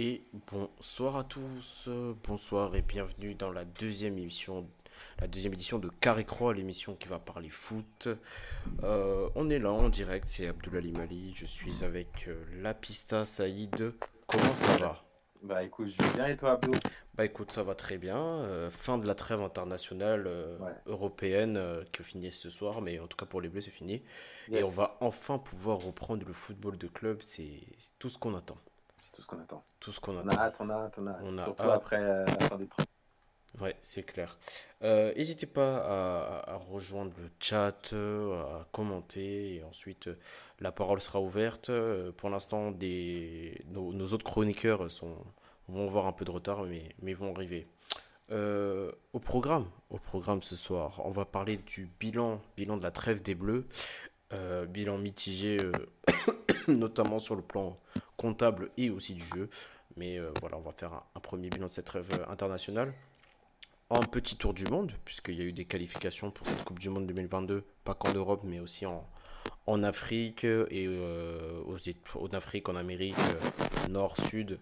Et bonsoir à tous, bonsoir et bienvenue dans la deuxième émission, la deuxième édition de Carré Croix, l'émission qui va parler foot. Euh, on est là en direct, c'est Abdoulaye Mali, je suis avec euh, la Pista Saïd. Comment ça va? Bah écoute, je vais bien et toi Abdou? Bah écoute, ça va très bien. Euh, fin de la trêve internationale Ouais. européenne qui finit ce soir, mais en tout cas pour les Bleus c'est fini. Et on va enfin pouvoir reprendre le football de club, c'est tout ce qu'on attend. Qu'on attend. Tout ce qu'on On attend. a hâte, on a hâte, on a hâte. On a Surtout hâte. après euh, la fin des trucs. Ouais, c'est clair. Euh, N'hésitez pas à, à rejoindre le chat, euh, à commenter, et ensuite euh, la parole sera ouverte. Euh, Pour l'instant, des... nos, nos autres chroniqueurs sont... vont avoir un peu de retard, mais, mais vont arriver. Euh, au programme, au programme ce soir, on va parler du bilan, bilan de la trêve des Bleus, Euh, bilan mitigé, notamment sur le plan comptable et aussi du jeu. Mais euh, voilà, on va faire un, premier bilan de cette trêve euh, internationale. Un petit tour du monde, puisqu'il y a eu des qualifications pour cette Coupe du Monde 2022, pas qu'en Europe, mais aussi en, en Afrique, et euh, Éta- en Afrique, en Amérique, Nord, Sud.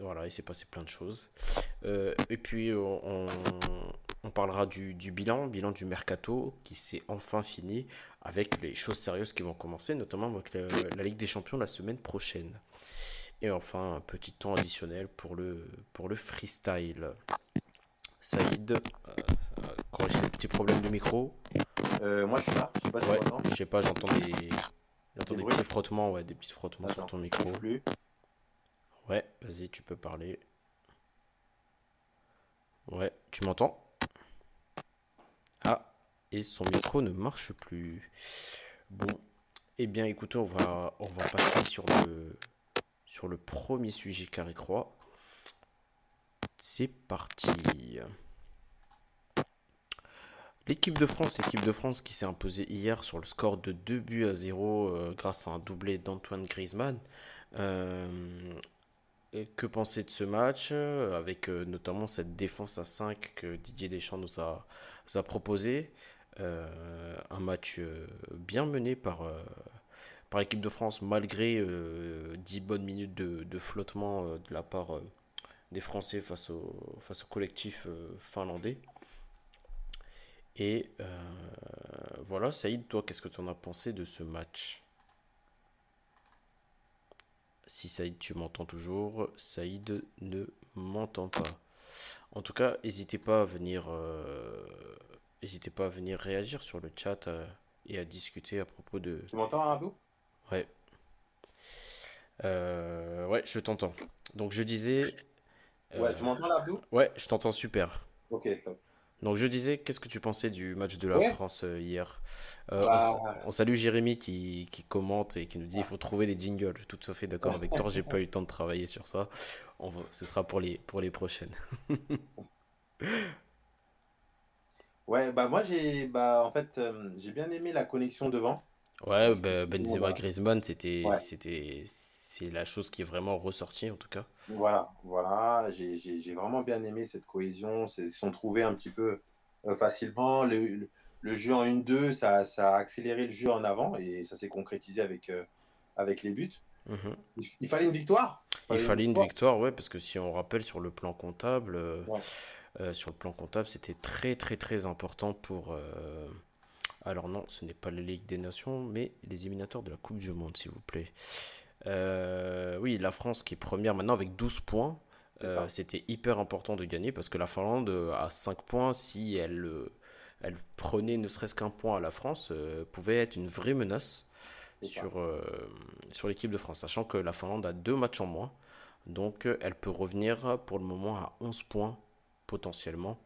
voilà, il s'est passé plein de choses. Et puis, on, on parlera du, du bilan, bilan du mercato, qui s'est enfin fini, avec les choses sérieuses qui vont commencer, notamment avec la, la Ligue des Champions la semaine prochaine. Et enfin, un petit temps additionnel pour le, pour le freestyle. Saïd, euh, euh, corrige ces petits problèmes de micro. Euh, moi je suis là, je sais pas si Ouais, je sais pas, j'entends des, j'entends Des petits frottements, ouais, des petits frottements sur ton micro. plus. Ouais, vas-y, tu peux parler. Ouais, tu m'entends? Ah, et son micro ne marche plus. Bon, eh bien, écoutez, on va, passer sur le, sur le premier sujet carré croix. C'est parti. L'équipe de France, l'équipe de France qui s'est imposée hier sur le score de 2 buts à 0 euh, grâce à un doublé d'Antoine Griezmann. Euh, que penser de ce match, euh, avec euh, notamment cette défense à 5 que Didier Deschamps nous a, proposé Euh, un match bien mené par, par l'équipe de France, malgré euh, 10 bonnes minutes de, flottement de la part des Français face au, face au collectif finlandais. Et voilà, Saïd, toi, qu'est-ce que tu en as pensé de ce match? Si Saïd, tu m'entends toujours, Saïd ne m'entend pas. En tout cas, n'hésitez pas à venir, euh, n'hésitez pas à venir réagir sur le chat euh, et à discuter à propos de. Tu m'entends Abdou Ouais, Euh, ouais, je t'entends. Donc je disais, Ouais, tu m'entends Abdou ouais, je t'entends super. Ok, top. Donc je disais, qu'est-ce que tu pensais du match de la Ouais, France euh, hier? Euh, on, bah, on salue Jérémy qui, qui commente et qui nous dit il faut trouver des jingles. Tout à fait d'accord avec toi, j'ai pas eu le temps de travailler sur ça. On va- ce sera pour les, pour les prochaines. ouais, bah moi j'ai bah en fait euh, j'ai bien aimé la connexion devant. Ouais, ben, monde Benzema Griezmann, c'était, Ouais, c'était, c'est la chose qui est vraiment ressortie en tout cas. voilà, voilà, j'ai vraiment bien aimé cette cohésion, ils sont trouvés un petit peu euh, facilement. Le, le, jeu en 1-2, ça, ça a accéléré le jeu en avant et ça s'est concrétisé avec, euh, avec les buts. Mhm. Il, il fallait une victoire. Il Il fallait une victoire. ouais, parce que si on rappelle sur le plan comptable, euh, Ouais. euh, sur le plan comptable, c'était très très très important pour. Alors non, ce n'est pas la Ligue des Nations, mais les éliminatoires de la Coupe du Monde, s'il vous plaît. Euh, oui, la France qui est première maintenant avec 12 points. Euh, c'était hyper important de gagner parce que la Finlande euh, a 5 points. Si elle, elle prenait ne serait-ce qu'un point à la France, euh, pouvait être une vraie menace sur, sur l'équipe de France, sachant que la Finlande a deux matchs en moins. Donc elle peut revenir pour le moment à 11 points potentiellement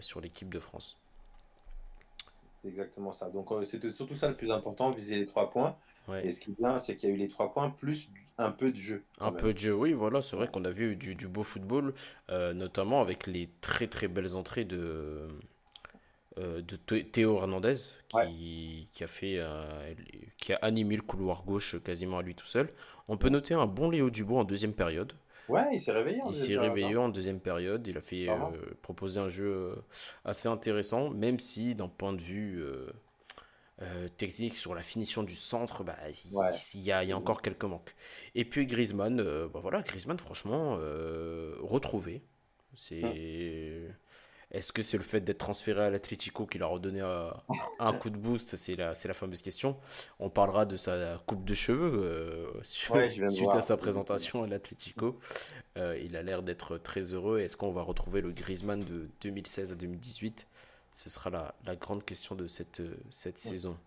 sur l'équipe de France. C'est exactement ça. Donc euh, c'était surtout ça le plus important, viser les trois points. Ouais. Et ce qui est bien, c'est qu'il y a eu les trois points plus un peu de jeu Un même. peu de jeu, oui, voilà, c'est vrai qu'on a vu du, du beau football, euh, notamment avec les très très belles entrées de, euh, de Thé- Théo Hernandez Ouais, qui, a fait, qui a animé le couloir gauche quasiment à lui tout seul. On peut noter un bon Léo Dubois en deuxième période. Ouais, il s'est réveillé en Il deuxième s'est période. réveillé hein. en deuxième période. Il a fait euh, proposer un jeu euh, assez intéressant, même si d'un point de vue euh, euh, technique, sur la finition du centre, bah, il Ouais. il y a, il y a encore quelques manques. Et puis Griezmann, bah voilà, Griezmann, franchement, retrouvé. C'est. Est-ce que c'est le fait d'être transféré à l'Atlético qui l'a redonné euh, un coup de boost? C'est la, fameuse question. On parlera de sa coupe de cheveux euh, sur- Ouais, suite à sa présentation à l'Atlético. Euh, il a l'air d'être très heureux. Est-ce qu'on va retrouver le Griezmann de 2016 à 2018? Ce sera la, la grande question de cette, saison.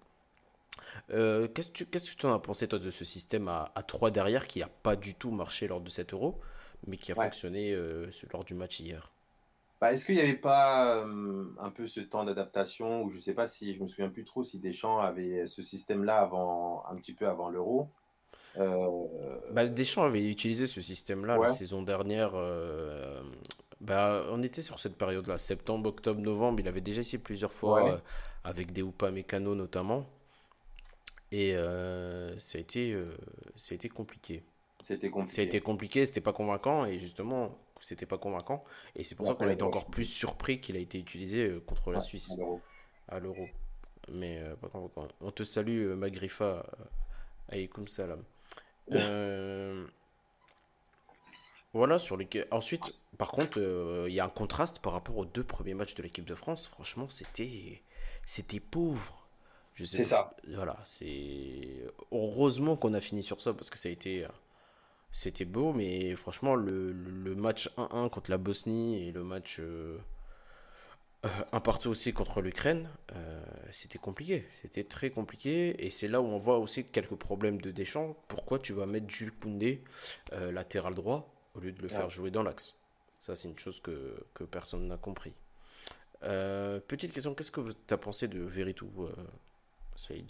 Euh, qu'est-ce que tu en as pensé, toi, de ce système à, à 3 derrière qui n'a pas du tout marché lors de cet euro, mais qui a Ouais. fonctionné lors du match hier? Bah, est-ce qu'il n'y avait pas euh, un peu ce temps d'adaptation ou je sais pas si je me souviens plus trop si Deschamps avait ce système-là avant un petit peu avant l'Euro. Euh, Bah, Deschamps avait utilisé ce système-là la saison dernière. euh, bah, on était sur cette période-là, septembre, octobre, novembre. Il avait déjà essayé plusieurs fois euh, ouais, avec des Upamecano notamment. Et euh, ça a été, ça a été compliqué. c'était Ça a été compliqué. compliqué, c'était pas convaincant. Et justement, c'était pas convaincant. Et c'est pour ça qu'on a été ouais, encore plus surpris qu'il a été utilisé euh, contre la ouais, Suisse à l'Euro. Mais euh, pas convaincant. On te salue, euh, Magrifa. Alaykoum salam. Euh, Voilà, sur les... Ensuite, par contre, euh, il y a un contraste par rapport aux deux premiers matchs de l'équipe de France. Franchement, c'était c'était pauvre. Je sais C'est ça. Voilà, c'est heureusement qu'on a fini sur ça parce que ça a été c'était beau, mais franchement, le, le match 1-1 contre la Bosnie et le match euh, euh, un partout aussi contre l'Ukraine, euh, c'était compliqué. C'était très compliqué. Et c'est là où on voit aussi quelques problèmes de Deschamps. Pourquoi tu vas mettre Jules Koundé euh, latéral droit au lieu de le faire jouer dans l'axe? Ça, c'est une chose que, que personne n'a compris. Petite question, qu'est-ce que tu as pensé de Veritou, Saïd?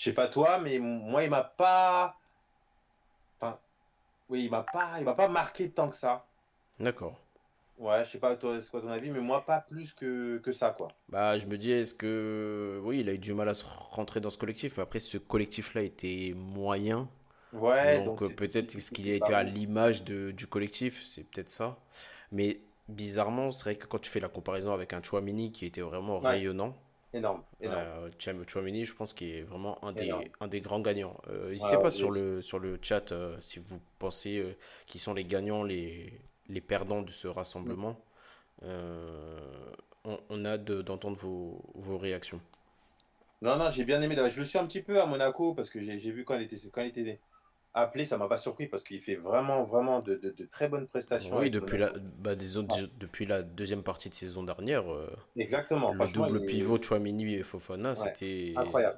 Je sais pas toi, mais moi il m'a pas, enfin, oui, il m'a pas, il m'a pas marqué tant que ça. D'accord. Ouais, je sais pas toi, c'est quoi ton avis, mais moi pas plus que que ça quoi. Bah, je me dis, est-ce que... Oui, il a eu du mal à se rentrer dans ce collectif. Après, ce collectif-là était moyen. Ouais, Donc peut-être ce qu'il a été à l'image de- du collectif, c'est peut-être ça. Mais bizarrement, c'est vrai que quand tu fais la comparaison avec un Chouamini qui était vraiment Ouais, rayonnant, énorme, énorme, euh, Chouamini, je pense qu'il est vraiment un énorme. des, un des grands gagnants. Euh, n'hésitez pas sur le, sur le chat euh, si vous pensez euh, qui sont les gagnants, les, les perdants de ce rassemblement. Euh, on, on a de- d'entendre vos, vos réactions. Non, non, j'ai bien aimé. Je le suis un petit peu à Monaco parce que j'ai j'ai vu quand il était, quand il était appelé, ça m'a pas surpris parce qu'il fait vraiment, vraiment de, de- de très bonnes prestations Oui, depuis la, bah, depuis la deuxième partie de saison dernière, euh, exactement. le double pivot est Chouamini et Fofana, ouais, c'était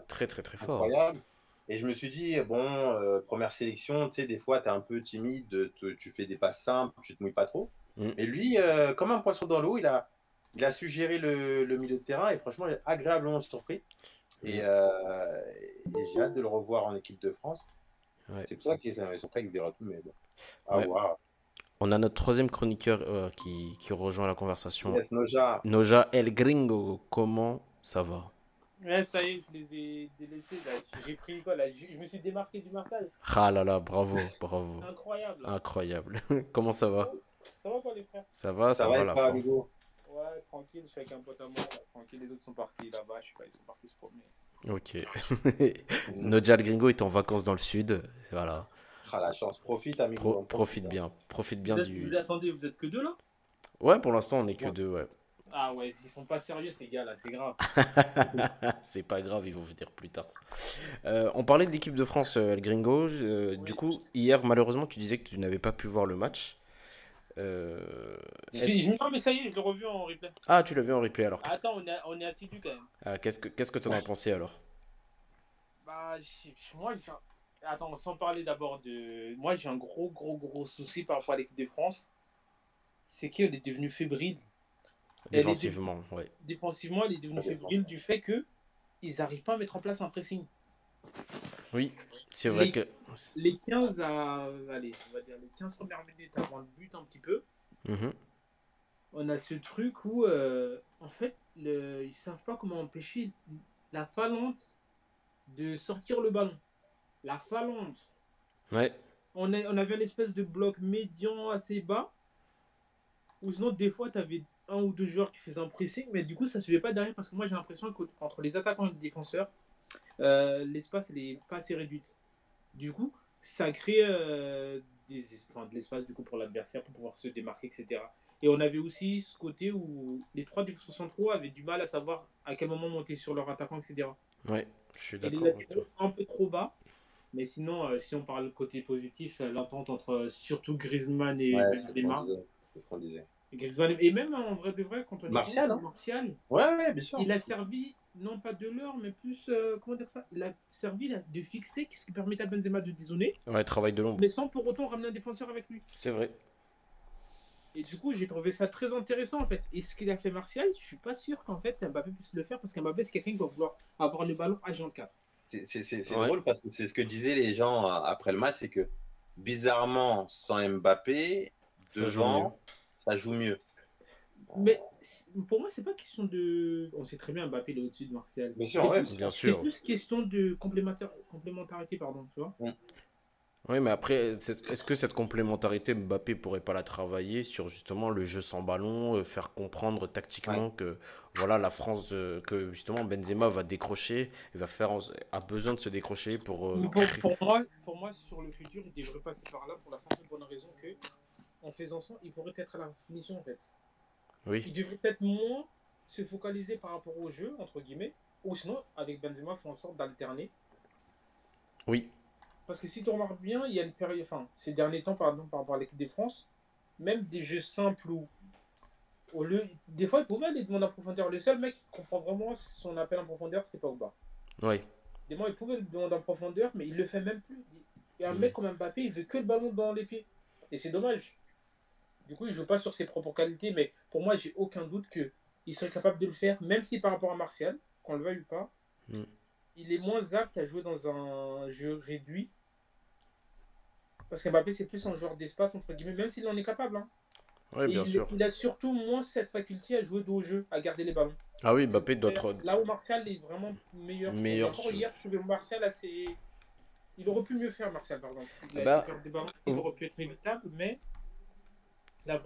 très très très fort. incroyable. Et je me suis dit, bon, euh, première sélection, tu sais, des fois, tu es un peu timide, tu fais des passes simples, tu te mouilles pas trop. Mm. Mais lui, euh, comme un poisson dans l'eau, il a, il a su gérer le, le milieu de terrain et franchement, agréablement surpris. Et, Mm. et j'ai hâte de le revoir en équipe de France. Ouais. C'est pour ça qu'il est surpris avec Verratti, mais bon. Ah, Ouais. waouh. On a notre troisième chroniqueur euh, qui, qui rejoint la conversation. Yes, Noja. Noja El Gringo, comment ça va? Ouais, ça y est, je les ai délaissés. J'ai pris quoi là Je je me suis démarqué du marquage. Ah là là, bravo, bravo. Incroyable. Incroyable. Comment ça va? Ça va pas les frères? Ça va, Ça ça va va la amigo? Ouais, tranquille, je suis avec un pote à moi. là. Tranquille, les autres sont partis là-bas. Je sais pas, ils sont partis se promener. Ok. Noja El Gringo est en vacances dans le sud. Voilà. Ah, la chance. Profite. Pro- on profite profite. hein. bien. Profite Vous bien êtes, du. vous attendez, vous êtes que deux là? Ouais, pour l'instant, on est que Ouais. deux, ouais. Ah ouais, ils sont pas sérieux ces gars là, c'est grave. C'est pas grave, ils vont venir plus tard. Euh, on parlait de l'équipe de France, euh, El Gringo. Euh, du coup, hier, malheureusement, tu disais que tu n'avais pas pu voir le match. Euh, Si- Non mais ça y est, je l'ai revu en replay. Ah, tu l'as vu en replay alors. Qu'est-ce Attends, on est, on est assidus quand même. ah, qu'est-ce que qu'est-ce que t'en as pensé alors? Bah, j'ai- moi, j'ai- attends, sans parler d'abord de. Moi, j'ai un gros, gros, gros souci par rapport à l'équipe de France. C'est qu'elle est devenue fébrile. Elle est Défensivement, ouais. Défensivement, elle est devenue fébrile du fait que ils n'arrivent pas à mettre en place un pressing. Oui, c'est vrai Les- que. Les 15 à. Allez, on va dire les 15 premières minutes avant le but, un petit peu. Mhm. On a ce truc où, euh, en fait, le, ils savent pas comment empêcher la Finlande de sortir le ballon. La Finlande. Ouais, on, est- on avait une espèce de bloc médian assez bas. Ou sinon, des fois, tu avais un ou deux joueurs qui faisaient un pressing, mais du coup, ça ne suivait pas derrière parce que moi, j'ai l'impression qu'entre les attaquants et les défenseurs, euh, l'espace n'est pas assez réduit. Du coup, ça crée euh, des, enfin, de l'espace du coup, pour l'adversaire pour pouvoir se démarquer, etc. Et on avait aussi ce côté où les trois défenseurs centraux avaient du mal à savoir à quel moment monter sur leur attaquant, etc. Ouais, je suis d'accord avec toi. Un peu trop bas. Mais sinon, euh, si on parle côté positif, l'entente entre surtout Griezmann et Benzema. C'est ce qu'on disait. Et même en vrai de vrai, quand on Martial, hein. Martial ouais, ouais, bien sûr. il a servi non pas de l'heure, mais plus, euh, comment dire ça? Il a servi de fixer ce qui permettait à Benzema de dézoner. Ouais, travail de l'ombre. Mais sans pour autant ramener un défenseur avec lui. C'est vrai. Et du coup, j'ai trouvé ça très intéressant en fait. Et ce qu'il a fait Martial, je suis pas sûr qu'en fait Mbappé puisse le faire parce qu'Mbappé, c'est quelqu'un qui va vouloir avoir le ballon à 4 C'est drôle parce que c'est ce que disaient les gens euh, après le match, c'est que bizarrement, sans Mbappé, devant, ça joue mieux. Mais pour moi, c'est pas question de. On sait très bien Mbappé est au-dessus de Martial. Bien sûr, ouais, bien sûr. C'est plus question de complémentarité, pardon, tu vois. Oui, mais après, est-ce que cette complémentarité, Mbappé pourrait pas la travailler sur justement le jeu sans ballon, euh, faire comprendre tactiquement que voilà la France, euh, que justement Benzema va décrocher, il va faire, a besoin de se décrocher pour. Euh, pour, moi, pour moi, sur le futur, il devrait passer par là pour la simple bonne raison que en faisant ça, il pourrait être à la finition en fait. Oui. Il devrait peut-être moins se focaliser par rapport au jeu, entre guillemets, ou sinon, avec Benzema, faire en sorte d'alterner. Oui. Parce que si tu remarques bien, il y a une période, enfin, ces derniers temps, pardon, par rapport à l'équipe de France, même des jeux simples où, au lieu, des fois, il pouvait aller demander en profondeur. Le seul mec qui comprend vraiment son appel en profondeur, c'est Pogba. Oui. Des fois, il pouvait le demander en profondeur, mais il le fait même plus. Et un mm. mec comme Mbappé, il veut que le ballon dans les pieds. Et c'est dommage. Du coup, il joue pas sur ses propres qualités, mais pour moi, j'ai aucun doute qu'il serait capable de le faire, même si par rapport à Martial, qu'on le veuille ou pas, mm. il est moins apte à jouer dans un jeu réduit. Parce qu'Mbappé, c'est plus un joueur d'espace, entre guillemets, même s'il en est capable. Hein. Oui, bien il, sûr. Il a surtout moins cette faculté à jouer de haut jeu, à garder les ballons. Ah oui, Mbappé d'autres. Là où Martial est vraiment meilleur. Meilleur. Sur... Hier, je Martial assez. Il aurait pu mieux faire, Martial, par exemple. Il, bah... il aurait pu être inévitable, mais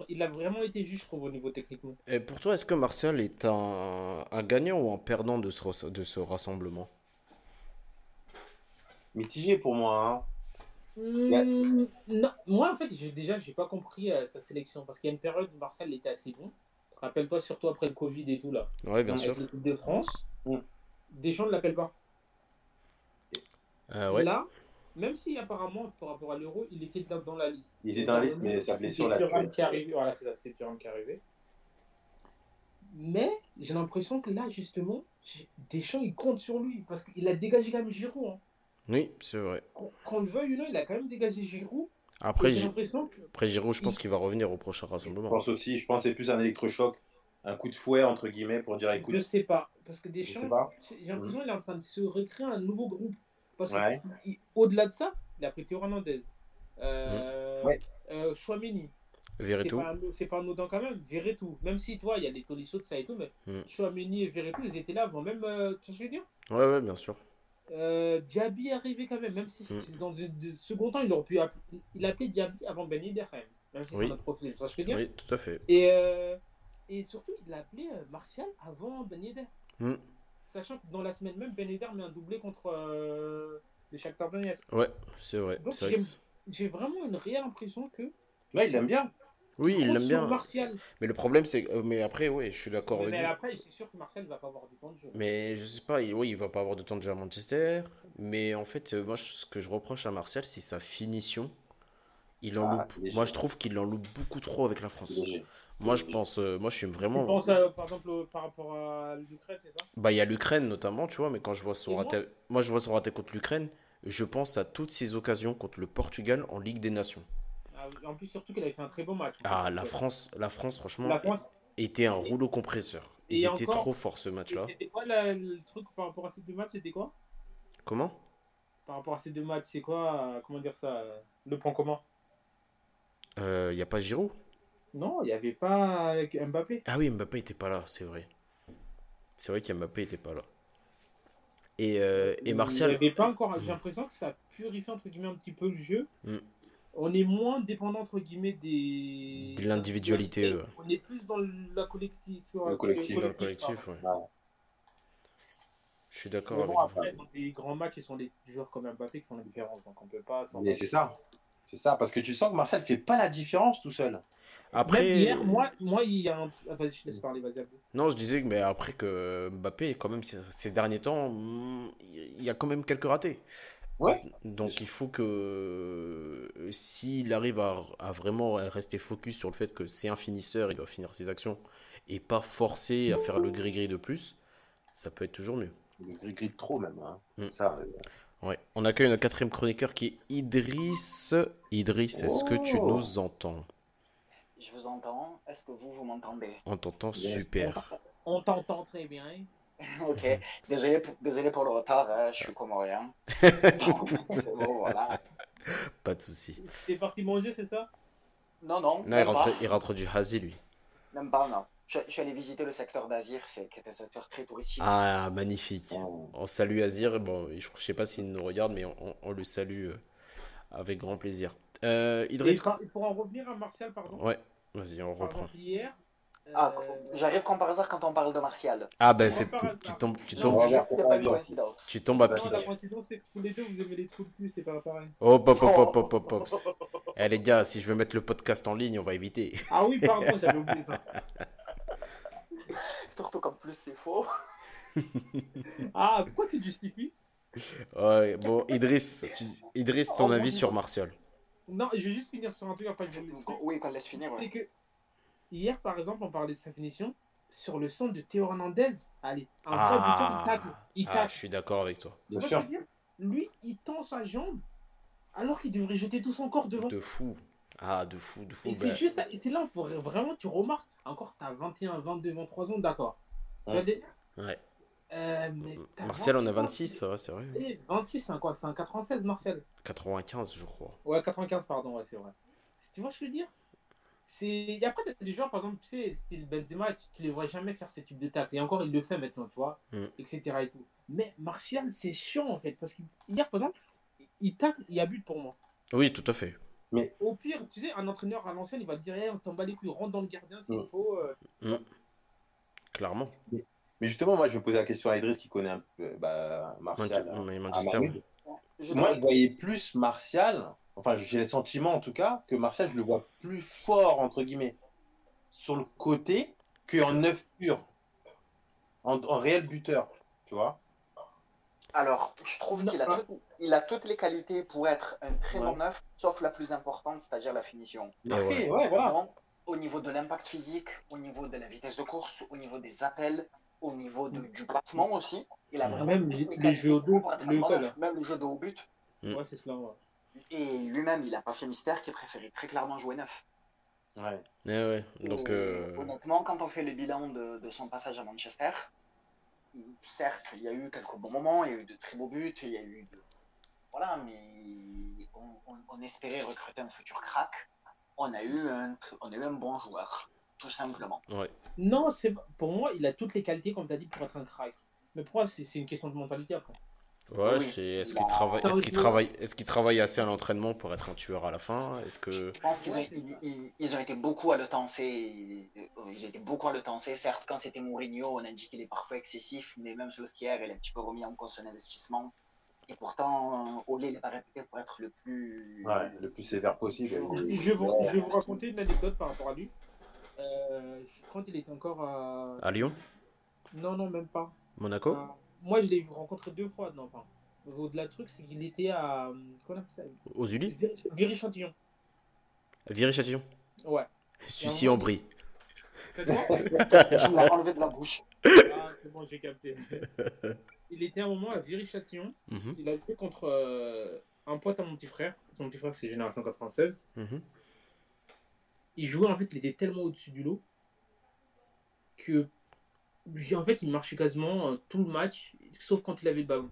il a, vraiment été juste, je trouve, au niveau techniquement. Et pour toi, est-ce que Martial est un, gagnant ou un perdant de ce, de ce rassemblement? Mitigé pour moi. Hein. Hmm, non, moi, en fait, j'ai, déjà, j'ai pas compris euh, sa sélection. Parce qu'il y a une période où Martial était assez bon. Rappelle-toi, surtout après le Covid et tout, là. Ouais, bien sûr. de France. Des gens ne l'appellent pas. Euh, ouais. Là, même si apparemment, par rapport à l'euro, il était dans, la liste. Il est dans la liste, mais sa blessure l'a qui est arrivé. Voilà, c'est ça, c'est qui est arrivé. Mais j'ai l'impression que là, justement, Deschamps, il compte sur lui. Parce qu'il a dégagé quand même Giroud. Hein. Oui, c'est vrai. Qu'on le veuille ou non, il a quand même dégagé Giroud. Après, j'ai l'impression que... Après Giroud, je pense qu'il va revenir au prochain rassemblement. Je pense aussi, je pense que c'est plus un électrochoc, un coup de fouet, entre guillemets, pour dire écoute. Je sais pas. Parce que Deschamps, j'ai l'impression qu'il est en train de se recréer un nouveau groupe. Parce qu'au-delà de ça, il a pris Théo Hernandez. Euh, ouais. euh, Chouameni. C'est pas, anodin quand même. Veretout. Même si, tu vois, il y a des Tolisso de ça et tout, mais mm. Chouameni et Veretout, ils étaient là avant même. Euh, tu sais ce que je veux dire? Ouais, ouais, bien sûr. Euh, Diaby est arrivé quand même, même si mm. dans le second temps, il aurait pu appeler, il a appelé Diaby avant Ben Yedder quand même. Même si oui. c'est notre profil, tu vois ce que je veux dire? Oui, tout à fait. Et, euh, et surtout, il a appelé Martial avant Ben Yedder. Mm. Sachant que dans la semaine même, Ben Yedder met un doublé contre euh, le Shakhtar Donetsk. Ouais, c'est vrai. Donc j'ai vraiment une réelle impression que. Là, il aime bien. Oui, il l'aime bien. Martial. Mais le problème, c'est. Euh, mais après, oui, je suis d'accord avec Mais après, c'est sûr que Martial va pas avoir du temps de jeu. Mais je sais pas, oui, il va pas avoir de temps de jeu à Manchester. Mais en fait, euh, moi, ce que je reproche à Martial, c'est sa finition. Il en ah, loupe. Moi, je trouve qu'il en loupe beaucoup trop avec la France. Moi, je pense, euh, moi, je suis vraiment. Tu penses, à, par exemple, par rapport à l'Ukraine, c'est ça? Bah, il y a l'Ukraine notamment, tu vois, mais quand je vois son raté, moi, je vois son raté contre l'Ukraine, je pense à toutes ces occasions contre le Portugal en Ligue des Nations. Ah, en plus, surtout qu'elle avait fait un très beau match. Ah, la France, la France, franchement, était un rouleau compresseur. Ils étaient trop forts ce match-là. C'était quoi le truc par rapport à ces deux matchs C'était quoi? Comment? Par rapport à ces deux matchs, c'est quoi Comment dire ça Le point commun? Il euh, n'y a pas Giroud? Non, il n'y avait pas Mbappé. Ah oui, Mbappé n'était pas là, c'est vrai. C'est vrai qu'Mbappé n'était pas là. Et, euh, et Martial. Il avait pas encore. J'ai l'impression que ça purifie entre guillemets un petit peu le jeu. Mm. on est moins dépendant entre guillemets des De l'individualité, ouais. On est plus dans la collective, Le collectif, Dans le collectif, pardon. ouais. Ouais. Je suis d'accord avec après, dans des grands matchs, ils sont des joueurs comme Mbappé qui font la différence, donc on peut pas s'en Mais c'est ça. C'est ça, parce que tu sens que Martial fait pas la différence tout seul. Après, Même hier, moi, moi, il y a un. Ah, vas-y, je te laisse parler, vas-y, non, je disais que mais après que Mbappé, quand même, ces, derniers temps, il y a quand même quelques ratés. Ouais. Donc il faut que s'il arrive à, à vraiment rester focus sur le fait que c'est un finisseur, il doit finir ses actions et pas forcer à faire le gris-gris de plus, ça peut être toujours mieux. Le gris-gris de trop même. Hein. Mm. Ça, euh, Ouais. On accueille notre quatrième chroniqueur qui est Idriss. Idriss, est-ce que tu Oh. nous entends? Je vous entends. Est-ce que vous, vous m'entendez? On t'entend Yes. super. On t'entend très bien. Ok. Désolé pour, désolé pour le retard, hein, je suis comorien. C'est bon, voilà. Pas de souci. T'es parti manger, c'est ça? Non, non, Non, il même, rentre, pas, il rentre du Hazi, lui. même pas, non. Je, je suis allé visiter le secteur d'Azir, c'est qui est un secteur très touristique. Ah, magnifique. on- On salue Azir. Bon, je je sais pas s'il nous regarde, mais on, on le salue euh, avec grand plaisir. Euh, Idriss. par- pour en revenir à Martial, pardon. Ouais, vas-y, on Par reprend. exemple, hier. Ah, euh, j'arrive comme par hasard quand on parle de Martial. Ah, ben, c'est. Tu tombes, tu Non, tombes, on va je- voir c'est pas une coïncidence. tu tombes à Non, la pic. coïncidence, c'est que tous les deux, vous aimez les trucs plus, c'est pas pareil. Hop, hop, hop, hop, hop, hop, hop. Eh, les gars, si je veux mettre le podcast en ligne, on va éviter. Ah oui, pardon, j'avais oublié ça. Surtout qu'en plus c'est faux. Ah, pourquoi tu justifies? Ouais, bon, Idriss, tu- Idriss, ton avis sur Martial? Non, je vais juste finir sur un truc après je. Oui, qu'on laisse finir. C'est ouais. que hier, par exemple, on parlait de sa finition. Sur le son de Théo Hernandez, allez, un vrai buteur, il tacle. Il Ah, je suis d'accord avec toi. Tu vois Bien ce que sûr. je veux dire? Lui, il tend sa jambe alors qu'il devrait jeter tout son corps devant. De fou. Ah, de fou, de fou. Et c'est juste ça, et c'est là où faut vraiment tu remarques, encore t'as 21, 22, 23 ans, d'accord. Tu vois le Ouais. Euh, mais Martial, on a 26 26, ouais, c'est vrai. Eh, 26, c'est un quoi? C'est un 96, Martial 95, je crois. Ouais, 95, pardon, ouais, c'est vrai. Tu vois ce que je veux dire? C'est... Après, t'as des joueurs, par exemple, tu sais, style Benzema, tu, tu les vois jamais faire ce type de tacle. Et encore, il le fait maintenant, tu vois, Mm. etc. Et tout. Mais Martial, c'est chiant, en fait, parce qu'hier, par exemple, il tacle, il y a but pour moi. Oui, tout à fait. Au pire, tu sais, un entraîneur à l'ancienne, il va te dire, Eh, on t'en bat les couilles, rentre dans le gardien s'il Mm. faut. euh. Clairement. Mais justement, moi, je vais poser la question à Idriss qui connaît un peu bah, Martial. Hein, mais à Moi, je voyais plus Martial, enfin, j'ai le sentiment en tout cas, que Martial, je le vois plus fort, entre guillemets, sur le côté qu'en neuf pur. En, en réel buteur, tu vois. Alors, je trouve qu'il a, tout- il a toutes les qualités pour être un très bon neuf, sauf la plus importante, c'est-à-dire la finition. Après, ouais. ouais, voilà. Donc, au niveau de l'impact physique, au niveau de la vitesse de course, au niveau des appels, au niveau de- du placement aussi, il a vraiment Même toutes les- jeux au dos, le bon neuf, même le jeu de haut but. Mm. Ouais, c'est cela, ouais. Et lui-même, il n'a pas fait mystère qu'il préférait très clairement jouer neuf. Ouais. Eh ouais. Donc, Et euh, Honnêtement, quand on fait le bilan de, de son passage à Manchester, certes, il y a eu quelques bons moments, il y a eu de très beaux buts, il y a eu de... Voilà, mais on, on- on espérait recruter un futur crack. On a eu un, on a eu un bon joueur, tout simplement. ouais. Non, c'est pour moi, il a toutes les qualités, comme tu as dit, pour être un crack. Mais pour moi, c'est c'est une question de mentalité après. Ouais, Oui. c'est. Est-ce Bah, qu'il travaille, t'as est-ce qu'il travaille, est-ce qu'il travaille assez à l'entraînement pour être un tueur à la fin? Est-ce que Je pense qu'ils ont, ils, ont été beaucoup à le tenser. euh, Ils étaient beaucoup à le tenser. Certes, quand c'était Mourinho, on a dit qu'il est parfois excessif, mais même Solskjaer, il a un petit peu remis en cause son investissement. Et pourtant, il n'est pas réputé pour être le plus. Ouais, le plus sévère possible. Je vais vous, je vais vous raconter une anecdote par rapport à lui. Euh, quand il était encore à. à Lyon, Non, non, même pas. Monaco À- Moi, je l'ai vu rencontrer deux fois. Non, enfin. Au-delà du truc, c'est qu'il était à. Comment on appelle ça? Aux Ulis Viry- Viry-Châtillon. Viry-Châtillon Ouais. Sucy en brie. Je me l'ai enlevé de la bouche. Ah, c'est bon, j'ai capté. Il était un moment à Viry-Châtillon. Mhm, Il a joué contre euh, un pote à mon petit frère. Son petit frère, c'est Génération 96. mhm. Il jouait, en fait, il était tellement au-dessus du lot que lui, en fait, il marchait quasiment euh, tout le match, sauf quand il avait le ballon.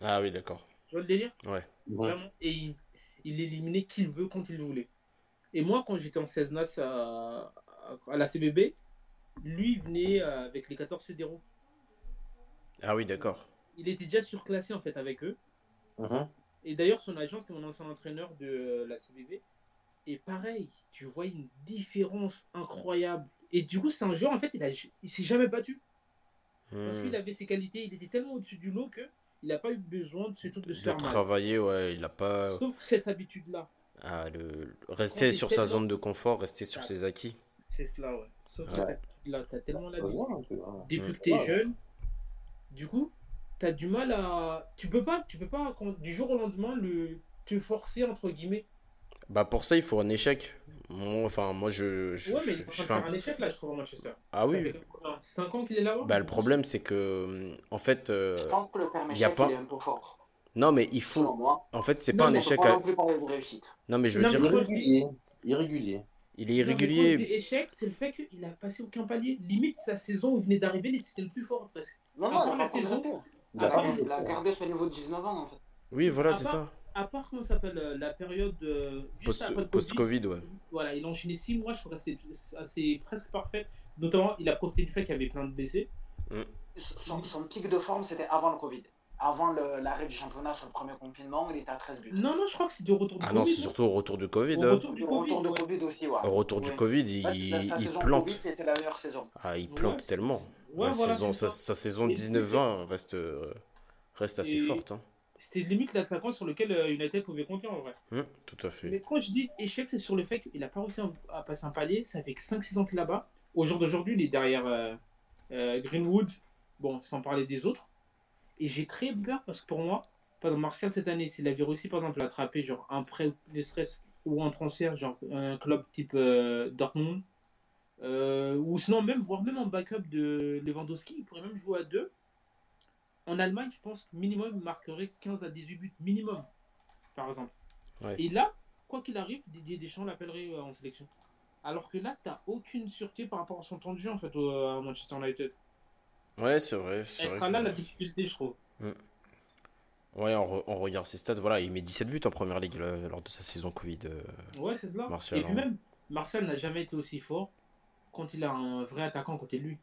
Ah oui, d'accord. Tu vois le délire? Ouais. Vraiment. Et il, il éliminait qui il veut quand il voulait. Et moi, quand j'étais en 16 NAS à, à, à la CBB, lui il venait euh, avec les 14 fédéraux. Ah oui, d'accord. Il était déjà surclassé en fait avec eux. Mhm. Et d'ailleurs, son agent, c'était mon ancien entraîneur de euh, la CBV. Et pareil, tu vois une différence incroyable. Et du coup, c'est un joueur, en fait, il, a, il s'est jamais battu. Parce Hmm. qu'il avait ses qualités, il était tellement au-dessus du lot que il n'a pas eu besoin de, ce truc de se De faire mal. travailler, ouais, il a pas. Sauf cette habitude-là. Ah, le... Rester t'es sur sa zone de confort, rester sur Ah. ses acquis. C'est cela, ouais. Sauf Ouais. cette habitude-là. T'as tellement se l'habitude. Depuis que t'es Ouais. jeune, du coup, t'as du mal à. Tu peux pas, tu peux pas quand- du jour au lendemain, le... te forcer, entre guillemets. Bah, pour ça, il faut un échec. Moi, enfin, moi, je. je, ouais, mais je- il un- faire un échec là, je trouve, à Manchester. Ah Ça oui. fait 5 ans qu'il est là-bas Bah, le problème, c'est que. En fait. euh, Je pense que le terme échec, pas- il est un peu fort. Non, mais il faut. moi. En fait, c'est pas un mais On peut échec. pas à- non plus parler de réussite. Non, mais je veux Non, dire. Irrégulier. Irrégulier. Il est Non, irrégulier. dis échec, c'est le fait qu'il a passé aucun palier. Limite, sa saison où il venait d'arriver, c'était le plus fort presque. Non, non, a la saison. Il a Il pas a, gardé son niveau de 19 ans, en fait. Oui, voilà, c'est ça. À part, comment ça s'appelle, euh, la période euh, Post-Covid, ouais. Voilà, il a enchaîné 6 mois, je trouve que c'est assez presque parfait. Notamment, il a profité du fait qu'il y avait plein de blessés. Son, son pic de forme, c'était avant le Covid. Avant le- l'arrêt du championnat sur le premier confinement, il était à 13 buts. Non, non, je crois que c'est du retour du Ah Covid. non, c'est non surtout au retour du Covid. Au hein. retour du retour Covid. de ouais. Covid aussi, ouais. Au retour du. Covid, il, sa il plante. Covid, c'était la meilleure saison. Ah, il plante tellement. Ouais, La voilà, saison, c'est sa, saison Et 19-20 reste, euh, reste assez Et- forte. Hein. C'était limite l'attaquant sur lequel euh, United pouvait compter en vrai. Hum, tout à fait. Mais quand je dis échec, c'est sur le fait qu'il n'a pas réussi à- passer un palier. Ça fait que 5-6 ans qu'il est là-bas. Au jour d'aujourd'hui, il est derrière euh, euh, Greenwood. Bon, sans parler des autres. Et j'ai très peur parce que pour moi, par exemple, Martial cette année, s'il avait réussi par exemple à attraper genre un prêt, ne serait-ce ou un transfert, genre un club type euh, Dortmund, euh, ou sinon même, voire même en backup de Lewandowski, il pourrait même jouer à deux. En Allemagne, je pense que minimum, il marquerait 15 à 18 buts, minimum, par exemple. Ouais. Et là, quoi qu'il arrive, Didier Deschamps l'appellerait euh, en sélection. Alors que là, t'as aucune sûreté par rapport à son temps de jeu en fait au, à Manchester United. Ouais, c'est vrai. c'est Elle vrai sera que- là la difficulté, je trouve. Ouais, on, re- on regarde ses stats. Voilà, il met 17 buts en première ligue là, lors de sa saison Covid. euh. Ouais, c'est cela. Martial, Et puis hein. même, Martial n'a jamais été aussi fort quand il a un vrai attaquant à côté de lui.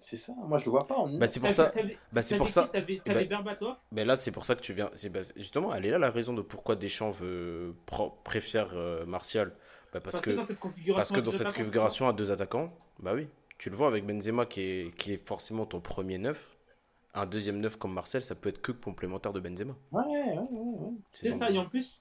C'est ça, moi je le vois pas en Bah, c'est pour ça. t'avais- Bah, c'est pour ça. T'avais t'avais Berbatov? Mais là, c'est pour ça que tu viens. c'est- bah, c'est- justement, elle est là la raison de pourquoi Deschamps veut, pro- préfère euh, Martial. Bah, parce, Parce, que, que dans cette configuration, parce que à dans deux cette attaquants, configuration à deux attaquants, bah oui, tu le vois avec Benzema qui est, qui est forcément ton premier neuf. Un deuxième neuf comme Marcel, ça peut être que complémentaire de Benzema. Ouais, ouais, ouais. ouais. C'est ça, et en plus,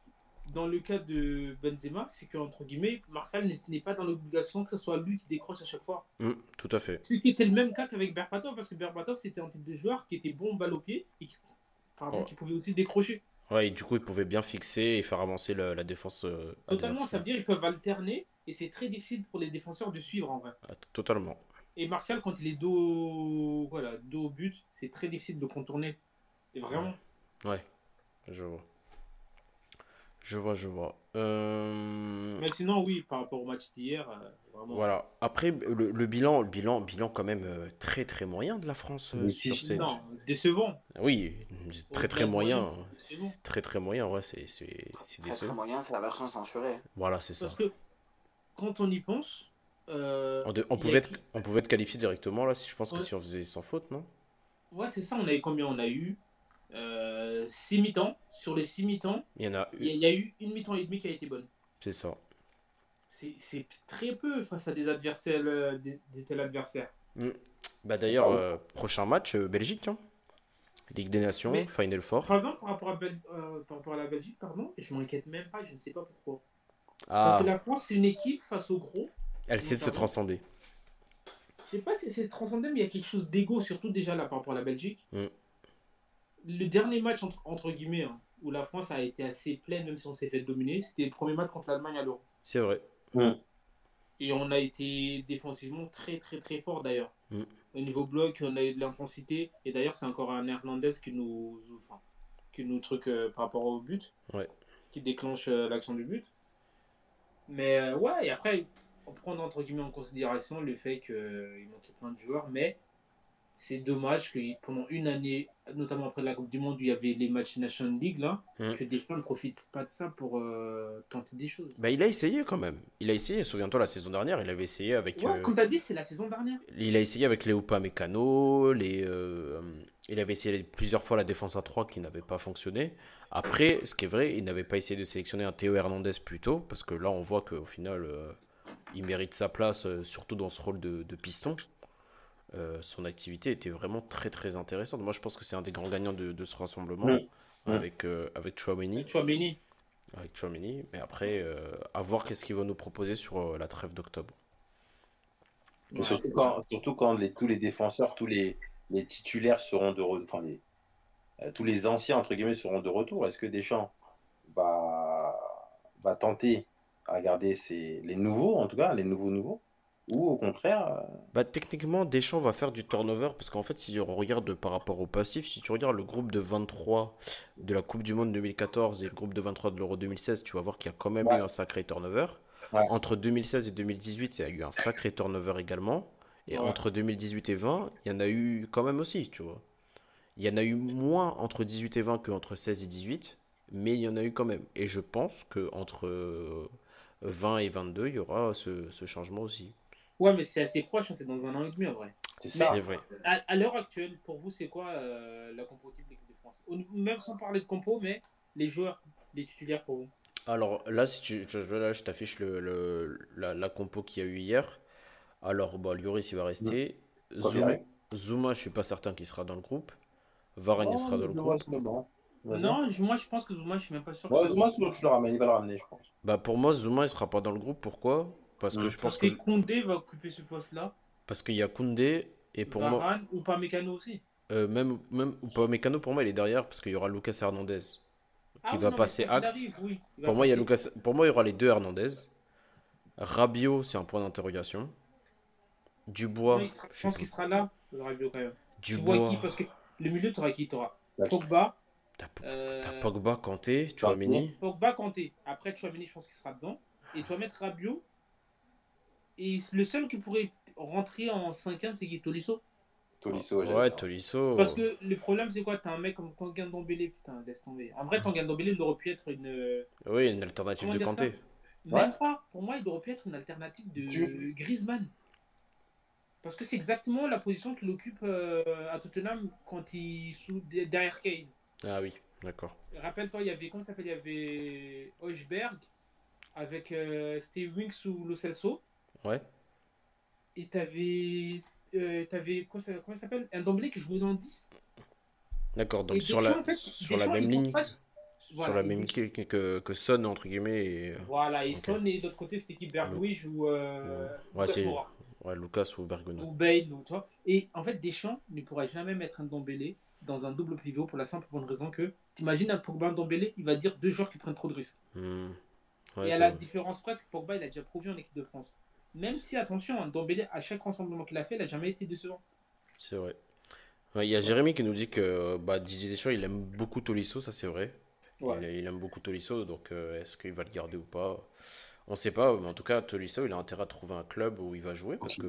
dans le cas de Benzema, c'est que, entre guillemets, Martial n'est- pas dans l'obligation que ce soit lui qui décroche à chaque fois. Hum, tout à fait. Ce qui était le même cas qu'avec Berbatov, parce que Berbatov, c'était un type de joueur qui était bon balle au pied et qui, pardon, Ouais. qui pouvait aussi décrocher. Ouais, et du coup, il pouvait bien fixer et faire avancer la, la défense. euh, Totalement, ça veut dire qu'ils peuvent alterner et c'est très difficile pour les défenseurs de suivre en vrai. Ah, Totalement. Et Martial, quand il est dos, voilà, dos au but, c'est très difficile de contourner. Et vraiment, Ouais, je vois. Je vois, je vois. Euh, mais sinon, oui, par rapport au match d'hier, euh, vraiment. Voilà. Après, le, le bilan, le bilan, bilan quand même euh, très très moyen de la France euh, Oui, sur cette. Non, décevant. Oui, très très moyen. Très très moyen, ouais, c'est c'est c'est Très très décevant. moyen, c'est la version censurée. Voilà, c'est ça. Parce que quand on y pense, euh, On, de- pouvait être, on pouvait être qualifié directement là, si je pense que si on faisait sans faute, non? ouais, c'est ça, on a eu combien On a eu? 6 mi-temps. Sur les 6 mi-temps, Il y en a eu, il y a eu une mi-temps et demie qui a été bonne. c'est ça. C'est très peu face à des adversaires, euh, des, des tels adversaires. Bah d'ailleurs, euh, prochain match, euh, Belgique, hein. Ligue des Nations, Mais- Final Four. Par exemple, par rapport à, Bel- euh, par rapport à la Belgique, pardon, je m'inquiète même pas, je ne sais pas pourquoi. Ah, Parce que la France, c'est une équipe face au gros. Elle sait de se transcender. Je sais pas si c'est transcendé, mais il y a quelque chose d'égo, surtout déjà là par rapport à la Belgique. Mm. Le dernier match, entre, entre guillemets, hein, où la France a été assez pleine, même si on s'est fait dominer, c'était le premier match contre l'Allemagne à l'Euro. C'est vrai. Et on a été défensivement très très très fort d'ailleurs. Mm. Au niveau bloc, on a eu de l'intensité. Et d'ailleurs, c'est encore un Hernandez qui nous, enfin, qui nous truc euh, par rapport au but, Ouais. qui déclenche euh, l'action du but. Mais euh, ouais, et après, on prend entre guillemets en considération le fait qu'il manquait plein de joueurs, mais c'est dommage que pendant une année, notamment après la Coupe du Monde où il y avait les matchs National League là, Mm. que des fois ne profitent pas de ça pour euh, tenter des choses. Bah il a essayé quand même. Il a essayé, souviens-toi la saison dernière, il avait essayé avec Ouais, euh, comme tu as dit, c'est la saison dernière. il a essayé avec les Upamecano, les euh, Il avait essayé plusieurs fois la défense à 3 qui n'avait pas fonctionné. Après, ce qui est vrai, il n'avait pas essayé de sélectionner un Théo Hernandez plus tôt, parce que là, on voit qu'au final, euh, il mérite sa place, euh, surtout dans ce rôle de, de piston. Euh, son activité était vraiment très très intéressante. Moi, je pense que c'est un des grands gagnants de, de ce rassemblement avec, euh, avec Chouameni. Chouameni. Avec Chouameni. Mais après, euh, à voir qu'est-ce qu'il va nous proposer sur euh, la trêve d'octobre. Surtout quand, surtout quand les, tous les défenseurs, tous les, les titulaires seront de retour, enfin les, euh, tous les anciens entre guillemets seront de retour. Est-ce que Deschamps va, va tenter à garder ses, les nouveaux, en tout cas les nouveaux nouveaux, ou au contraire, euh, Bah, techniquement, Deschamps va faire du turnover parce qu'en fait, si on regarde par rapport au passif, si tu regardes le groupe de 23 de la Coupe du Monde 2014 et le groupe de 23 de l'Euro 2016, tu vas voir qu'il y a quand même Ouais. eu un sacré turnover. Ouais. Entre 2016 et 2018, il y a eu un sacré turnover également. Et Ouais. entre 2018 et 20, il y en a eu quand même aussi, tu vois. Il y en a eu moins entre 18 et 20 qu'entre 16 et 18, mais il y en a eu quand même. Et je pense qu'entre euh, 20 et 22, il y aura ce, ce changement aussi. Ouais, mais c'est assez proche, c'est dans un an et demi en vrai. c'est ça. C'est vrai. À, à l'heure actuelle, pour vous, c'est quoi euh, la compo type de l'équipe de France Même sans parler de compo, mais les joueurs, les titulaires pour vous? Alors là, si tu, je, je- là, je t'affiche le, le- la, la compo qu'il y a eu hier. Alors, bah, Lloris, il va rester. Zouma, Confirmé. Zouma, je suis pas certain qu'il sera dans le groupe. Varane, il sera dans le groupe. Non, je- moi je pense que Zouma, je suis même pas sûr. que Ouais, moi, sûr que je le ramène, il va le ramener, je pense. Bah, pour moi, Zouma, il sera pas dans le groupe. Pourquoi? Parce que je pense Parce que que Koundé va occuper ce poste-là. parce qu'il y a Koundé et pour moi, Varane ou pas Mécano aussi. euh, même même ou pas Mécano, pour moi, il est derrière parce qu'il y aura Lucas Hernandez qui Ah oui, va non, passer axe. arrive, oui, il va Pour moi, il y a. Lucas, pour moi, il y aura les deux Hernandez. Rabiot, c'est un point d'interrogation. Dubois, Non, il sera- je pense qu'il sera là, le Rabiot quand même. Tu Dubois. vois qui? Parce que le milieu, tu auras qui Tu auras. Pogba. T'as euh, t'as Pogba, Kanté, Chouameni. Pogba, Kanté. Après, Chouameni, je pense qu'il sera dedans. Et tu vas mettre Rabiot. Et le seul qui pourrait rentrer en 5-1, c'est qui? Tolisso. Tolisso, Ouais. Tolisso. Parce que le problème, c'est quoi? T'as un mec comme Tanguy Ndombele, putain, laisse tomber. En vrai, Tanguy Ndombele, il aurait pu être une. euh, Oui, une alternative Comment de Kanté. Ouais. Même pas. Pour moi, il aurait pu être une alternative de Tu- Griezmann. Parce que c'est exactement la position qu'il occupe euh, à Tottenham quand il sous derrière Kane. Ah oui, d'accord. Rappelle-toi, il y avait comment ça s'appelle Il y avait Hochberg avec euh, Steve Winks ou Lo Celso. Ouais. Et t'avais. Euh, t'avais comment ça s'appelle Un Ndombele qui jouait dans le 10. D'accord, donc Et sur la, en fait, sur la même ligne, sur la même ligne que, que, que Son, entre guillemets. Et... Voilà, et Ok. Son, et de l'autre côté, cette équipe Bergwijn ou. Euh, Ouais, c'est ouais, Lucas ou Bergona. ou Bale, ou toi. Et en fait, Deschamps ne pourrait jamais mettre un Ndombele dans un double pivot pour la simple bonne raison que, t'imagines un Pogba Ndombele, il va dire deux joueurs qui prennent trop de risques. Hmm. Ouais, et à la vrai. différence presque, Pogba, il a déjà prouvé en équipe de France. Même si, attention, un Ndombele, à chaque rassemblement qu'il a fait, il n'a jamais été décevant. C'est vrai. Ouais, Il y a Jérémy qui nous dit que bah, Didier Deschamps, il aime beaucoup Tolisso, ça c'est vrai. Ouais. Il, il aime beaucoup Tolisso, donc euh, est-ce qu'il va le garder ou pas? On sait pas, mais en tout cas, Tolisso, il a intérêt à trouver un club où il va jouer parce que.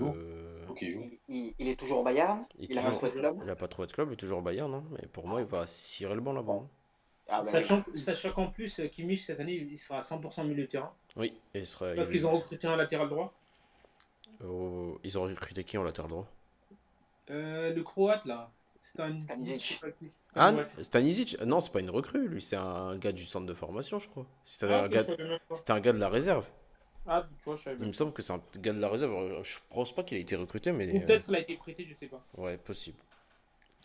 Il, il- il est toujours au Bayern. Il Il, a toujours- pas trouvé de club. il a pas trouvé de club, il est toujours au Bayern, non Mais pour moi, il va cirer le banc là-bas. hein. Ah, bah, Sachant, sachant qu'en plus, euh, Kimmich, cette année, il sera à 100% milieu de terrain. Oui, et il sera. Parce il- qu'ils ont recruté un latéral droit. Oh, ils ont recruté qui en latéral droit? Euh, le Croate, là. Stan... Stanisic. Ah, Ouais, c'est- Stanisic Non, c'est pas une recrue, lui, c'est un gars du centre de formation, je crois. C'était Ah, un, gars... un gars de la réserve. Ah, tu vois, je savais Il me semble que c'est un gars de la réserve. Je pense pas qu'il a été recruté, mais. Ou euh, peut-être qu'il a été prêté, je sais pas. Ouais, possible.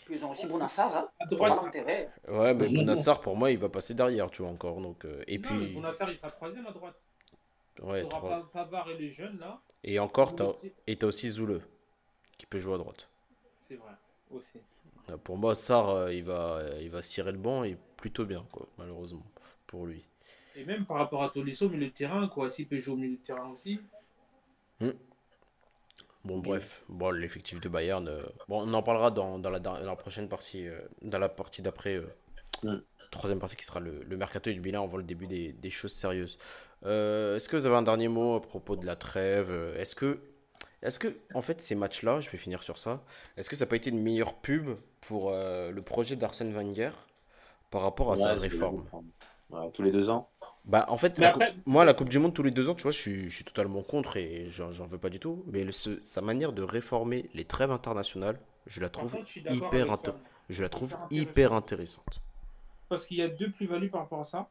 Ils ont aussi Bounassar. Hein. À droite, l'intérêt. Ouais, mais Bounassar, pour moi, il va passer derrière, tu vois, encore. Donc, euh, Et Non, puis. Bonassar, il sera troisième à droite. Ouais, Pavard et les jeunes, là. Et encore, t'as C'est et t'as aussi Zoule, qui peut jouer à droite. vrai, aussi. Euh, Pour moi, Sarr, euh, il va, il va cirer le banc et plutôt bien, quoi, malheureusement, pour lui. Et même par rapport à Tolisso, milieu de terrain, quoi. S'il peut jouer au milieu de terrain aussi. Bon, bref, bon, l'effectif de Bayern, euh, bon, on en parlera dans, dans la, dans la prochaine partie, euh, dans la partie d'après, euh, Mm. troisième partie qui sera le, le mercato et du bilan avant le début des, des choses sérieuses. Euh, est-ce que vous avez un dernier mot à propos de la trêve? Euh, Est-ce que, est-ce que, en fait, ces matchs-là, je vais finir sur ça, est-ce que ça n'a pas été une meilleure pub pour euh, le projet d'Arsène Wenger par rapport à sa réforme? Ouais, tous les deux ans. Bah, en fait, Mais la après- coupe- moi, la Coupe du Monde tous les deux ans, tu vois, je suis, je suis totalement contre et j'en veux pas du tout. Mais le- ce- sa manière de réformer les trêves internationales, je la trouve je hyper je la trouve Hyper hyper intéressante. Parce qu'il y a deux plus-values par rapport à ça.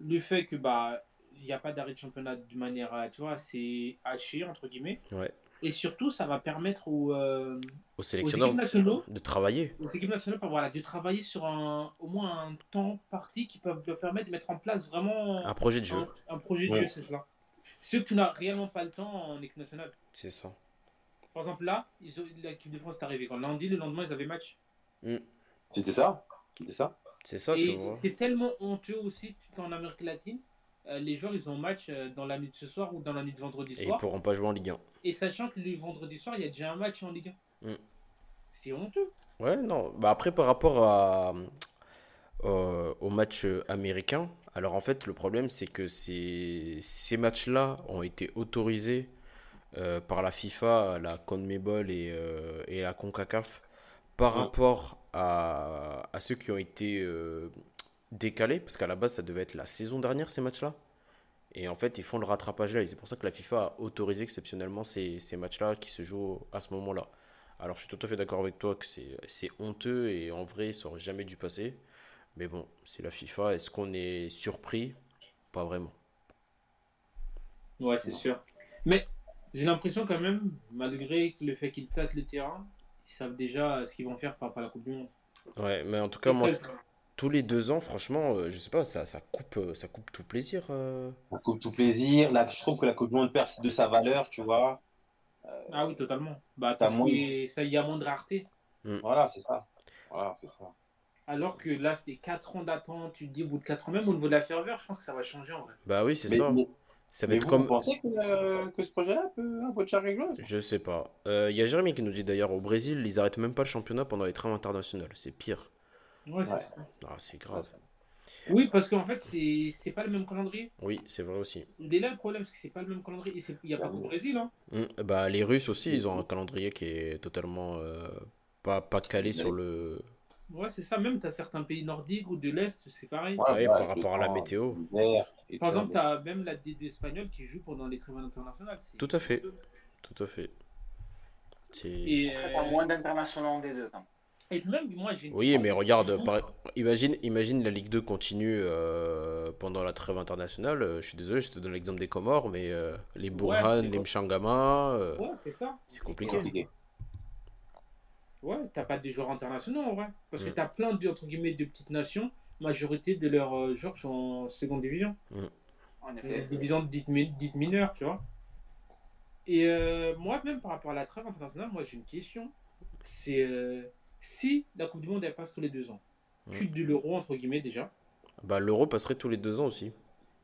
Le fait que bah il n'y a pas d'arrêt de championnat de manière, euh, tu vois, assez hachée, entre guillemets. Ouais. Et surtout, ça va permettre aux, euh, Au aux sélectionneur équipes nationaux, de travailler. aux équipes nationales voilà, de travailler sur un, au moins un temps parti qui peuvent leur permettre de mettre en place vraiment Un projet de jeu. un, un projet de Ouais. jeu, c'est cela. Ce que tu n'as réellement pas le temps en équipe nationale. C'est ça. Par exemple, là, ils ont- l'équipe de France est arrivée. Quand lundi, le lendemain, ils avaient match. C'était ça C'était ça C'est ça, tu vois. c'est tellement honteux aussi, tu en Amérique latine. Euh, les joueurs, ils ont match euh, dans la nuit de ce soir ou dans la nuit de vendredi Et ils soir. pourront pas jouer en Ligue 1. Et sachant que le vendredi soir, il y a déjà un match en Ligue 1. Mm. C'est honteux. Ouais, non. Bah après, par rapport à, euh, au match euh, américain, alors en fait, le problème, c'est que ces, ces matchs-là ont été autorisés euh, par la FIFA, la CONMEBOL et, euh, et la CONCACAF par Ouais. rapport à, à ceux qui ont été décalés, parce qu'à la base, ça devait être la saison dernière, ces matchs-là. Et en fait, ils font le rattrapage là, et c'est pour ça que la FIFA a autorisé exceptionnellement ces, ces matchs-là qui se jouent à ce moment-là. Alors, je suis tout à fait d'accord avec toi que c'est honteux et en vrai, ça aurait jamais dû passer. Mais bon, c'est la FIFA. Est-ce qu'on est surpris? Pas vraiment. Ouais, c'est sûr. Mais j'ai l'impression quand même, malgré le fait qu'ils tâtent le terrain, ils savent déjà ce qu'ils vont faire par rapport à la Coupe du Monde. Ouais, mais en tout cas, moi, tous les deux ans, franchement, euh, je sais pas, ça, ça coupe, euh, ça coupe tout plaisir. euh. La Coupe tout plaisir. Là, je trouve que la Coupe du Monde perd de sa valeur, tu vois. Ah oui, totalement. Bah, parce moins- que ça y a moins de rareté. Voilà, c'est ça. Voilà, c'est ça. Alors que là, c'était 4 ans d'attente. Tu te dis, au bout de 4 ans, même au niveau de la ferveur, je pense que ça va changer en vrai. Bah oui, c'est ça. mais- Ça va mais être vous, comme. vous pensez que, euh, que ce projet-là peut un peu de quelque chose? Je sais pas. Euh, Il y a Jérémy qui nous dit d'ailleurs au Brésil, ils arrêtent même pas le championnat pendant les trêves internationales. C'est pire. Ouais, c'est Ouais. ça. Ah, c'est grave. Oui, parce qu'en fait, c'est c'est pas le même calendrier. Oui, c'est vrai aussi. Est là le problème, c'est que c'est pas le même calendrier. Et il n'y a pas que au Brésil. Hein. Hmm, Bah, les Russes aussi, ils ont un calendrier qui est totalement euh, pas, pas calé sur le. Ouais, c'est ça. Même, tu as certains pays nordiques ou de l'Est, c'est pareil. Ouais, Ouais, voilà, par rapport à la le météo. Par exemple, tu as même la D2 espagnole qui joue pendant les trêves internationales. C'est- Tout à fait. Tout à fait. C'est. Et, euh, moins d'internationaux en D2. Même. et même, moi, j'ai Oui, mais regarde, par- imagine, imagine la Ligue 2 continue euh, pendant la trêve internationale. euh, je suis désolé, je te donne l'exemple des Comores, mais euh, les Burhan, c'est les. Mchangama, euh, Ouais, c'est ça. c'est compliqué. compliqué. Ouais, t'as pas des joueurs internationaux en vrai. Parce que Mm. t'as plein de, entre guillemets, de petites nations. Majorité de leurs joueurs sont en seconde division. En Une effet. division dite, dite mineure, tu vois. Et euh, moi, même par rapport à la trêve internationale, moi j'ai une question. C'est euh, si la Coupe du Monde elle passe tous les deux ans, Mm. culte de l'euro entre guillemets déjà. Bah, l'Euro passerait tous les deux ans aussi.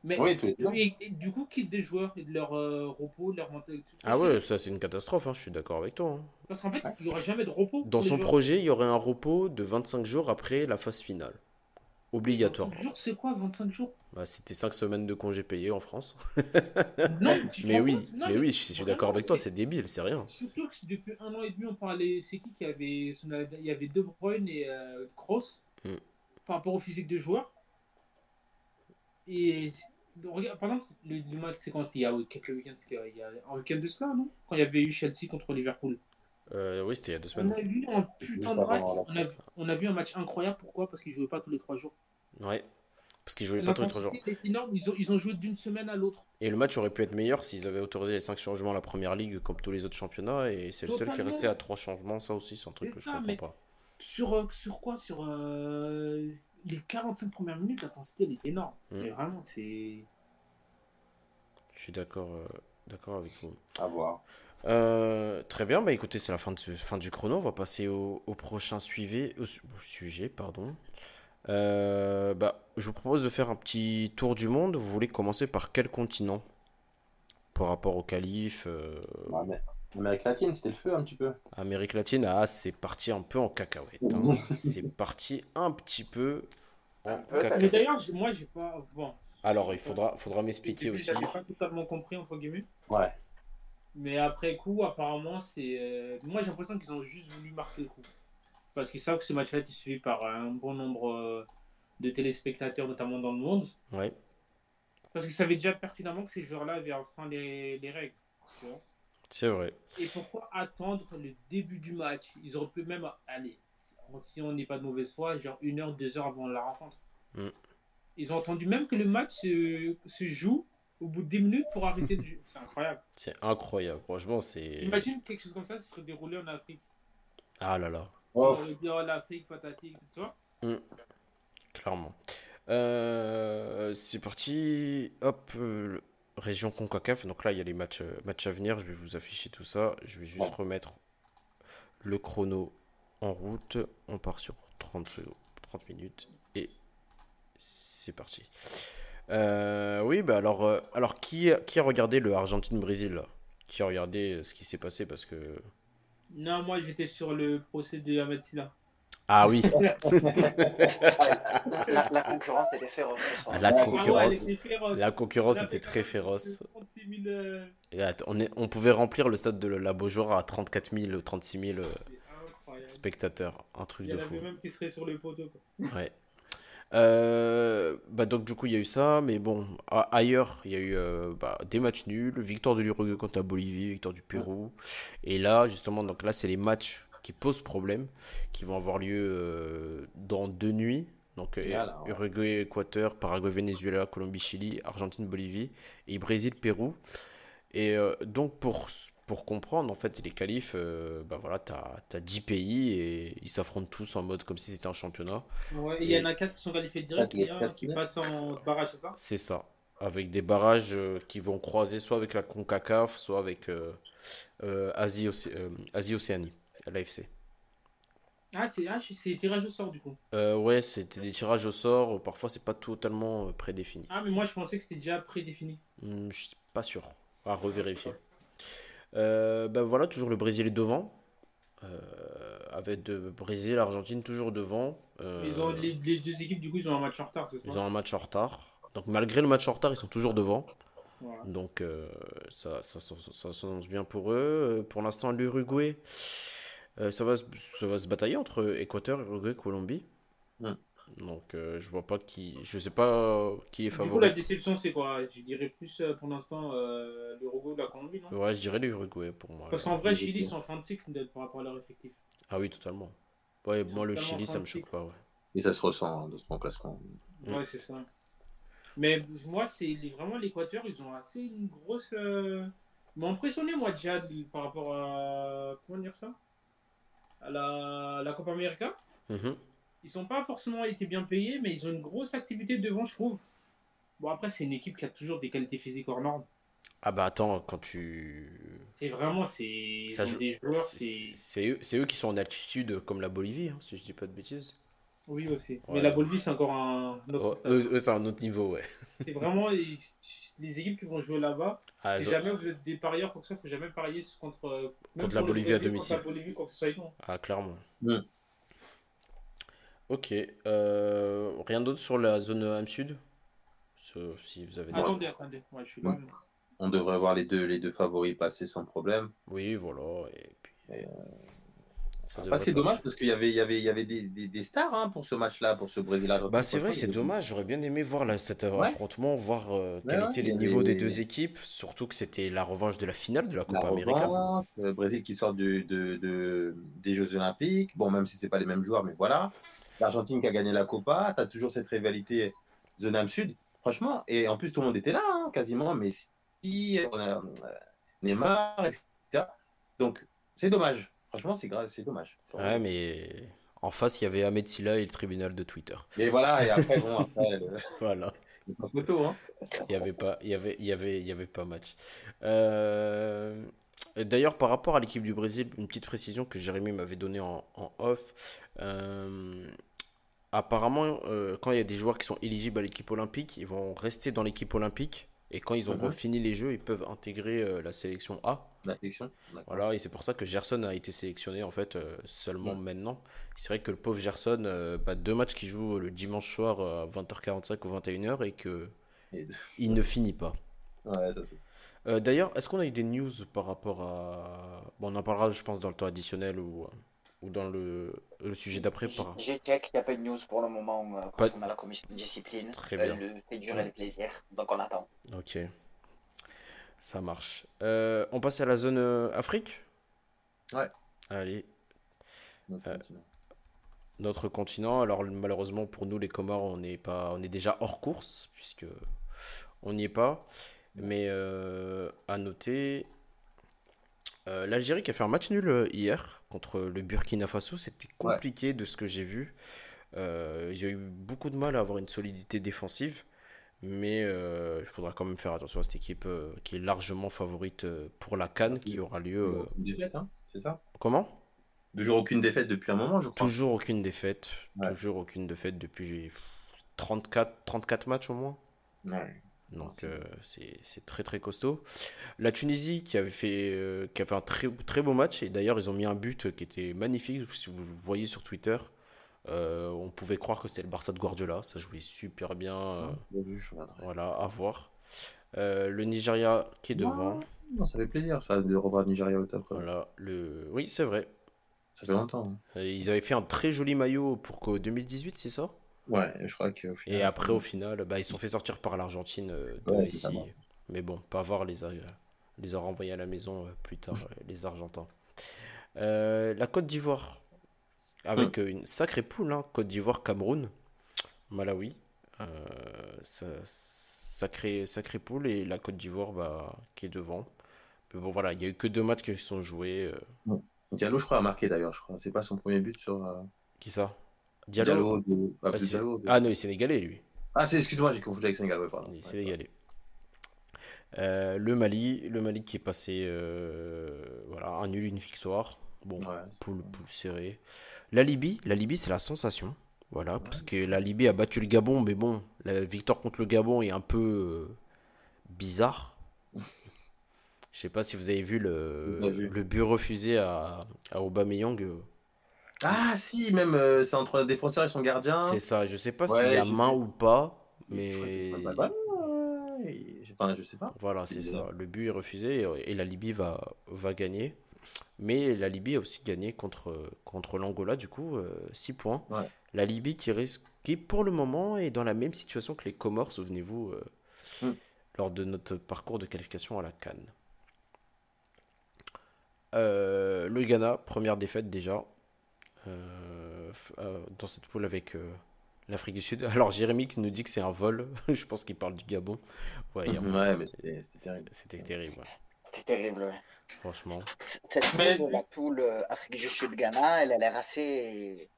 Mais Oui, tous les deux. et, et du coup, quitte des joueurs et de leur euh, repos, de leur mentalité. Ah ouais, ça c'est une catastrophe, hein, je suis d'accord avec toi. hein. Parce qu'en fait, il n'y aura jamais de repos. Dans son joueurs. projet, il y aurait un repos de 25 jours après la phase finale. Obligatoire. 25 jours, c'est quoi 25 jours? Bah, c'était 5 semaines de congés payés en France. Non, tu Mais oui, Non, mais oui, je suis d'accord avec toi, c'est- débile, c'est rien. Surtout que depuis un an et demi, on parlait. C'est qui qui avait. Il y avait De Bruyne et euh, Kroos Mm. par rapport au physique de joueur. Et regarde, par exemple, le, le match, c'est quand? Il y a quelques week-ends, c'était il y a un week-end de cela, non? Quand il y avait eu Chelsea contre Liverpool. Euh, oui, c'était il y a deux On semaines. a vu un putain Juste de match. On a, on a vu un match incroyable. Pourquoi? Parce qu'ils jouaient pas tous les trois jours. Ouais. Parce qu'ils jouaient pas tous les 3 jours. L'intensité était énorme. Ils ont, ils ont joué d'une semaine à l'autre. Et le match aurait pu être meilleur s'ils avaient autorisé les 5 changements à la première ligue comme tous les autres championnats. Et c'est le seul qui est resté à 3 changements. Ça aussi, c'est un truc que je comprends mais- pas. Sur, euh, sur quoi? Sur euh, les 45 premières minutes, l'intensité elle est énorme. Mm. Mais vraiment, c'est. Je suis d'accord euh, d'accord avec vous. À voir. Euh, très bien, bah écoutez, c'est la fin, de ce- fin du chrono. On va passer au, au prochain suivi, au, su- au sujet. Pardon. Euh, bah, je vous propose de faire un petit tour du monde. Vous voulez commencer par quel continent? Par rapport au calife, euh, Ouais, mais- Amérique latine, c'était le feu un petit peu. Amérique latine, ah, c'est parti un peu en cacahuète. hein. C'est parti un petit peu en peu, Mais cacahuète. d'ailleurs, j'ai- moi, j'ai pas. Bon, Alors, il faudra, faudra au m'expliquer aussi. j'avais pas totalement compris, entre guillemets. Ouais. Mais après coup, apparemment, c'est. euh, Moi, j'ai l'impression qu'ils ont juste voulu marquer le coup. Parce qu'ils savent que ce match-là est suivi par un bon nombre euh, de téléspectateurs, notamment dans le monde. Ouais. Parce qu'ils savaient déjà pertinemment que ces joueurs-là avaient enfreint les, les règles. C'est vrai. Et pourquoi attendre le début du match? Ils auraient pu même aller. si on n'est pas de mauvaise foi, genre une heure, deux heures avant la rencontre. Mm. Ils ont entendu même que le match se, se joue au bout de 10 minutes pour arrêter de jouer. C'est incroyable. C'est incroyable. Franchement, c'est. Imagine quelque chose comme ça, ce serait déroulé en Afrique. Ah là là. Oh, On aurait dit, oh, l'Afrique, patati, tu vois. Clairement. Euh, c'est parti. Hop. euh, région CONCACAF. Donc là, il y a les matchs, euh, matchs à venir. Je vais vous afficher tout ça. Je vais juste remettre le chrono en route. On part sur 30, secondes- 30 minutes. Et c'est parti. Euh, oui, bah alors, euh, alors qui, a- qui a regardé le Argentine-Brésil Qui a regardé euh, ce qui s'est passé Parce que. Non, moi j'étais sur le procès de Ahmed Silla. Ah oui, La, la concurrence était féroce la Ah ouais, concurrence. elle était féroce. La concurrence Là, était c'est très féroce. 36 000, euh, Et att- on, est- on pouvait remplir le stade de la Beaujoire à 34 000, 36 000 euh, c'est incroyable. spectateurs. Un truc Il y de en fou. avait même qui seraient sur le poteau. quoi. Ouais. Euh, bah donc du coup il y a eu ça, mais bon ailleurs il y a eu euh, bah, des matchs nuls, victoire de l'Uruguay contre la Bolivie, victoire du Pérou, et là justement donc là c'est les matchs qui posent problème, qui vont avoir lieu euh, dans deux nuits, donc Voilà, ouais. Uruguay, Équateur, Paraguay, Venezuela, Colombie, Chili, Argentine, Bolivie et Brésil, Pérou, et donc pour pour comprendre en fait les qualifs, euh, bah voilà t'as as 10 pays et ils s'affrontent tous en mode comme si c'était un championnat. Ouais, et il y en a 4 qui sont qualifiés direct, Quatre, il y a et un quatre qui passe en barrage, c'est ça? C'est ça. Avec des barrages euh, qui vont croiser soit avec la CONCACAF, soit avec euh, euh, Asie, Océ- euh, Asie Océanie, l'AFC. Ah, c'est ah, c'est tirage au sort du coup. Euh, ouais, c'était des tirages au sort. Parfois, c'est pas totalement prédéfini. Ah, mais moi je pensais que c'était déjà prédéfini. Hmm, je suis pas sûr. À revérifier. Euh, ben voilà, toujours le Brésil est devant. Euh, avec de Brésil, Argentine toujours devant. Euh, Ils ont, les, les deux équipes, du coup, ils ont un match en retard ce ils soir. ont un match en retard. Donc malgré le match en retard, ils sont toujours devant. Voilà. Donc euh, ça, ça, ça, ça s'annonce bien pour eux. Euh, Pour l'instant, l'Uruguay, euh, ça, va, se- ça va se batailler entre Équateur, Uruguay, Colombie. Donc euh, je vois pas qui, je sais pas euh, qui est Du coup, favori. la déception, c'est quoi? Je dirais plus euh, pour l'instant euh, l'Uruguay ou la Colombie, non? Ouais, je dirais l'Uruguay pour moi. Parce qu'en vrai, Chili, ils sont en fin de cycle de- par rapport à leur effectif. Ah oui, totalement. Ouais, Ils moi le Chili, ça me choque pas. Ouais. Et ça se ressent hein, dans son classement. Mm. Ouais, c'est ça. Mais moi, c'est vraiment l'Équateur, ils ont assez une grosse. Euh... Ils m'ont impressionné, moi, déjà, de- par rapport à. Comment dire ça? À la, la Copa América. Mhm. Ils sont pas forcément été bien payés, mais ils ont une grosse activité devant, je trouve. Bon, après, c'est une équipe qui a toujours des qualités physiques hors normes. Ah bah attends, quand tu. C'est vraiment, c'est. Ça joue- des joueurs, C'est c'est. eux, c'est eux qui sont en altitude comme la Bolivie, hein, si je dis pas de bêtises. Oui, aussi. Ouais. Mais la Bolivie, c'est encore un autre Oh, eux, eux, c'est un autre niveau, ouais. C'est vraiment les, les équipes qui vont jouer là-bas. Ah, Si jamais vous êtes des parieurs, quoi que ça, faut jamais parier contre, euh, même Contre la Bolivie à domicile. Contre la Bolivie, quoi que ce soit. Ah, clairement. Ok. euh, rien d'autre sur la zone AM Sud? Sauf si vous avez des... Attendez, attendez. Ouais, je suis là. Ouais. On devrait voir les deux, les deux favoris passer sans problème. Oui, voilà. Et puis... Et, euh, ça devrait c'est passer. dommage parce qu'il y avait, il y avait, il y avait des, des, des stars hein, pour ce match-là, pour ce Brésil. Bah c'est vrai, c'est dommage. J'aurais bien aimé voir là, cet affrontement, voir euh, quel Ouais, était ouais, les niveaux des deux équipes. Surtout que c'était la revanche de la finale de la La Copa América. le Brésil qui sort du, de, de- des Jeux Olympiques. Bon, même si c'est pas les mêmes joueurs, mais voilà. L'Argentine qui a gagné la Copa. Tu as toujours cette rivalité zone am sud. Franchement, et en plus tout le monde était là, hein, quasiment. Messi, on a, euh, Neymar, etc. Donc c'est dommage. Franchement, c'est grave, c'est dommage. Ouais, mais en face, il y avait Ahmed Silla et le tribunal de Twitter. Et voilà, et après, bon, après, Voilà. photo, hein. Il y avait pas, il y avait, il y avait, il y avait pas match. Euh, D'ailleurs, par rapport à l'équipe du Brésil, une petite précision que Jérémy m'avait donnée en, en off. Euh, apparemment, euh, quand il y a des joueurs qui sont éligibles à l'équipe olympique, ils vont rester dans l'équipe olympique. Et quand ils ont Mhm. fini les jeux, ils peuvent intégrer euh, la sélection A. La sélection. Voilà, et c'est pour ça que Gerson a été sélectionné en fait euh, seulement Mm. maintenant. C'est vrai que le pauvre Gerson, bah, deux matchs qu'il joue le dimanche soir à 20h45 ou 21h et que Et- il ne finit pas. Ouais, ça fait. D'ailleurs, est-ce qu'on a eu des news par rapport à... Bon, on en parlera, je pense, dans le temps additionnel ou, ou dans le, le sujet d'après. Par... J'ai check, il n'y a pas de news pour le moment euh, Pas- concernant la commission de discipline. Très Euh, bien. le fait dur et le plaisir. Donc on attend. Ok, ça marche. Euh, on passe à la zone euh, Afrique? Ouais. Allez, Euh, notre continent. Alors malheureusement pour nous les Comores, on est pas, on est déjà hors course puisque on n'y est pas. Mais euh, à noter, euh, l'Algérie qui a fait un match nul euh, hier contre le Burkina Faso, c'était compliqué de ce que j'ai vu. Euh, ils ont eu beaucoup de mal à avoir une solidité défensive, mais il faudra quand même faire attention à cette équipe qui est largement favorite pour la Cannes qui aura lieu. Hein, c'est ça? Comment? Toujours aucune défaite depuis un moment, je crois. Toujours aucune défaite. Toujours aucune défaite depuis 34, 34 matchs au moins. Ouais. Donc euh, c'est très très costaud. La Tunisie qui avait fait euh, qui a fait un très, très beau match et d'ailleurs ils ont mis un but qui était magnifique si vous le voyez sur Twitter. Euh, on pouvait croire que c'était le Barça de Guardiola, ça jouait super bien. voilà, à voir. le Nigeria qui est devant. Non, ça fait plaisir ça de revoir le Nigeria au top. Voilà, le... oui c'est vrai. Ça fait longtemps. Hein. Ils avaient fait un très joli maillot pour 2018, c'est ça? Ouais, je crois que. Et après, au final, bah, ils sont fait sortir par l'Argentine euh, de Messi. Mais bon, pas voir les, les a renvoyés à la maison euh, plus tard, euh, les Argentins. la Côte d'Ivoire, avec hum. une sacrée poule, hein, Côte d'Ivoire, Cameroun, Malawi. sacré, sacré poule et la Côte d'Ivoire bah, qui est devant. Mais bon, voilà, il n'y a eu que deux matchs qui sont joués. Diallo, je crois, a marqué d'ailleurs, je crois. C'est pas son premier but sur. Qui ça? Diallo. Ah, ah, non, il est sénégalais, lui. Ah, c'est, excuse-moi, j'ai confondu avec Sénégal, pardon. Il est sénégalais. Euh, le Mali, le Mali qui est passé euh, voilà, un nul, une victoire. Bon, poule, poule serrée. La Libye, la Libye c'est la sensation. Voilà, parce que la Libye a battu le Gabon, mais bon, la victoire contre le Gabon est un peu euh, bizarre. Je sais pas si vous avez vu le, le but refusé à, à Aubameyang. Ah si, même euh, c'est entre un défenseur et son gardien. C'est ça, je sais pas s'il y a main ou pas, mais. Enfin, je sais pas. Voilà, c'est ça. Le but est refusé et la Libye va, va gagner. Mais la Libye a aussi gagné contre, contre l'Angola, du coup, 6 euh, points. La Libye qui risque, qui pour le moment est dans la même situation que les Comores, souvenez-vous, euh, hmm. lors de notre parcours de qualification à la Cannes. le Ghana, première défaite déjà. Euh, euh, dans cette poule avec euh, l'Afrique du Sud. Alors Jérémy qui nous dit que c'est un vol, je pense qu'il parle du Gabon. Ouais, mais c'était terrible. C'était terrible. C'était terrible, ouais. Franchement. Cette poule, la poule Afrique du Sud-Ghana, elle a l'air assez.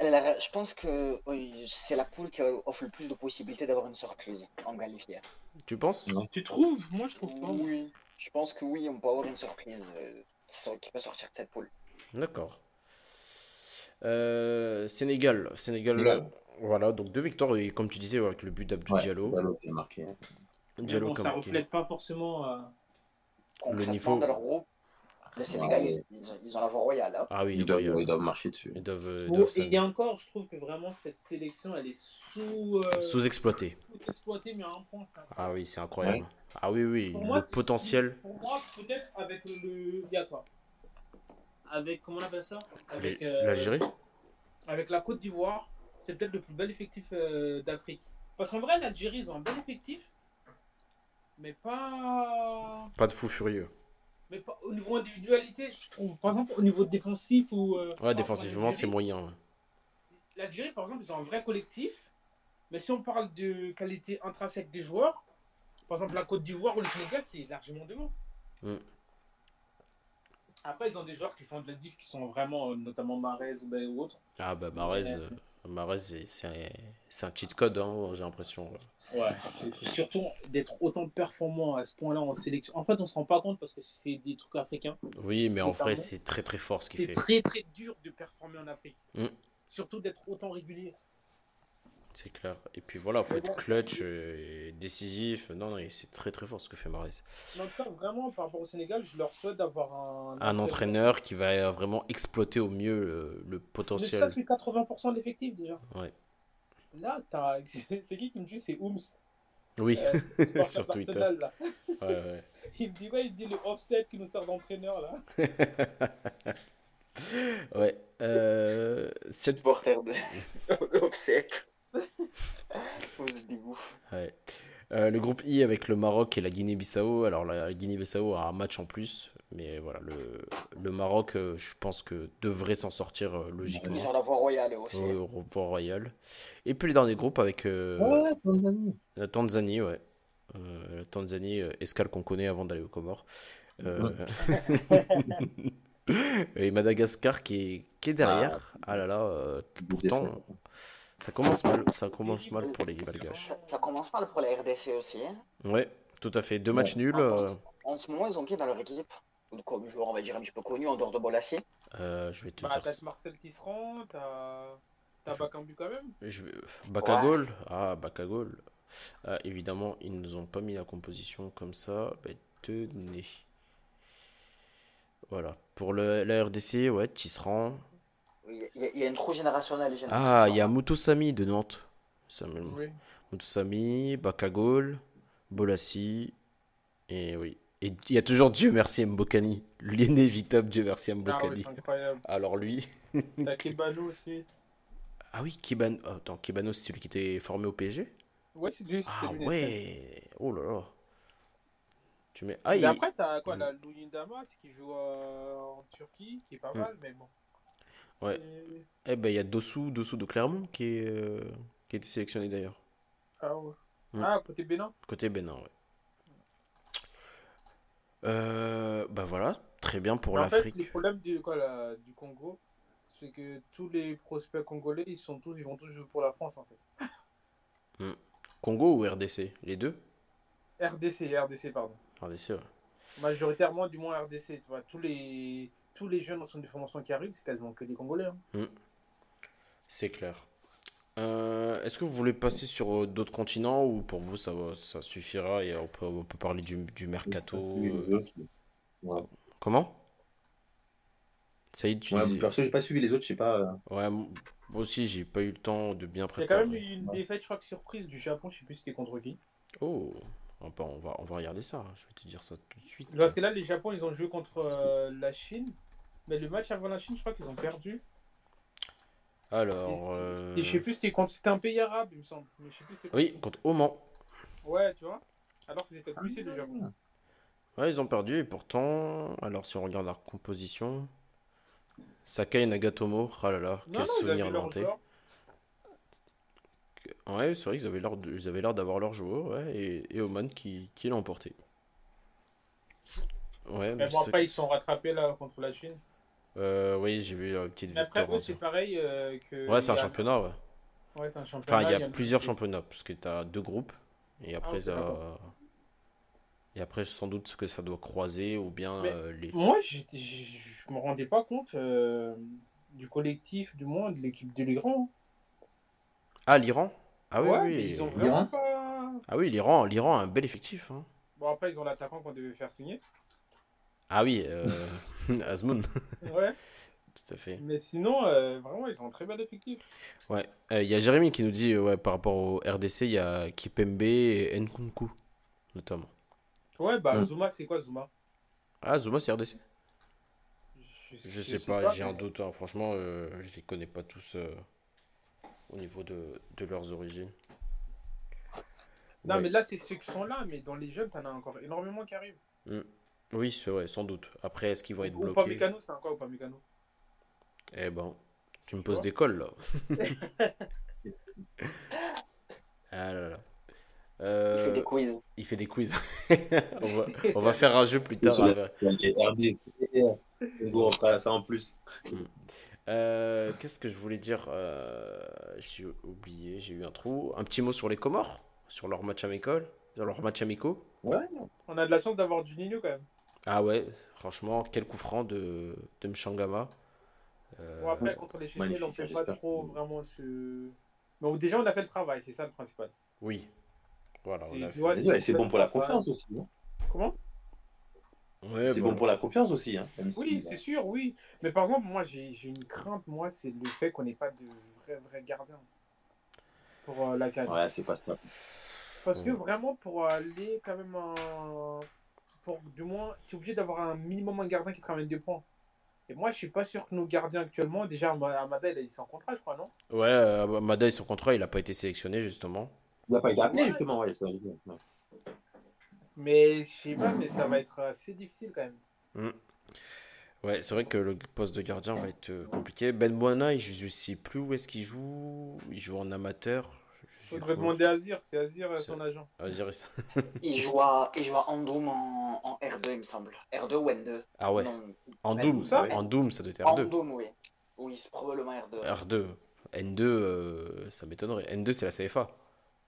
je pense que c'est la poule qui offre le plus de possibilités d'avoir une surprise en qualifié. Tu penses? Tu trouves? Moi, je trouve pas. Oui, je pense que oui, on peut avoir une surprise qui peut sortir de cette poule. D'accord. Euh, Sénégal, Sénégal, voilà, donc deux victoires, et comme tu disais, avec le but d'Abdou Diallo. Diallo qui a marqué. Diallo bon, ça reflète pas forcément euh... le niveau. Dans leur groupe, le Sénégal, ils, ont, la voie royale. Hein. Ah oui, ils doivent, ils doivent, marcher dessus. Ils doivent, euh, et, et encore, je trouve que vraiment cette sélection, elle est sous. Euh... Sous-exploitée. Sous-exploitée, mais à un point, ça. Ah oui, c'est incroyable. Ouais. Ah oui, oui, pour le moi, potentiel. Pour moi, peut-être avec le. Il y a quoi? Avec, comment on appelle ça? Avec euh, l'Algérie Avec la Côte d'Ivoire, c'est peut-être le plus bel effectif euh, d'Afrique. Parce qu'en vrai, l'Algérie, ils ont un bel effectif, mais pas. Pas de fou furieux. Mais pas, au niveau individualité, je trouve. Par exemple, au niveau défensif ou. Euh, ouais, défensivement, c'est moyen. L'Algérie, par exemple, ils ont un vrai collectif. Mais si on parle de qualité intrinsèque des joueurs, par exemple, la Côte d'Ivoire ou le Sénégal, c'est largement devant. Mm. Après, ils ont des joueurs qui font de la diff qui sont vraiment, euh, notamment Marez ou, ben, autres. Ah, bah Marez, euh, Marez c'est un, cheat code, hein, j'ai l'impression. Ouais, surtout d'être autant performant à ce point-là en sélection. En fait, on se rend pas compte parce que c'est des trucs africains. Oui, mais en vrai, c'est très très fort ce qu'il fait. C'est très très dur de performer en Afrique. Mm. Surtout d'être autant régulier. C'est clair. Et puis voilà, faut être clutch et décisif. Non, non, c'est très très fort ce que fait Marais. vraiment, par rapport au Sénégal, je leur souhaite d'avoir un... un entraîneur qui va vraiment exploiter au mieux le, potentiel. Mais ça, c'est 80% de l'effectif déjà. Ouais. Là, c'est qui qui me dit C'est Ooms. Oui, euh, sur Twitter. Là. Ouais, ouais. Il me dit quoi Il me dit le offset qui nous sert d'entraîneur là. ouais. Euh, cette... Supporter de offset. Vous êtes des euh, le groupe I avec le Maroc et la Guinée-Bissau. Alors la Guinée-Bissau a un match en plus, mais voilà, le, le Maroc, euh, je pense que devrait s'en sortir euh, logiquement. Ils ont la voie royale aussi. au au voie royale. Et puis les derniers groupes avec euh, Ouais, Tanzanie. la Tanzanie, ouais. Euh, la Tanzanie, euh, escale qu'on connaît avant d'aller aux Comores. Euh, et Madagascar qui est, qui est derrière. Ah, là là, euh, pourtant, ça commence mal. Ça commence mal pour les Malgaches. Ça, ça commence mal pour la RDC aussi. hein. Ouais, tout à fait. Deux matchs Ouais. nuls. En, euh, en ce moment, ils ont qui dans leur équipe? Comme joueur, on va dire, un petit peu connu en dehors de Bolassi. euh, je vais te Bah, dire. t'as. Marcel qui se rend, t'as t'as Je- Bakambu quand même. Je. Bakagol. Ah, Bakagol. Ah, évidemment, ils nous ont pas mis la composition comme ça. Bah, tenez. Voilà. Pour le, la RDC, ouais, Tisserand. Il y, a- y une trop générationnelle. Ah, il y a Mutosami de Nantes. Samuel Oui. Mutosami, Bakagol, Bolassi. Et oui. Et il y a toujours Dieu merci Mbokani. L'inévitable Dieu merci Ah Mbokani. Alors lui. T'as Kebano aussi. Ah oui, Kibano. oh, attends, Kibano, c'est celui qui était formé au PSG Ouais, c'est lui. Ah lui, ouais. Oh là là. Tu mets. Ah, Mais il- après, t'as quoi, Mm. la qui joue euh, en Turquie, qui est pas Mm. mal, mais bon. Ouais. Eh ben, il y a Dossou, Dossou de Clermont qui est, euh, qui a été sélectionné d'ailleurs. Ah ouais. Mm. Ah, côté Bénin. Côté Bénin, ouais. Euh, bah voilà, très bien pour en fait, le l'Afrique. problème du, quoi, la- du Congo, c'est que tous les prospects congolais, ils, sont tous, ils vont tous jouer pour la France, en fait. Congo ou RDC Les deux? RDC, RDC, pardon. RDC, ouais. Majoritairement, du moins RDC, tu vois. Tous les, tous les jeunes en centre de formation qui arrivent, c'est quasiment que des Congolais. hein. C'est clair. Euh, Est-ce que vous voulez passer sur euh, d'autres continents ou pour vous ça, va- ça suffira et on peut, on peut parler du, du mercato euh, ouais. Comment? Saïd, tu Ouais, disais- perso, j'ai pas suivi les autres, je sais pas. euh, Ouais, moi aussi j'ai pas eu le temps de bien Il y a quand même préparer. eu une défaite, je crois que surprise du Japon, je sais plus c'était contre qui. Oh, on va, on va, on va regarder ça, je vais te dire ça tout de suite. Parce que là, les Japon, ils ont joué contre euh, la Chine. Mais le match avant la Chine, je crois qu'ils ont perdu. Alors, Et, euh, et je sais plus c'était contre. C'était un pays arabe, il me semble. Mais je sais plus c'était contre oui, contre Oman. Ouais, tu vois. Alors qu'ils étaient poussés, le Japon. Ouais, ils ont perdu et pourtant, alors si on regarde leur composition, Sakai Nagatomo, ah là là, Non, quel non, souvenir avaient Ouais, c'est vrai qu'ils avaient l'air d'avoir leur joueur, ouais, et, et Oman qui, qui l'a emporté. Ouais, Mais bon, après, ils se sont rattrapés là contre la Chine. euh, oui, j'ai vu une petite Mais après, victoire. c'est pareil euh, que. Ouais, c'est un championnat, ouais. Ouais, c'est un championnat. Enfin, il y a plusieurs championnats, parce que tu as deux groupes, et après, ok, ça... Et après, sans doute ce que ça doit croiser, ou bien euh, les... Moi, je je me rendais pas compte euh, du collectif, du moins de l'équipe de l'Iran. Ah, l'Iran? Ah oui, ouais, oui. mais ils ont l'Iran vraiment pas. Ah oui, l'Iran, l'Iran a un bel effectif, hein. Bon, après, ils ont l'attaquant qu'on devait faire signer. Ah oui, euh... Azmoun, Ouais, tout à fait. mais sinon, euh, vraiment, ils ont un très bel effectif. Ouais, Euh, il y a Jérémy qui nous dit, euh, ouais, par rapport au RDC, il y a Kipembe et Nkunku, notamment. Ouais, bah, Mm. Zuma, c'est quoi Zuma? Ah, Zuma, c'est RDC? Je sais pas, j'ai un doute, hein. Franchement, euh, je les connais pas tous euh, au niveau de, de leurs origines. Non, Ouais. mais là, c'est ceux qui sont là, mais dans les jeunes, t'en as encore énormément qui arrivent. Oui, c'est vrai, sans doute. Après, est-ce qu'ils vont être Ou pas bloqués? Mécano, c'est encore ou pas Mécano Eh ben, tu me poses des cols là. ah là là. Il Euh, fait des quiz. il fait des quiz. on, va, on va faire un jeu plus tard. euh, on ça en plus. Euh, Qu'est-ce que je voulais dire Euh, J'ai oublié, j'ai eu un trou. Un petit mot sur les Comores, sur leur match amical, sur leur match amicaux. Ouais, On a de la chance d'avoir du Nino quand même. Ah ouais, franchement, quel coup franc de, de Mchangama. Euh, Bon, après, contre les Chiliens, on peut pas j'espère. trop vraiment se. Donc, déjà, on a fait le travail, c'est ça le principal. Oui. Voilà, C'est- on a tu fait- ouais, c'est bon pour la confiance aussi. hein. Comment? Ouais, C'est bon. bon pour la confiance aussi. Hein, même Oui, si, c'est sûr, oui. Mais par exemple, moi, j'ai j'ai une crainte, moi, c'est le fait qu'on n'ait pas de vrai, vrai gardien pour euh, la canne. Ouais, c'est pas ça. Parce que vraiment, pour aller quand même un... Pour, du moins, tu es obligé d'avoir un minimum un gardien qui te ramène des points. Et moi, je suis pas sûr que nos gardiens actuellement, déjà, Amada, il est sans contrat, je crois, non? Ouais, euh, Mada, son contrat, il n'a pas été sélectionné justement. Il n'a pas été appelé Ouais. justement. Ouais. Mais je sais pas, mais ça va être assez difficile quand même. Ouais, c'est vrai que le poste de gardien va être euh, compliqué. Ben Moana, je ne sais plus où est-ce qu'il joue. Il joue en amateur. Je Faudrait demander à Azir, c'est Azir euh, son agent. Ah, je dirais ça. Il joue à, il joue à Andoum en, en R2, il me semble. R2 ou N2 Ah ouais. Non, En Doom, ça en Doom, ça doit être R2. Andoum, oui. Oui, c'est probablement R2. R2. N2, euh, ça m'étonnerait. N2, c'est la CFA.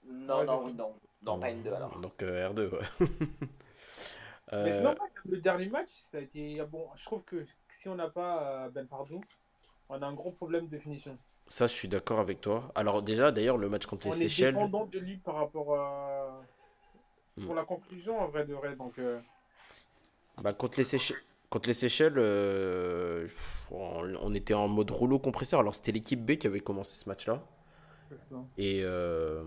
Non, Ouais, non, oui, non. Non, pas N2 alors. Donc euh, R2, ouais. Mais Euh, c'est normal, le dernier match, ça a été. ah Bon, je trouve que si on n'a pas euh, Ben Pardou, on a un gros problème de finition. ça, je suis d'accord avec toi. Alors déjà, d'ailleurs, le match contre les on est Seychelles, dépendant de lui par rapport à. Hmm. Pour la conclusion, en vrai de vrai. Donc, euh, bah, contre les Seychelles, contre les Seychelles euh, on, on était en mode rouleau compresseur. Alors c'était l'équipe B qui avait commencé ce match-là. Et euh,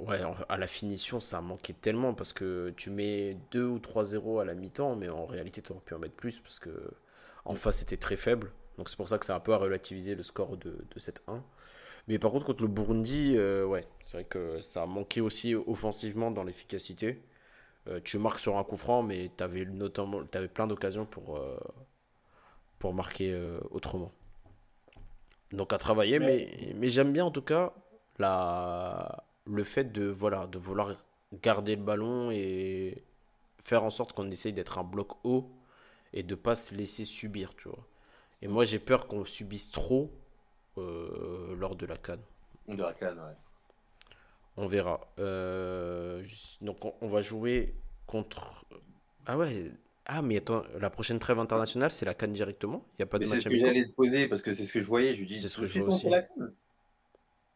ouais, à la finition, ça manquait tellement parce que tu mets 2 ou 3-0 à la mi-temps, mais en réalité, tu aurais pu en mettre plus parce que en face, c'était très faible. Donc c'est pour ça que ça a un peu à relativiser le score de, de cette 1. Mais par contre, contre le Burundi, euh, ouais, c'est vrai que ça a manqué aussi offensivement dans l'efficacité. Euh, tu marques sur un coup franc, mais tu avais notamment, avais plein d'occasions pour, euh, pour marquer autrement. Donc à travailler, mais, mais j'aime bien en tout cas la, le fait de, voilà, de vouloir garder le ballon et faire en sorte qu'on essaye d'être un bloc haut et de pas se laisser subir, tu vois. Et moi j'ai peur qu'on subisse trop euh, lors de la canne. De la canne, ouais. On verra. Euh, donc on, on va jouer contre... Ah ouais. Ah mais attends, la prochaine trêve internationale, c'est la canne directement? Il n'y a pas de Mais c'est match ce que j'allais te poser parce que c'est ce que je voyais. Je lui dis, C'est ce que je vois aussi. fait la canne.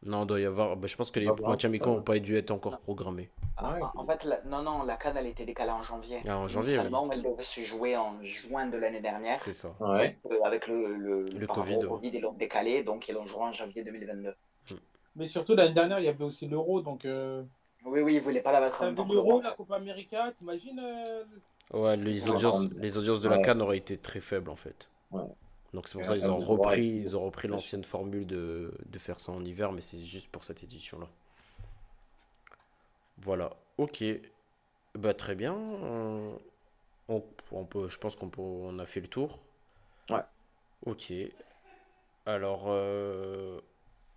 Non, il doit y avoir... bah, je pense que les va voir, matchs amicaux n'ont pas dû être encore programmés. Ah ouais, En fait, la- non, non, la CAN, elle était décalée en janvier. Ah, en janvier, oui. Initialement, elle devait se jouer en juin de l'année dernière. C'est ça. Ouais. Avec le, le, Le Covid, au. Covid, ils l'ont décalé, donc ils l'ont joué en janvier 2022. Mais surtout, l'année dernière, il y avait aussi l'Euro. Donc, euh... Oui, oui, ils voulaient pas la mettre en l'Euro, la. Copa América, t'imagines euh, Ouais, les audiences, les audiences de la Ouais. Cannes auraient été très faibles en fait. Ouais. Donc c'est pour ça qu'ils ont repris, ils- ont repris l'ancienne formule de, de faire ça en hiver, mais c'est juste pour cette édition-là. Voilà, ok. Bah très bien. On, on- on peut, je pense qu'on on a fait le tour. Ouais. Ok. Alors, euh,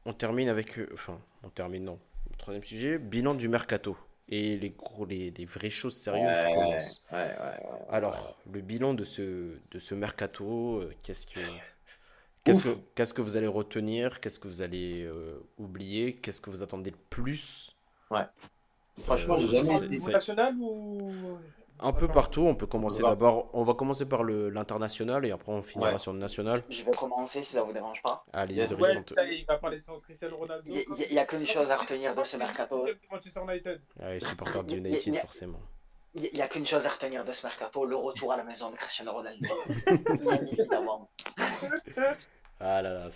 on termine avec, enfin, on termine non. Troisième sujet, bilan du mercato et les gros, les, les vraies choses sérieuses Ouais, commencent. ouais, ouais, ouais. Alors, le bilan de ce, de ce mercato, euh, qu'est-ce que, qu'est-ce que, qu'est-ce que vous allez retenir? Qu'est-ce que vous allez euh, oublier? Qu'est-ce que vous attendez le plus? Franchement, Euh, j'ai jamais ou. Un peu partout, on peut commencer d'abord, on va commencer par le, l'international et après on finira Ouais. sur le national. Je vais commencer si ça vous dérange pas. Allez, Yes, Ouais, il va parler sur Cristiano Ronaldo. Il n'y a, qu'une chose à retenir de ce mercato. Allez, supporter de United, il- forcément. Il n'y a qu'une chose à retenir de ce mercato, le retour à la maison de Cristiano Ronaldo. Bien évidemment. Ah là là.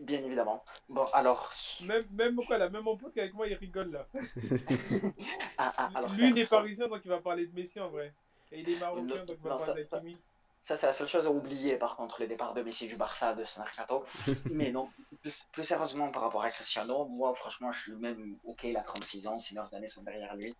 Bien évidemment. Bon, alors. Même, même quoi, là, même mon pote qui est avec moi, il rigole là. ah, ah, alors Lui, il est parisien, donc il va parler de Messi en vrai. Et il est marocain, donc il va non, parler ça- d'Hakimi. Ça, c'est la seule chose à oublier, par contre, le départ de Messi du Barça de ce mercato. Mais non, plus, plus sérieusement par rapport à Cristiano, moi, franchement, je suis même OK, il a 36 ans, ses 9 années sont derrière lui.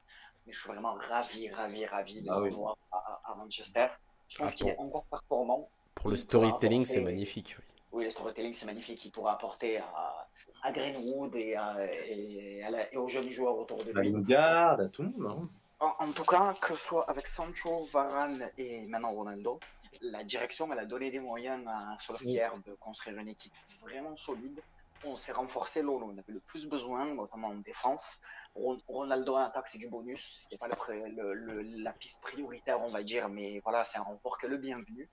Mais je suis vraiment ravi, ravi, ravi de Ah le oui. revoir à, à Manchester. Je pense Ah, qu'il est encore performant. Pour le storytelling, c'est magnifique. oui. Oui, le storytelling, c'est magnifique. Il pourra apporter à, à Greenwood et, à- et, à la- et aux jeunes joueurs autour de À lui. Lingard, à tout le monde. hein. En, en tout cas, que ce soit avec Sancho, Varane et maintenant Ronaldo, la direction elle a donné des moyens à Solskjaer de construire une équipe vraiment solide. On s'est renforcé là où on avait le plus besoin, notamment en défense. Ron- Ronaldo en attaque, c'est du bonus. Pas pré- le- le- la piste prioritaire, on va dire, mais voilà, c'est un renfort que le bienvenu.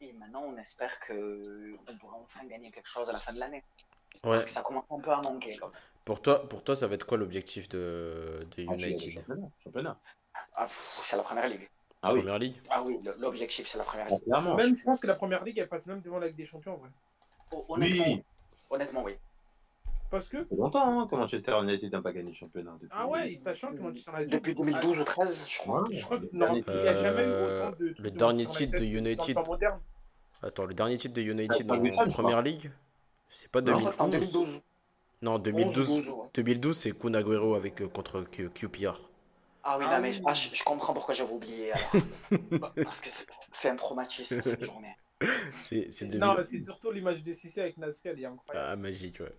Et maintenant, on espère que on pourra enfin gagner quelque chose à la fin de l'année. Ouais. Parce que ça commence un peu à manquer. là. Pour toi, pour toi, ça va être quoi l'objectif de, de Ah, United? championnat, championnat. Ah, c'est la première ligue. Ah oui, Première ligue? Ah oui, l'objectif, c'est la première ligue. Même, je pense que la première ligue, elle passe même devant la Ligue des Champions en vrai. Honnêtement, Oui, honnêtement, oui. Parce que. longtemps hein, que Manchester United n'a pas gagné le championnat. depuis- Ah ouais, sachant que Manchester United. Depuis 2012 ou 13, je crois. Je crois que non, il n'y a jamais eu Euh, autant de. le de dernier titre de dans le United. Attends, le dernier titre de United Ah, en Ferguson, je première ligue? C'est pas Je crois que c'est en 2011? 2012. Non, 2012. 11, 12, ouais. 2012, c'est Kun Agüero avec, euh, contre Q- QPR. Ah oui, Ah non, mais oui. ah, je, comprends pourquoi j'avais oublié. alors. Parce que c'est- un traumatisme cette journée. c'est Non, 2011. c'est surtout l'image de Cissé avec Nasri, elle est incroyable. Ah, magique, ouais.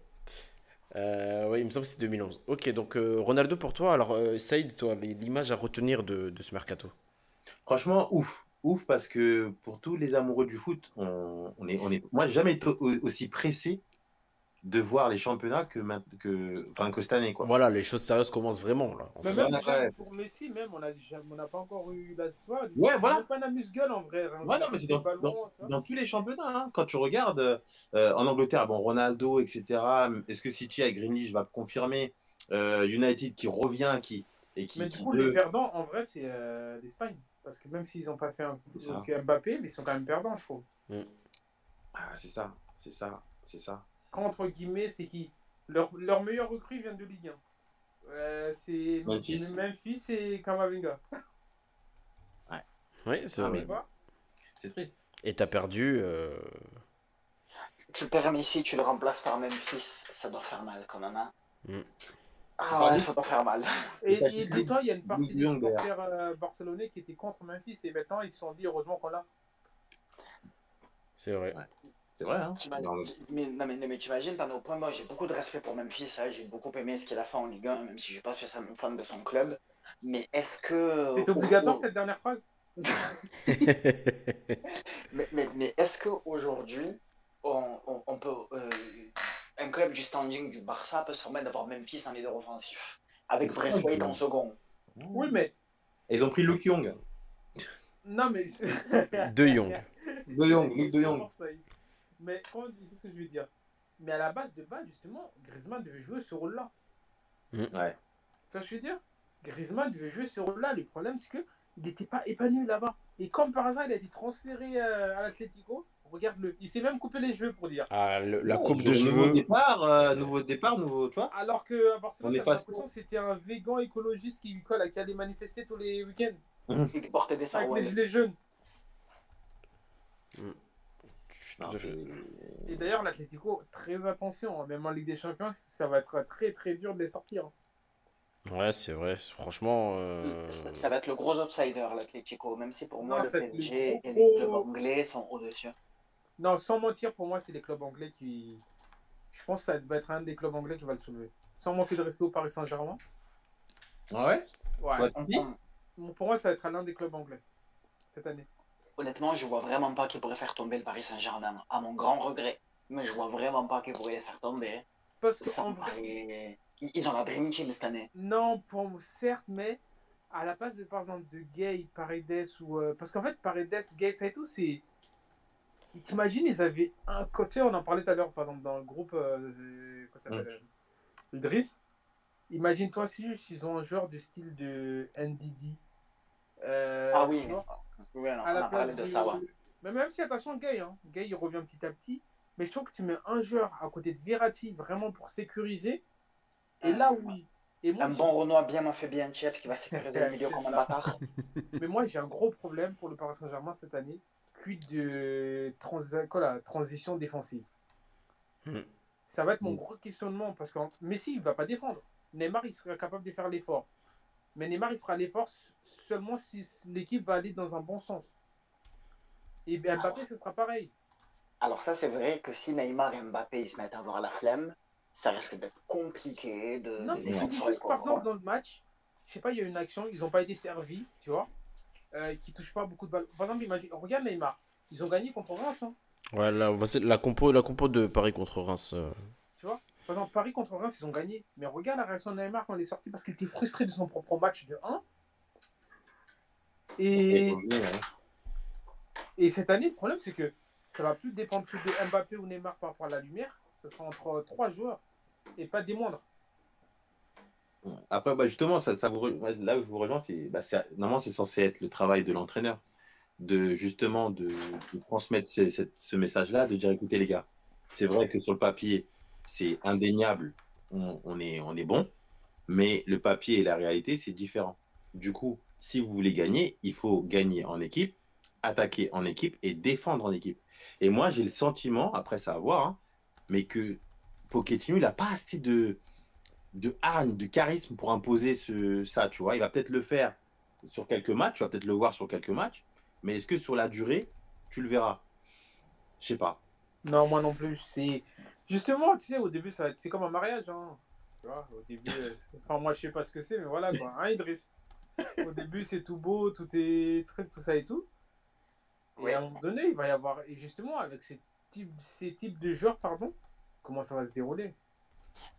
Euh, ouais, il me semble que c'est 2011. Ok, donc euh, Ronaldo pour toi. Alors, euh, Saïd, toi, l'image à retenir de, ce mercato? Franchement, ouf. Ouf parce que pour tous les amoureux du foot, on, on est, on est... moi, jamais aussi pressé de voir les championnats que, que, enfin, que cette année. Quoi. Voilà, les choses sérieuses commencent vraiment là. en Mais fait. même Ouais, déjà, ouais. pour Messi, même, on n'a on n'a pas encore eu la histoire. Ouais, voilà. Pas un amuse-gueule en vrai. hein. Ouais, non, mais c'est dans, Des ballons, dans- tous les championnats. hein. Quand tu regardes euh, en Angleterre, bon, Ronaldo, etc. Est-ce que City avec Greenish va confirmer euh, United qui revient qui, et qui, Mais du qui coup, les perdants, en vrai, c'est euh, l'Espagne. Parce que même s'ils n'ont pas fait un que Mbappé, mais ils sont quand même perdants, je trouve. Ah, c'est ça, c'est ça, c'est ça. Entre guillemets, c'est qui? Leur, leur meilleur recrue vient de Ligue 1. Euh, c'est Memphis. Memphis et Kamavinga. Oui, c'est Ah, vrai. C'est triste. Et t'as perdu. euh, Tu perds Messi, tu le remplaces par Memphis, ça doit faire mal quand même. Hein. Mm. Ah ouais, ça doit faire mal. Et, Et dis-toi, il y a une partie des supporters euh, barcelonais qui étaient contre Memphis et maintenant ils se sont dit heureusement qu'on l'a. C'est vrai. C'est vrai, hein. Non, mais, non, mais, non, mais t'imagines, t'en es au point, moi j'ai beaucoup de respect pour Memphis, hein, j'ai beaucoup aimé ce qu'il a fait en Ligue 1, même si je suis pas spécialement fan de son club. Mais est-ce que. C'est obligatoire oh, oh, cette dernière phrase? Mais, mais, mais est-ce qu'aujourd'hui, on, on, on peut. euh, un club du standing du Barça peut se permettre d'avoir Memphis en leader offensif Avec Braithwaite en second? Oui, mais. Ils ont pris Luke Young. Non, mais. De Jong. De Jong, Luke de Jong. Mais comment ce que je veux dire? Mais à la base de base, justement, Griezmann devait jouer ce rôle-là. Ouais. Tu vois ce que je veux dire? Griezmann devait jouer ce rôle-là. Le problème, c'est qu'il n'était pas épanoui là-bas. Et comme par hasard, il a été transféré euh, à l'Atlético. Regarde-le. Il s'est même coupé les cheveux pour dire. Ah, le- la coupe de ont Nouveau cheveux. départ, euh, nouveau départ, nouveau, tu vois. Alors que à Barcelone, l'impression que c'était un végan écologiste qui, quoi, qui allait manifester tous les week-ends Il portait des avec les sarouels. gilets jaunes. Et d'ailleurs, l'Atlético, très attention, hein, même en Ligue des Champions, ça va être très très dur de les sortir. hein. Ouais, c'est vrai. Franchement. euh, Ça, ça va être le gros outsider, l'Atlético, même si pour moi Non, le PSG gros, et les clubs anglais sont au-dessus. Non, sans mentir, pour moi, c'est les clubs anglais qui. Je pense que ça va être un des clubs anglais qui va le soulever. Sans manquer de respect au Paris Saint-Germain. Ah ouais? Ouais. Ouais. Pour moi, ça va être l'un des clubs anglais cette année. Honnêtement, je vois vraiment pas qui pourrait faire tomber le Paris Saint-Germain, à mon grand regret. Mais je vois vraiment pas qui pourrait les faire tomber. Parce que en vrai, paraît- Ils ont la Dream Team cette année. non, pour certes, mais à la place de par exemple de Gay, Paredes ou euh, parce qu'en fait Paredes, Gay, ça et tout, c'est T'imagines, ils avaient un côté, on en parlait tout à l'heure, par exemple, dans le groupe, euh, de- comment ça s'appelle, euh, Idriss. Imagine-toi si juste ils ont un joueur du style de NDD. Euh, ah oui, vois, oui, on, à la a parlé place de ça, ouais. Mais même si, attention, Gay, hein. Gay, il revient petit à petit. Mais je trouve que tu mets un joueur à côté de Verratti, vraiment pour sécuriser. Et là, oui. Et moi, Un bon Renoir bien m'a fait bien chef qui va sécuriser le milieu comme un bâtard. Mais moi, j'ai un gros problème pour le Paris Saint-Germain cette année. Quid de trans- quoi, la transition défensive Hmm. Ça va être mon Hmm. gros questionnement parce que Messi, il va pas défendre. Neymar, il sera capable de faire l'effort. Mais Neymar, il fera l'effort seulement si l'équipe va aller dans un bon sens. Et Mbappé, ce sera pareil. Alors ça, c'est vrai que si Neymar et Mbappé ils se mettent à avoir la flemme, ça risque d'être compliqué de, Non, de mais juste, quoi. par exemple, dans le match, je sais pas, il y a une action, ils n'ont pas été servis, tu vois, euh, qui touchent pas beaucoup de balles. Par exemple, imagine, regarde Neymar, ils ont gagné contre Reims, hein, Ouais, là, voici la compo, la compo de Paris contre Reims. euh. Par exemple, Paris contre Reims, ils ont gagné. Mais regarde la réaction de Neymar quand il est sorti parce qu'il était frustré de son propre match de 1. Et, Ouais. et cette année, le problème, c'est que ça va plus dépendre de Mbappé ou Neymar par rapport à la lumière. Ça sera entre trois joueurs et pas des moindres. Après, bah, justement, ça, ça vous re- ouais, là où je vous rejoins, c'est bah, c'est- normalement, c'est censé être le travail de l'entraîneur, de justement de, de transmettre ce message-là, de dire écoutez les gars, c'est vrai que sur le papier, c'est indéniable, on, est, on bon, mais le papier et la réalité, c'est différent. Du coup, si vous voulez gagner, il faut gagner en équipe, attaquer en équipe et défendre en équipe. Et moi, j'ai le sentiment, après ça à voir, hein, mais que Pochettino, il n'a pas assez de, de hargne, de charisme pour imposer ce, ça, tu vois. Il va peut-être le faire sur quelques matchs, tu vas peut-être le voir sur quelques matchs, mais est-ce que sur la durée, tu le verras? Je sais pas. Non, moi non plus. Justement, tu sais, au début, ça c'est comme un mariage. Hein. Tu vois, au début, euh, enfin moi je sais pas ce que c'est, mais voilà quoi. Hein, Idriss? Au début, c'est tout beau, tout est truc, tout ça et tout. Et à un moment donné, il va y avoir, et justement, avec ces types, ces types de joueurs, pardon, comment ça va se dérouler?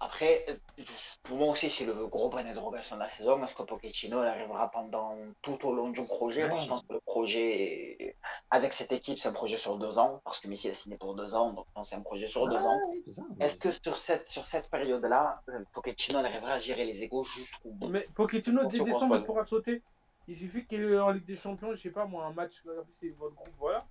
Après, euh, pour moi aussi, c'est le gros point d'interrogation de la saison. Est-ce que Pochettino arrivera pendant tout au long du projet Moi, Je pense que le projet, est- avec cette équipe, c'est un projet sur deux ans, parce que Messi a signé pour deux ans, donc c'est un projet sur deux ans. Est-ce que sur cette, sur cette période-là, euh, Pochettino arrivera à gérer les égos jusqu'au bout? Mais Pochettino, dès décembre, il pourra sauter. Il suffit qu'en Ligue des Champions, je sais pas moi, un match, plus, c'est votre groupe, voilà.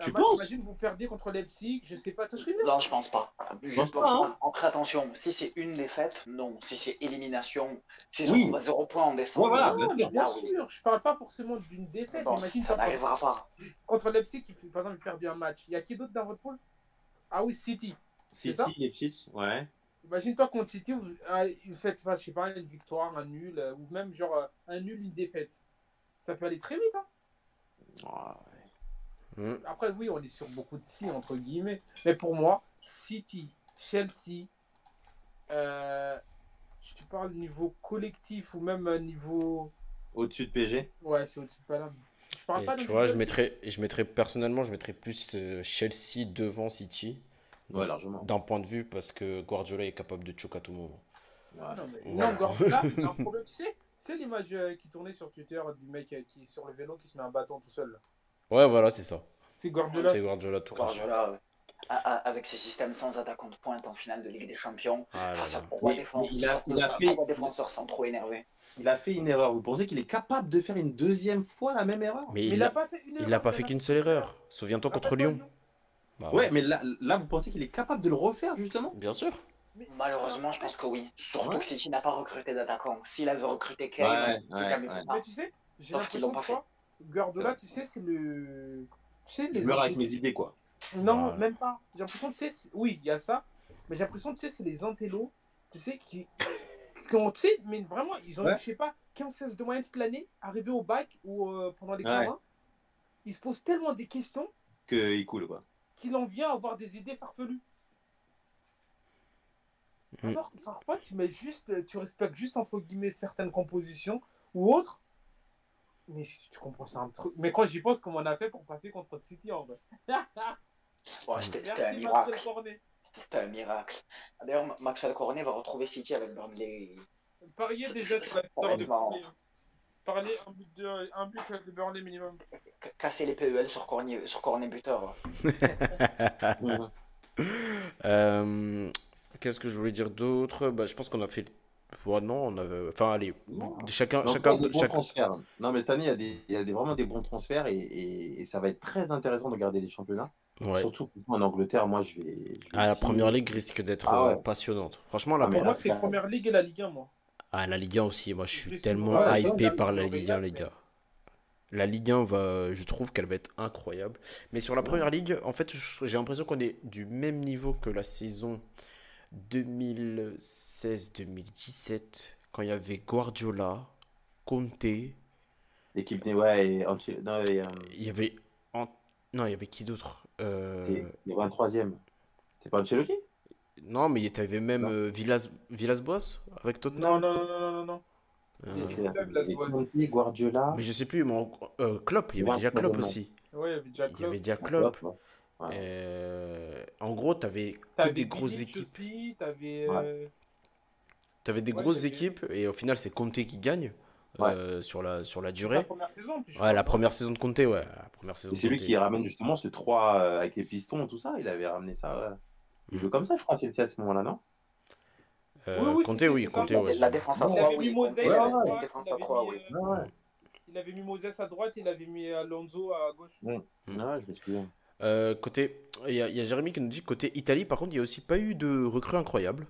Tu match, penses imagine, vous perdez contre Leipzig, je sais pas, Non, je pense pas. Juste, pas, hein. en, en très attention, si c'est une défaite, non. Si c'est élimination, si Oui. on va zéro point en décembre, Ouais, voilà, Non, mais bien là, oui. sûr, je parle pas forcément d'une défaite. Bon, Imagine ça n'arrivera pas. contre Leipzig, il fait, par exemple, il perdu un match. Il y a qui d'autre dans votre poule? Ah oui, City. C'est City, Leipzig, ouais. Imagine-toi contre City, vous, ah, vous faites, enfin, je sais pas, une victoire, un nul, euh, ou même genre euh, un nul, une défaite. Ça peut aller très vite. Hein. Ouais. Hmm. Après, oui, on est sur beaucoup de si, entre guillemets. Mais pour moi, City, Chelsea, euh, tu parles niveau collectif ou même euh, niveau. Au-dessus de PG. Ouais, c'est au-dessus de là. Je parle Et pas tu vois, je mettrais, je mettrais personnellement, je mettrais plus euh, Chelsea devant City. Ouais, largement. D'un point de vue, parce que Guardiola est capable de choquer à tout moment. Ouais. Non, mais Voilà. non, Guardiola, il a un problème. Tu sais, c'est l'image euh, qui tournait sur Twitter du mec euh, qui est sur le vélo qui se met un bâton tout seul. là. Ouais, voilà, c'est ça. C'est Guardiola. C'est Guardiola tout. Guardiola, ouais. Avec ses systèmes sans attaquant de pointe en finale de Ligue des Champions, Ah face à trois défenseurs, il a- il fait- trois défenseurs centraux énervés. Il a fait une erreur. Vous pensez qu'il est capable de faire une deuxième fois la même erreur? Mais Mais il a a, pas fait il pas il qu'une seule erreur. Souviens-toi contre Lyon. Bah Ouais, mais là, là, vous pensez qu'il est capable de le refaire, justement? Bien sûr. Mais- Malheureusement, je pense que oui. Surtout Ouais. que City n'a pas recruté d'attaquant. S'il avait recruté Kane, il ouais, ça. Mais tu sais, j'ai Sauf qu'ils l'impression l'ont pas que Guardiola, tu sais, c'est le. Tu sais, Je les. meurs avec mes idées, quoi. Non, Voilà. même pas. J'ai l'impression, tu sais, c'est- oui, il y a ça. Mais j'ai l'impression, tu sais, c'est les intellos, tu sais, qui. qui ont, tu sais, mais vraiment, ils ont, Ouais. je sais pas, 15-16 de moyenne toute l'année, arrivés au bac ou euh, pendant l'examen. Ouais. Ils se posent tellement des questions Qu'il coule, quoi. qu'il en vient à avoir des idées farfelues. Mm. Alors que parfois, tu mets juste, tu respectes juste entre guillemets certaines compositions ou autres. Mais si tu comprends, c'est un truc. Mais quand j'y pense, comment on a fait pour passer contre City en vrai? C'était un miracle. C'était un miracle. D'ailleurs, Ma- Maxwell Cornet va retrouver City avec Burnley. Pariez déjà sur la victoire de. Burnley. Pariez un but de, un but de Burnley minimum. Casser les PEL sur Cornet, sur Cornet buteur. Euh, Qu'est-ce que je voulais dire d'autre? Bah, Je pense qu'on a fait. Ouais, non, on a... Enfin, allez. Non. Chacun. Non, chacun, chacun- transferts. Non, mais cette année, il y a, des, il y a des- vraiment des bons transferts et, et- et ça va être très intéressant de regarder les championnats. Ouais. Surtout en Angleterre, moi, je vais. je vais Ah, la première ligue risque d'être Ah ouais. euh, passionnante. Franchement, la Ah, première- moi, c'est la première ligue et la Ligue 1, moi. Ah, la Ligue 1 aussi. Moi, je suis tellement. Ouais, hypé par la Ligue 1, les gars. La Ligue 1 va, je trouve qu'elle va être incroyable. Mais sur la première ligue, en fait, j'ai l'impression qu'on est du même niveau que la saison 2016-2017, quand il y avait Guardiola, Conte, il L'équipe des. Ouais, et non, et, euh, y avait, An- non, il y avait qui d'autre Euh, et- les 23e. C'est pas Ancelotti? Non, mais il y avait même Non. euh, Villas, Villas-Boas avec Non, Tottenham. non, non, non, non, non, non. Euh, C'était- Guardiola. mais je sais plus, mais en- euh, Klopp, il y avait déjà Klopp aussi. Ouais, il y avait déjà Il y Klopp. Ouais. Euh, en gros, tu avais que des grosses équipes. Ouais. euh, Tu avais des Ouais, grosses t'avais- équipes et au final, c'est Conte qui gagne euh, sur, la, sur la durée. première saison, Ouais, la première saison de Conte, ouais. La première saison c'est lui qui ramène justement ce 3 euh, avec les pistons, tout ça. Il avait ramené ça. ouais. Il Mm. jouait comme ça, je crois, Chelsea à ce moment-là, non? Euh, Oui, oui, La, la défense à Il 3, avait mis oui. Moses Ouais, à ouais, droite, la il défense avait à 3, mis, oui. euh, Ouais, Il avait mis Moses à droite, il avait mis Alonso à gauche. ouais, je me souviens. Euh, côté, il y, a- il y a Jérémy qui nous dit côté Italie, par contre, il n'y a aussi pas eu de recrues incroyables,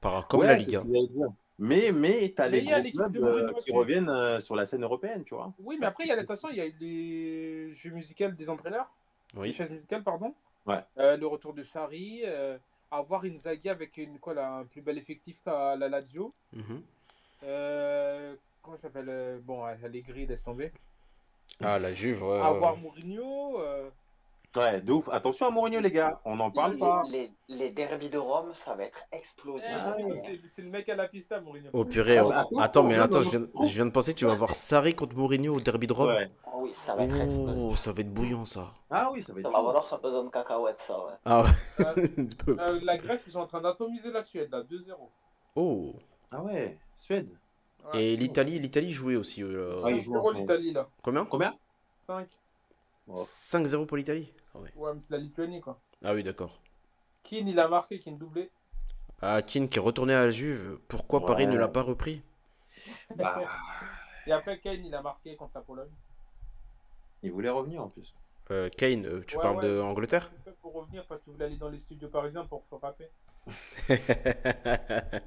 par, comme Ouais, la Ligue ce 1. que j'allais dire. Mais, mais tu as Mais les il y a gros clubs euh, qui reviennent euh, sur la scène européenne, tu vois. Oui, mais après, il y a attention, il y a les jeux musicaux des entraîneurs, les Oui. chaises musicales, pardon. Ouais. Euh, le retour de Sarri, euh, avoir Inzaghi avec une, quoi, là, un plus bel effectif qu'à la Lazio. Mhm. Euh, comment ça s'appelle Bon, Allegri, laisse tomber. Ah, la Juve, avoir. Mourinho. Ouais, de ouf. Attention à Mourinho, les gars. On n'en parle les, pas. les, les derbies de Rome, ça va être explosif. Eh, cette c'est- le mec à la pista, Mourinho. Oh purée, Ah, oh. bah, attends, attends, mais attends, attends, je viens, je viens de penser, tu vas voir Sarri contre Mourinho au derby de Rome. Ouais. Ah oui, ça va être. Oh, ça va être bouillant ça. Ah oui, ça va être. Ça va valoir sa pesant de cacahuètes, ça, ouais. Ah ouais. Euh, la Grèce, ils sont en train d'atomiser la Suède, là, 2-0. Oh. Ah ouais, Suède. Ouais. Et l'Italie, l'Italie jouait aussi. euh, Ouais, il joue en 5-0 ce l'Italie, là. Combien? Combien? 5. Oh. 5-0 pour l'Italie? Ah, ouais. Mais c'est la Lituanie, quoi. ah oui, d'accord. Keane, il a marqué, Keane doublé. Ah, Keane qui est retourné à la Juve. Pourquoi Paris ne l'a pas repris? Bah, Et après, Kane, il a marqué contre la Pologne. il voulait revenir en plus. Euh, Kane, euh, tu Ouais, parles ouais. de Angleterre C'est fait pour revenir parce que vous voulez aller dans les studios parisiens pour frapper.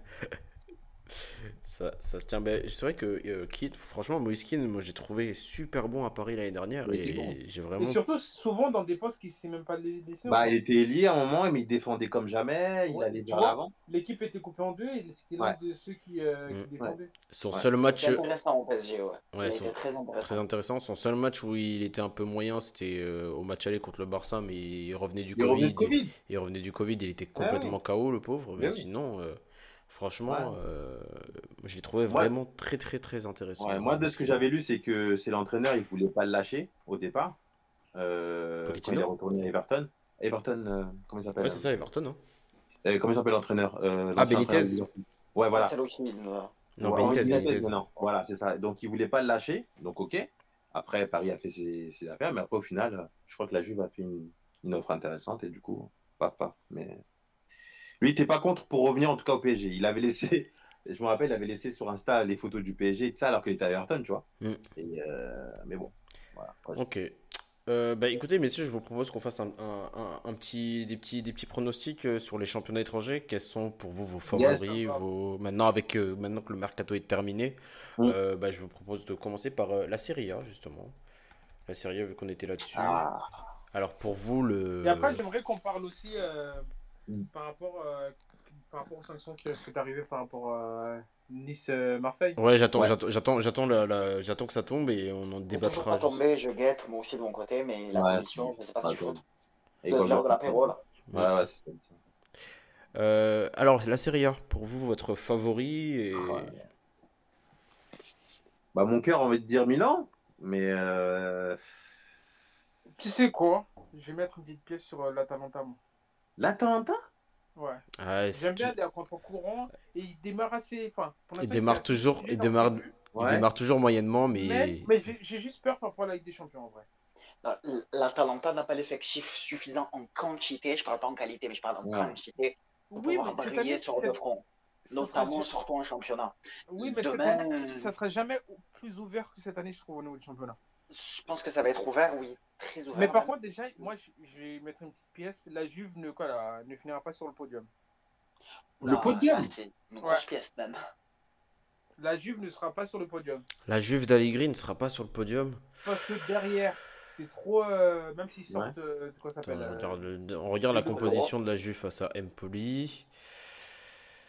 ça, ça se tient. Ben, c'est vrai que euh, Keane, franchement, Moïse Keane, moi j'ai trouvé super bon à Paris l'année dernière et bon. j'ai Et vraiment. surtout, souvent dans des postes qui ne sait même pas les laisser. Bah, il était lié à un moment, mais il défendait comme jamais. Il allait vers vois, l'avant. L'équipe était coupée en deux et c'était l'un de ceux qui, euh, Mm. qui défendaient. Son Ouais. seul match. Intéressant au PSG, ouais. Ouais, il son- était très intéressant. Très intéressant. Son seul match où il était un peu moyen, c'était euh, au match aller contre le Barça, mais il revenait du Il revenait Covid. Il revenait du Covid, il était Ah oui. complètement KO, le pauvre. Mais Mais oui. sinon, euh, franchement, Ouais. euh, je l'ai trouvé Ouais. vraiment très, très, très intéressant. Ouais, moi, de ce que j'avais lu, c'est que c'est l'entraîneur, il voulait pas le lâcher au départ. Euh, quand il est retourné à Everton. Everton, euh, comment il s'appelle Ouais, c'est ça, Everton. Hein Euh, Comment il s'appelle l'entraîneur Euh, Ah, Benitez. Ouais, voilà. C'est non, Ouais, Benitez, Benitez, Benitez. non, voilà, c'est ça. Donc, il voulait pas le lâcher. Donc, ok. Après, Paris a fait ses, ses affaires, mais après, au final, je crois que la Juve a fait une, une offre intéressante et du coup, paf, paf. Mais lui, il n'était pas contre pour revenir en tout cas au PSG. Il avait laissé, je me rappelle, il avait laissé sur Insta les photos du PSG et tout ça, alors qu'il était à Everton, tu vois. Mm. Et, euh, mais bon, voilà. Ok. Euh, bah écoutez messieurs, je vous propose qu'on fasse un, un- un- un petit, des, petits, des petits pronostics euh, sur les championnats étrangers. Quels sont pour vous vos favoris Yes. vos... Maintenant, avec, euh, maintenant que le mercato est terminé, Mm. euh, bah, je vous propose de commencer par euh, la Serie A justement. La Serie A vu qu'on était là-dessus. Ah, Alors pour vous, le... Et après, j'aimerais qu'on parle aussi. Par, rapport, euh, par rapport aux sanctions qui risquent d'arriver par rapport à Nice-Marseille. Ouais, j'attends, Ouais. j'attends, j'attends, j'attends, la- la- j'attends que ça tombe et on en C'est débattra. pas tombé, je guette moi aussi de mon côté, mais la Ouais, commission, je ne sais pas si tu tombé. fout. et C'est comme- l'heure de l'apéro, là. Ouais, ouais, c'est comme ça. Euh, alors la Serie A, pour vous, votre favori et... Ouais. Bah, mon cœur a envie de dire Milan, mais euh, Tu sais quoi? Je vais mettre une petite pièce sur euh, l'Atalanta. moi. l'Atalanta? Ouais. Ah, c'est J'aime bien aller à contre-courant et il démarre assez. Enfin, pour Il démarre toujours- il démarre-. Il démarre toujours moyennement, mais... Mais, mais j'ai juste peur par rapport à la Ligue des Champions en vrai. L'Atalanta n'a pas l'effectif suffisant en quantité, je parle pas en qualité, mais je parle en Ouais. quantité, pour Oui, mais pouvoir briller sur c'est- le front, notamment surtout en championnat. Oui, mais Demain- ça sera jamais plus ouvert que cette année, je trouve, au niveau du championnat. Je pense que ça va être ouvert, oui, très ouvert. Mais par même. contre, déjà, moi, je, je vais mettre une petite pièce. La Juve ne, quoi, là, ne finira pas sur le podium. Le podium C'est une grosse Ouais. pièce même. La Juve ne sera pas sur le podium. La Juve d'Allegri ne sera pas sur le podium. Parce que derrière, c'est trop. euh, même s'ils Ouais. sortent. euh, comment ça Attends, s'appelle on euh, le- on regarde la composition de la Juve face à Empoli.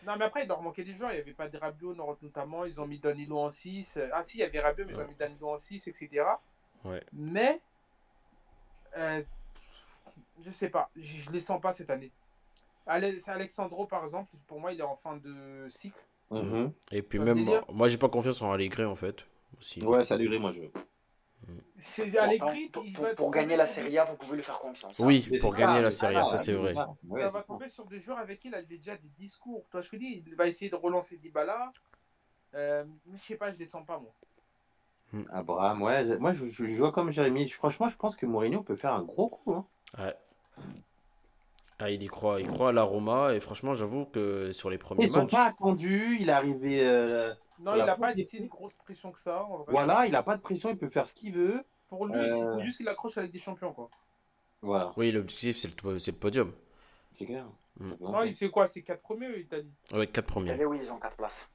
Non, mais après, il leur manquait des joueurs. Il n'y avait pas de Rabiot, notamment. Ils ont mis Danilo en 6. Ah, si, il y avait Rabiot, mais ils ont mis Danilo en 6, etc. Ouais. Mais. euh, je sais pas. Je, je les sens pas cette année. Ale- c'est Alexandro, par exemple, pour moi, il est en fin de cycle. Mhm. Et puis même, délire. moi j'ai pas confiance en Allegri en fait. Aussi. Ouais, ça durait, moi je. C'est Bon, Allegri, pour, va gagner la Serie A, vous pouvez lui faire confiance. hein. Oui, Mais pour c'est gagner ça, la Serie A, ça, ça c'est vrai. Ouais, ça va c'est tomber sur des joueurs avec qui il a déjà des discours. Toi, je te dis, il va essayer de relancer Dybala. Euh, mais je sais pas, je les sens pas, moi. Abraham, ouais, moi je, je, je vois comme Jérémy. Franchement, je pense que Mourinho peut faire un gros coup. Hein. Ouais. Ah, il y croit, il croit à la Roma et franchement, j'avoue que sur les premiers Ils sont matchs, pas attendus, il est arrivé. euh, Non, il n'a pas si une grosse pression que ça. en vrai. Voilà, il a pas de pression, il peut faire ce qu'il veut. Pour lui, Euh. il faut juste qu'il accroche avec des champions. Quoi. Voilà, oui, l'objectif c'est le, c'est le podium. c'est clair. Mm. Non, il sait quoi C'est 4 premiers, il t'a dit. Ouais, 4 premiers. Allez, oui, ils ont 4 places.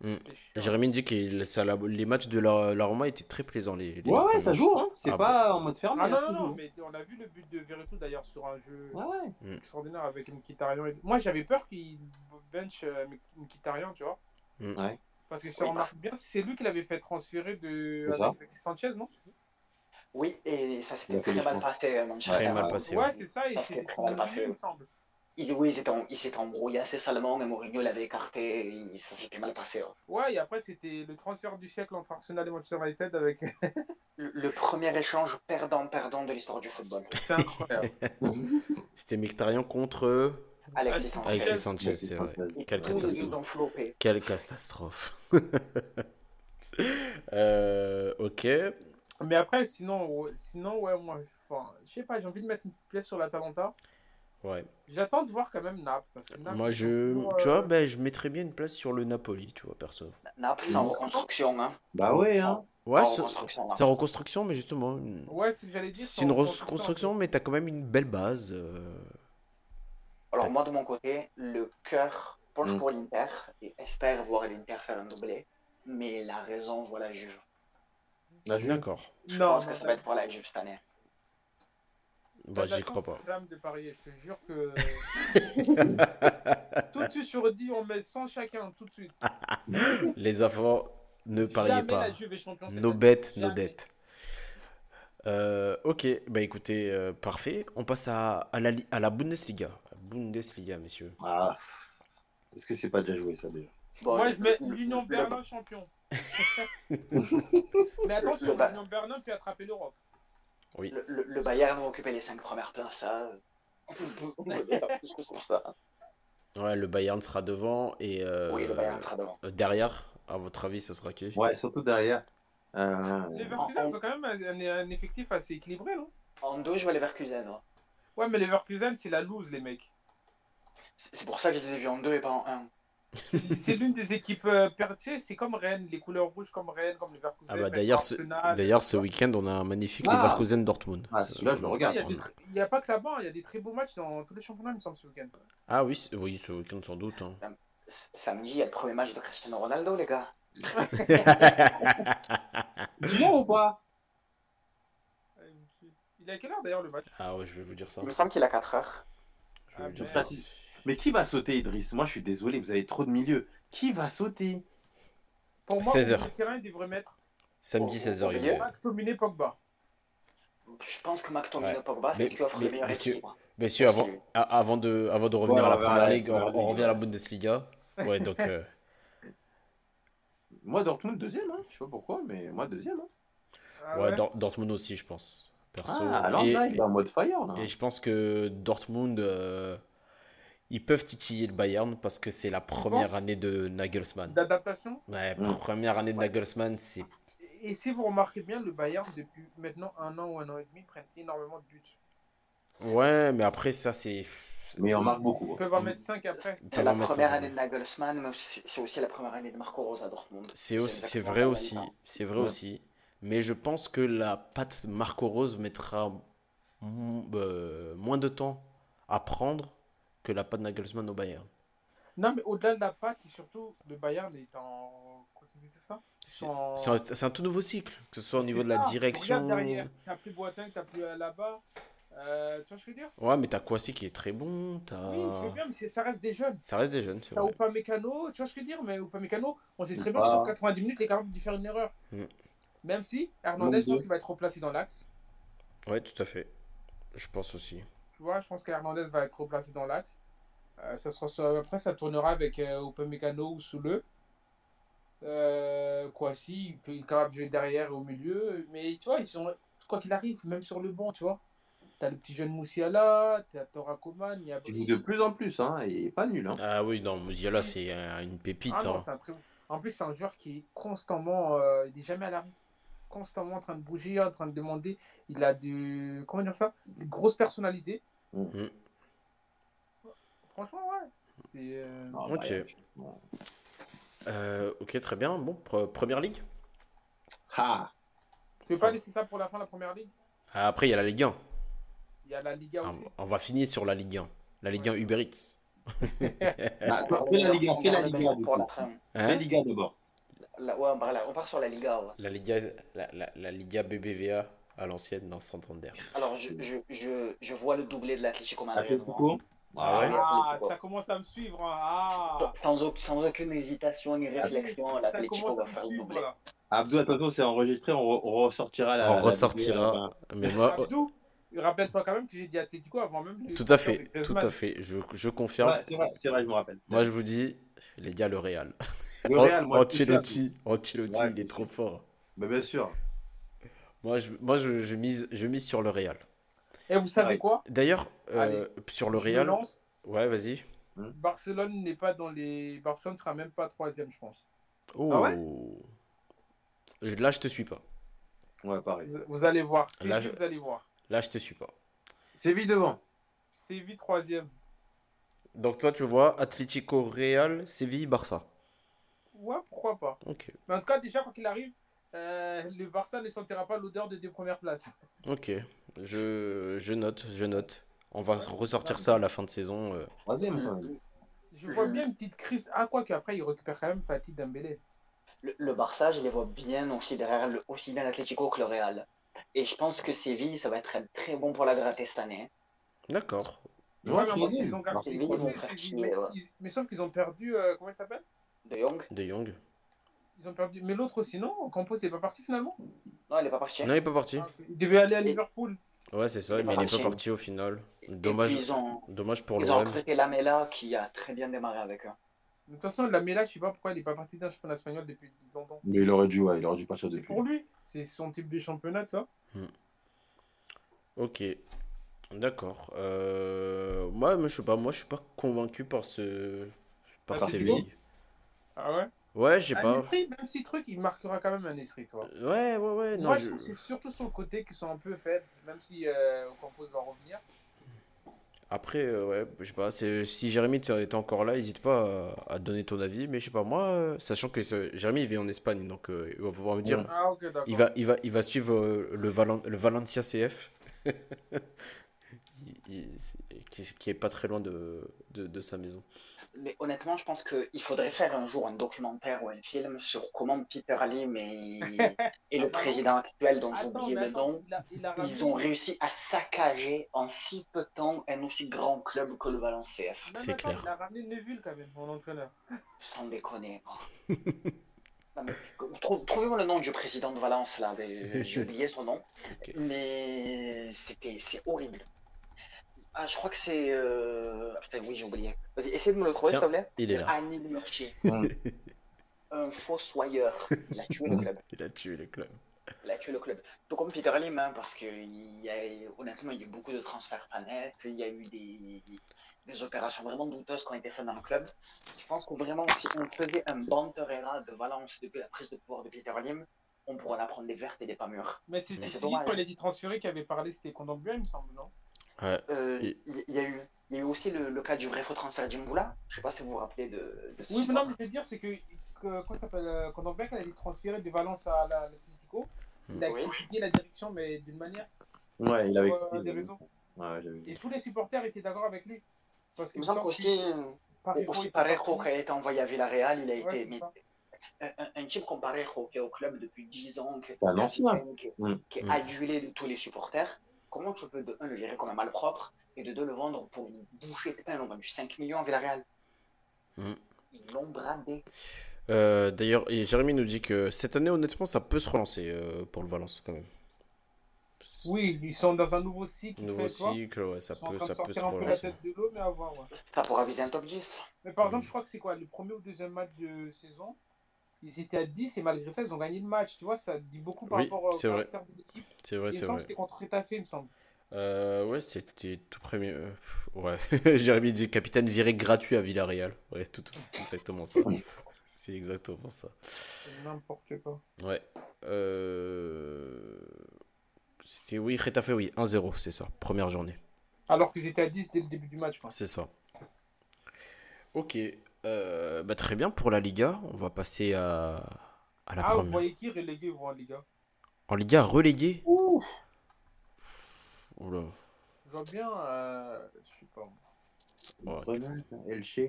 Mm. Chiant. Jérémy dit que ça, la- les matchs de la, la Roma étaient très plaisants. Les, les Ouais, ouais, ça matchs. joue, hein. c'est Ah pas en mode fermé. Ah non, hein, non, toujours. non, mais on a vu le but de Verretou d'ailleurs sur un jeu Ouais, ouais. extraordinaire avec Mkhitaryan. et- Moi, j'avais peur qu'il bench euh, Mkhitaryan, tu vois. Mm. Ouais. Parce que si Oui, on remarque bien, c'est lui qui l'avait fait transférer de Alexis Sanchez, non? Oui, et ça s'était très mal passé à Manchester. Très mal Ouais. passé. Ouais, c'est ça, et c'est très mal passé. il me semble. Il, oui, il s'était en- il s'était embrouillé assez salement, et Mourinho l'avait écarté, et ça s'était mal passé. hein. Ouais, et après, c'était le transfert du siècle entre Arsenal et Manchester United avec. Le, le premier échange perdant-perdant de l'histoire du football. C'est incroyable. C'était Mkhitaryan contre Alexis Sanchez. Alexis Sanchez, c'est vrai. Quelle ils catastrophe. Quelle catastrophe. Euh, ok. Mais après, sinon, ouais, sinon, ouais, moi, enfin, je sais pas, j'ai envie de mettre une petite pièce sur l'Atalanta. Ouais. J'attends de voir quand même Naples. Parce que Naples, Moi, je, toujours, tu euh, vois, ben, je mettrais bien une place sur le Napoli, tu vois, perso. Naples, c'est en reconstruction. Hein. Bah ouais, hein. Ouais, En c'est en reconstruction, mais justement, Ouais, c'est ce que j'allais dire. c'est une reconstruction, mais t'as quand même une belle base. euh, Alors moi, de mon côté, le cœur penche Mm. pour l'Inter et espère voir l'Inter faire un doublé. Mais la raison, voilà, Juve. La Juve. D'accord. Je Non, pense non, que ça va être pour la Juve cette année. Bah, j'y crois pas. De parier, je te jure que. tout de suite, sur 10, on met 100 chacun, tout de suite. Les enfants, ne pariez pas. la Juve est champion cette Nos bêtes, nos dettes. Euh, ok, bah écoutez, euh, parfait. On passe à, à, la, à la Bundesliga. Bundesliga, messieurs. Ah. Est-ce que c'est pas déjà joué ça déjà? Bon, Moi, je mets l'Union Berlin champion. Mais attention, l'Union Berlin peut attraper l'Europe. Oui. Le, le- le Bayern va occuper les 5 premières places. Ça, ça. Ouais, le Bayern sera devant et euh, Oui, le Bayern sera devant. euh, derrière, à votre avis, ce sera qui? Ouais, surtout derrière. Euh, Les Leverkusen ont quand même un, effectif assez équilibré, non? En deux, je vois les Leverkusen. ouais. Ouais, mais les Leverkusen, c'est la loose, les mecs. C'est c'est pour ça que je les ai vus en deux et pas en un. C'est l'une des équipes euh, per- tu sais, c'est comme Rennes, les couleurs rouges comme Rennes, comme les Leverkusen. Ah bah d'ailleurs, ce, d'ailleurs, ce week-end, on a un magnifique Ah. Leverkusen Dortmund. Ah, celui-là, je le regarde. Il a n'y a pas que là-bas, il y a des très beaux matchs dans tous les championnats, il me semble, ce week-end. Ah oui, oui, ce week-end sans doute. hein. Samedi, il y a le premier match de Cristiano Ronaldo, les gars. L'as ou pas? Il est à quelle heure d'ailleurs le match? Ah ouais, je vais vous dire ça. Il me semble qu'il a 4 heures. Je vais vous Ah, dire merde. ça. Mais qui va sauter, Idriss? Moi, je suis désolé, vous avez trop de milieux. Qui va sauter? Pour moi, 16 au heures. terrain, il devrait mettre Samedi Au- 16h, au il milieu est. McTominay Pogba. Je pense que McTominay Ouais. Pogba, c'est Mais- ce qui offre mais- le meilleur messieurs, équilibre. Messieurs, avant, a- avant, de, avant de revenir Ouais, à la première la ligue, on, on revient à la ouais. Bundesliga. Ouais, donc. euh, Moi, Dortmund, deuxième. Hein. Je sais pas pourquoi, mais moi, deuxième. Hein. Ah ouais, ouais Dor- Dortmund aussi, je pense. Perso. Ah, alors et, là, il est en mode fire. Là. et je pense que Dortmund, euh, ils peuvent titiller le Bayern parce que c'est la première année de Nagelsmann. D'adaptation. Ouais, Mm. première année de Ouais. Nagelsmann, c'est. Et si vous remarquez bien, le Bayern, depuis maintenant un an ou un an et demi, prennent énormément de buts. Ouais, mais après, ça, c'est. Mais on marque beaucoup. Ils hein. peuvent en mettre 5 après. C'est la première année de Nagelsmann, mais c'est aussi la première année de Marco Rose à Dortmund. C'est aussi, c'est exactement vrai aussi, temps. c'est vrai Ouais. aussi. Mais je pense que la patte Marco Rose mettra euh, moins de temps à prendre que la patte Nagelsmann au Bayern. Non, mais au-delà de la patte, surtout le Bayern est en. Quoi que c'était ça? Ils C'est en- un, tout nouveau cycle, que ce soit au niveau de la direction. Regarde derrière, t'as plus Boateng, t'as plus euh, là-bas. Euh, tu vois ce que je veux dire? Ouais, mais t'as Kwasi qui est très bon. T'as... Oui, bien, mais ça reste des jeunes. Ça reste des jeunes, c'est T'as vrai. Upamecano, tu vois ce que je veux dire? Mais Upamecano, on sait très bien que sur 90 minutes, il est capable de faire une erreur. Mm. Même si Hernandez, je pense qu'il va être replacé dans l'axe. Ouais, tout à fait. Je pense aussi. Tu vois, je pense qu'Hernandez va être replacé dans l'axe. Euh, ça sera Après, ça tournera avec euh, Upamecano ou Soule. Euh, Kwasi, il peut il est capable de jouer derrière et au milieu. Mais tu vois, ils sont, quoi qu'il arrive, même sur le banc, tu vois. T'as le petit jeune Moussiala, t'as Tora Koman, il y a Il joue de plus en plus, hein, et pas nul. Hein. Ah oui, non, Musiala, c'est euh, une pépite. Ah non, hein. un très En plus, c'est un joueur qui est constamment. euh, il est jamais à l'arrêt. Constamment en train de bouger, en train de demander. Il a du. Comment dire ça? Une grosse personnalité. Mm. Mm. Franchement, ouais. C'est. euh, Ah, Ok. ouais. Bon. Euh, ok, très bien. Bon, pre- première ligue. Ah Tu veux pas laisser ça pour la fin de la première ligue? Ah, Après, il y a la Ligue 1. Il y a la Liga Ah, aussi. on va finir sur la Ligue 1. La Ligue 1 Uber Eats. Ah, Fais la Liga, On fais la fin. Fais Hein? Liga d'abord. La- ouais, on part là- on part sur la Liga. ouais. la, Liga, la, la, la Liga BBVA à l'ancienne dans Santander. Alors, je, je, je, je vois le doublé de l'Atlético Madrid. Ah ouais? Ah, Atlético. ça commence à me suivre. hein. Ah, Sans, au- sans aucune hésitation ni réflexion, l'Atlético commence va faire doubler. là. Abdou, attention, c'est enregistré, on, re- on ressortira la. On la ressortira. vidéo, Mais moi, Abdou, rappelle-toi quand même que j'ai dit Atlético avant même. le tout à fait, tout à fait. Je, je confirme. Ouais, c'est vrai, c'est vrai, je me rappelle. Moi, je vous dis, les gars, le Real. Le Real, moi, Ancelotti, Ancelotti, Ouais, il est trop fort. Mais bien sûr. Moi, je, moi, je, je mise, je mise sur le Real. Et vous savez Ouais. quoi? D'ailleurs, euh, sur le Real, lance. ouais, vas-y. Barcelone n'est pas dans les. Barcelone sera même pas troisième, je pense. Oh. Ah ouais? Là, je te suis pas. Ouais, pareil. Vous, vous allez voir. Séville, Là, je- vous allez voir. Là, je te suis pas. Séville devant. Séville troisième. Donc toi, tu vois, Atlético, Real, Séville, Barça. Ouais, pourquoi pas. Ok, Mais en tout cas, déjà, quand il arrive, euh, le Barça ne sentira pas l'odeur de deux premières places. ok. Je, je note, je note. On va ressortir ça à la fin de saison. euh. Troisième, même. Je vois bien une petite crise. Ah, quoi qu'après, il récupère quand même Fatih Dembélé. Le, le Barça, je les vois bien aussi derrière le, aussi bien l'Atlético que le Real. Et je pense que Séville, ça va être très bon pour la gratter cette année. D'accord. Ouais, Ouais, mais Séville. parce qu'ils ont gardé- Séville, ils vont faire Séville, chier, mais, ouais. ils- mais sauf qu'ils ont perdu. euh, comment il s'appelle? De Jong De Jong. Ils ont perdu. Mais l'autre aussi, non? Campos n'est pas parti finalement? Non, il n'est pas parti. Non, il est pas parti. Ah. Il devait aller à Liverpool. Ouais, c'est ça, Il mais pas il est pas parti. au final. Dommage, puis, ils ont, dommage pour ils ont recruté Lamela qui a très bien démarré avec eux. De toute façon, la Mela, je sais pas pourquoi il n'est pas parti d'un championnat espagnol depuis longtemps. Mais il aurait dû, ouais, il aurait dû partir depuis. pour lui. C'est son type de championnat, ça. Ok, d'accord. Euh... Moi, je sais pas, moi je suis pas convaincu par ce par Ah. Ah ouais? Ouais, je sais pas. esprit, même si truc, il marquera quand même un esprit, toi. Ouais, ouais, ouais. Non, Moi, je- c'est surtout sur le côté qui sont un peu faibles, même si euh, Campos va revenir. Après, euh, ouais, je sais pas. Si Jérémy t'es encore là, n'hésite pas à, à donner ton avis. Mais je sais pas, moi, euh, sachant que Jérémy il vit en Espagne, donc euh, il va pouvoir me dire. Ah, ok, d'accord. Il va, il va, il va suivre le, Valen- le Valencia CF, Il- il- qui, qui est pas très loin de, de, de sa maison. Mais honnêtement, je pense qu'il faudrait faire un jour un documentaire ou un film sur comment Peter Lim et, et le président actuel, dont j'ai oublié le nom, il a, il a ils ont réussi à saccager en si peu de temps un aussi grand club que le Valence CF. C'est clair. Il a ramené Neville quand même, mon entraîneur. Sans déconner. Trouvez-moi le nom du président de Valence, là. J'ai oublié son nom. Mais c'était, c'est horrible. Ah, je crois que c'est. euh, ah, putain, oui, j'ai oublié. Vas-y, essaie de me le trouver, s'il te plaît. Il est là. Anil Murchi. Mm. Un fossoyeur. Il a tué le club. Il a tué le club. Il a tué le club. Tout comme Peter Lim, hein, parce que il y a, honnêtement, il y a eu beaucoup de transferts pas nets. Il y a eu des, des opérations vraiment douteuses qui ont été faites dans le club. Je pense que vraiment, si on faisait un Banterera de Valence depuis la prise de pouvoir de Peter Lim, on pourrait en apprendre des vertes et des pas mûres. Mais c'est dommage. quand il a dit transféré, qui avait parlé, c'était Condambia, il me semble, non? Ouais. Euh, il, il y a eu, il y a eu aussi le, le cas du vrai faux transfert Jimboula. Je sais pas si vous vous rappelez de, de ce Oui, qui mais non, mais je veux dire, c'est que, que ça s'appelle euh, quand il a été transféré de Valence à la- l'Atlético, il a Oui. critiqué la direction, mais d'une manière, Ouais, il avait. euh, des raisons. Ouais, Et tous les supporters étaient d'accord avec lui. Parce Il me semble qu'aussi, Parejo aussi Parejo, il a été envoyé à Villarreal, il a Ouais, été. mais- un, un- un type comme Parejo qui est au club depuis 10 ans, qui est, ancien. qui, Mm. qui est Mm. adulé de tous les supporters, comment tu peux de un le gérer comme un malpropre et de deux le vendre pour boucher tes pains Ils ont vendu 5 millions à Villarreal? Mm. Ils l'ont bradé. Euh, D'ailleurs, et Jérémy nous dit que cette année, honnêtement, ça peut se relancer euh, pour le Valence quand même. Oui, ils sont dans un nouveau cycle. Nouveau cycle, ouais, ça peut, ça de peut se relancer. tête de l'eau, mais à voir. ouais. Ça pourra viser un top 10. Mais par Mm. exemple, je crois que c'est quoi Le premier ou deuxième match de saison? Ils étaient à 10 et malgré ça, ils ont gagné le match. Tu vois, ça dit beaucoup par Oui, rapport au c'est vrai. caractère de l'équipe. C'est vrai, c'est vrai. que c'était contre Retafe, il me semble. Euh, ouais, c'était tout premier. euh, ouais, Jérémy dit capitaine viré gratuit à Villarreal. Ouais, tout, c'est exactement ça. C'est exactement ça. N'importe quoi. Ouais. Euh... C'était, oui, Retafe, oui, 1-0, c'est ça. Première journée. Alors qu'ils étaient à 10 dès le début du match. C'est ça. Ok. Euh, bah, très bien pour la Liga. On va passer à, à la Ah, vous voyez qui relégué, vous, en Liga? En Liga, relégué Ouh Oula. Je vois bien, euh, je sais pas. moi. Ouais. Grenade, Elche.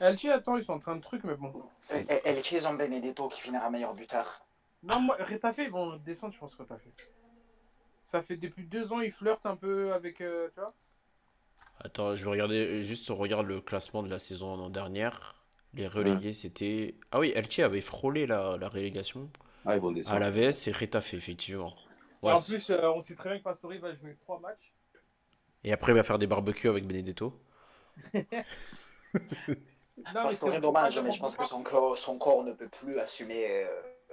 LG, attends, ils sont en train de truc, mais bon. Et, et les Chiefs ont Benedetto qui finira meilleur buteur. Non, moi, Retafe, ils vont descendre, je pense, Retafe. Ça fait depuis deux ans, ils flirtent un peu avec, euh, tu vois? Attends, je vais regarder, juste on regarde le classement de la saison dernière. Les relégués, c'était. Ah oui, Elche avait frôlé la, la relégation. Ah, ils vont À descendre. la VS, c'est Retafe, effectivement. Ouais, en plus, euh, on sait très bien que Pastore va jouer 3 matchs. Et après, il va faire des barbecues avec Benedetto. Non, Parce c'est que dommage, mais je pense que son corps, son corps ne peut plus assumer euh,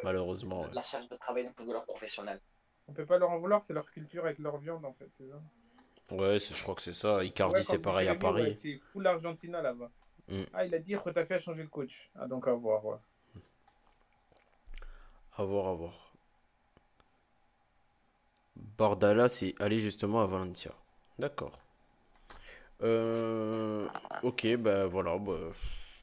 Malheureusement. ouais. la charge de travail d'un footballeur professionnel. On peut pas leur en vouloir, c'est leur culture avec leur viande en fait, c'est ça. Ouais, je crois que c'est ça. Icardi, Ouais, c'est pareil à Paris. ouais, c'est full Argentina là-bas. Mm. Ah, il a dit Retafe a changé le coach. Ah, donc à voir, ouais. À voir, à voir. Bordala, c'est aller justement à Valencia. D'accord. Euh, ok, bah voilà. bah,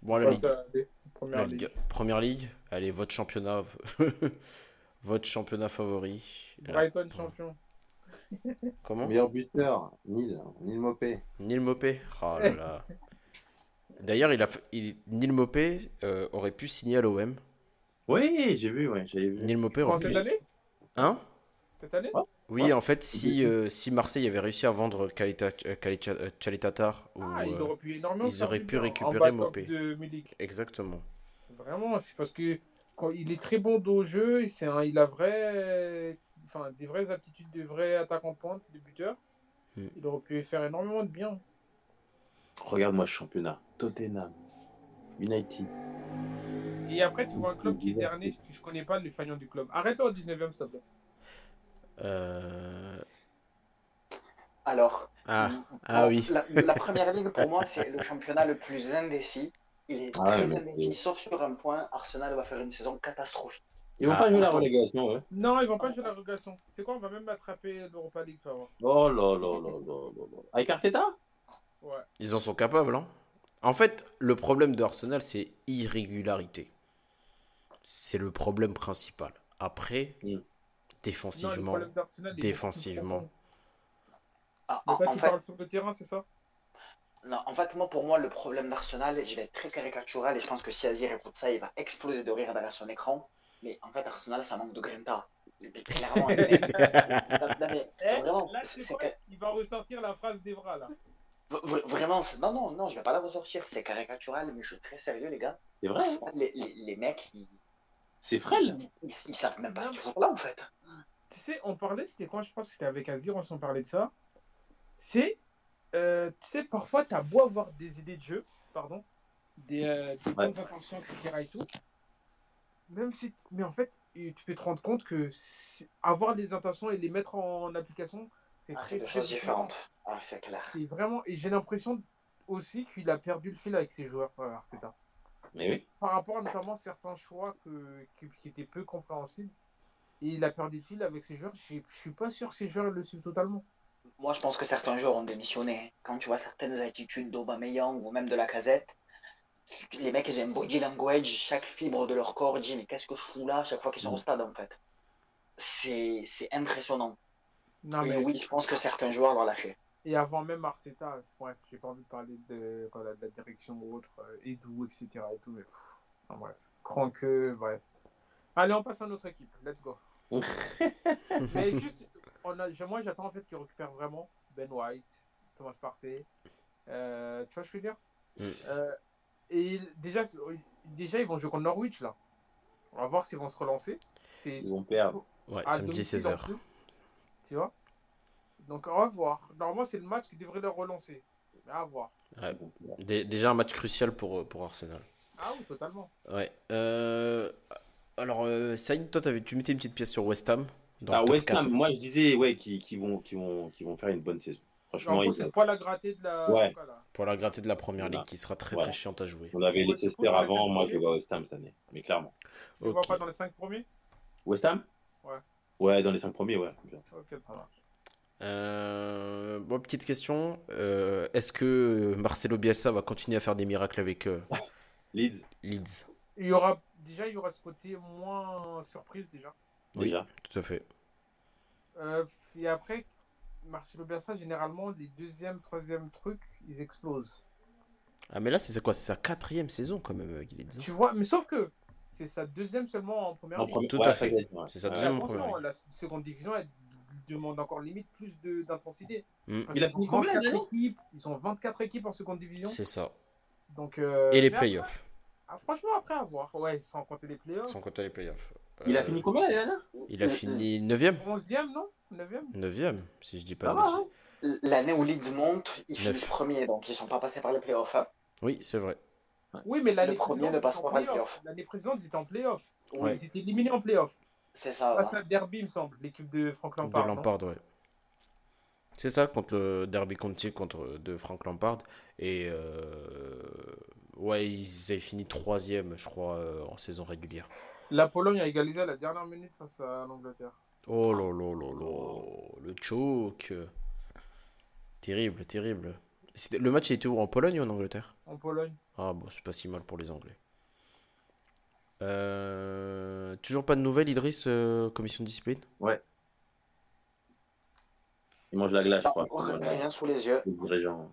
Bon, la Ouais, Ligue. ça, allez, Première la ligue. Ligue- Première Ligue. Allez, votre championnat. votre championnat favori. Brighton champion. Comment? Meilleur buteur, Nil, Nil Mopé. Neil Mopé. Oh là là. D'ailleurs, il a, il, Neil Mopé euh, aurait pu signer à l'OM. Oui, j'ai vu, ouais, j'avais vu. Neil Mopé aurait pu. cette année? Hein? Cette année? Ouais. Oui, Ouais. en fait, si, euh, si Marseille avait réussi à vendre Kalita, euh, ou, Ah, il euh, aurait pu énormément ils auraient pu récupérer Mopé. Exactement. Vraiment, c'est parce que quand il est très bon au jeu, c'est un, il a vrai, enfin, des vraies aptitudes de vrai attaquant de pointe, de buteur. Mm. Il aurait pu faire énormément de bien. Regarde-moi ce championnat. Tottenham, United. Et après, tu vois un club qui est dernier, que je connais pas le fanion du club. Arrête-toi au 19ème, s'il te plaît. Euh, Alors, Ah, ah bon, oui. La, la première ligue, pour moi, c'est le championnat le plus indécis. Il est Ah très indécis, sauf sur un point. Arsenal va faire une saison catastrophique. Ils vont Ah. pas jouer la relégation, ouais. Non, ils vont pas jouer la relégation. C'est quoi, on va même attraper l'Europa League, tu vas voir. Oh là là là là là là. Avec Arteta? Ouais. Ils en sont capables, hein. En fait, le problème de Arsenal, c'est irrégularité. C'est le problème principal. Après, Mm. Non, le défensivement, plus défensivement. Ah, en, en tu fait, parles sur le terrain, c'est ça? Non, en fait, moi, pour moi, le problème d'Arsenal, je vais être très caricatural et je pense que si Azir écoute ça, il va exploser de rire derrière son écran. Mais en fait, Arsenal, ça manque de grinta. Clairement, les mecs- Non, non, mais Eh, vraiment, Là, c'est c'est c'est quoi que- Il va ressortir la phrase d'Evra, là. v- vraiment, non, non, non, je vais pas la ressortir. C'est caricatural, mais je suis très sérieux, les gars. C'est vrai, hein Les, les, les mecs, ils, c'est frêle. ils, ils- ils savent même pas ce qu'ils font là, en fait. Tu sais, on parlait, c'était quoi Je pense que c'était avec Azir, on s'en parlait de ça. C'est, euh, tu sais, parfois, tu as beau avoir des idées de jeu, pardon, des, euh, des Ouais. bonnes intentions, etc. et tout. Même si, mais en fait, tu peux te rendre compte que avoir des intentions et les mettre en application, c'est Ah, très, c'est deux choses différent. différentes. Ah, c'est clair. C'est vraiment, et j'ai l'impression aussi qu'il a perdu le fil avec ses joueurs, euh, Arteta. Mais oui. Par rapport à notamment certains choix que, qui, qui étaient peu compréhensibles. Et il a perdu le fil avec ses joueurs. Je je suis pas sûr que ses joueurs le suivent totalement. Moi, je pense que certains joueurs ont démissionné. Quand tu vois certaines attitudes d'Aubameyang ou même de la casette, les mecs, ils ont un body language, chaque fibre de leur corps dit Mais qu'est-ce que je fous là chaque fois qu'ils sont au stade, en fait C'est c'est impressionnant. Non, Et mais oui, je pense que certains joueurs l'ont lâché. Et avant même Arteta, bref, j'ai pas envie de parler de, la- de la direction ou autre, euh, Edu, etc. Et tout, mais pff, enfin, bref. Bref. Allez, on passe à notre équipe. Let's go. mais juste, on a, moi j'attends en fait qu'ils récupèrent vraiment Ben White, Thomas Partey. Euh, tu vois ce que je veux dire? Mm. Euh, Et déjà, déjà, ils vont jouer contre Norwich là. On va voir s'ils vont se relancer. Ils vont perdre. Ouais, samedi domicile en 16h. plus. Tu vois? Donc on va voir. Normalement, c'est le match qui devrait leur relancer. Mais à voir. Ouais. Dé- Déjà un match crucial pour, euh, pour Arsenal. Ah oui, totalement. Ouais. Euh, Alors, euh, Saïd, toi, t'avais- tu mettais une petite pièce sur West Ham. dans Ah, West Ham, 4. moi je disais ouais, qu'ils qu'ils vont, qu'ils vont, qu'ils vont faire une bonne saison. En Franchement, ils- c'est poil à gratter de la. Ouais. voilà. Pour la gratter de la première ligue qui sera très Ouais. très chiante à jouer. on avait Ouais, laissé cool, avant, moi je vois West Ham cette année. Mais clairement. Tu le Ok. vois pas dans les 5 premiers? West Ham? Ouais. Ouais, dans les 5 premiers, ouais. Ok, ça marche. Euh, bon, petite question. Euh, Est-ce que Marcelo Bielsa va continuer à faire des miracles avec euh, Leeds, Leeds? Il y aura, déjà, il y aura ce côté moins surprise déjà. Oui. déjà. Tout à fait. Euh, et après, Marcelo Bielsa, généralement, les deuxième, troisième trucs, ils explosent. Ah, mais là, c'est quoi? C'est sa quatrième saison quand même avec Leeds. hein. Tu vois, mais sauf que c'est sa deuxième seulement en première En ligue. Tout ouais, à fait. ouais. C'est sa Ouais. deuxième en première ligue. la seconde division est demande encore limite plus de- d'intensité. Mm. Il a fini combien, 24 d'ailleurs équipes, Ils ont 24 équipes en seconde division. C'est ça. Donc, euh, Et les playoffs, ah, franchement, après avoir. Ouais, sans compter les playoffs. sans compter les playoffs. Il a Euh, fini combien l'année dernière Il a fini 9ème 11e, non? 9e 9ème, si je dis pas Ça de L'année où Leeds monte, ils Neuf. finissent premiers, donc ils sont pas passés par les playoffs. hein. Oui, c'est vrai. Oui, mais l'année premier précédente. L'année précédente, ils étaient en playoff. Oui, Ils étaient éliminés en playoff. c'est ça. Face ouais. à Derby, il me semble, l'équipe de Frank De Lampard. non Lampard, ouais. C'est ça, contre le Derby County contre de Frank Lampard. Et euh, ouais, ils avaient fini troisième, je crois, euh, en saison régulière. La Pologne a égalisé à la dernière minute face à l'Angleterre. Oh là là là là, le choke. Terrible, terrible. Le match était où? En Pologne ou en Angleterre? En Pologne. Ah bon, c'est pas si mal pour les Anglais. Euh, toujours pas de nouvelles, Idriss, euh, commission de discipline? Il mange la glace, je crois. Voilà. rien sous les yeux. Dirigeants.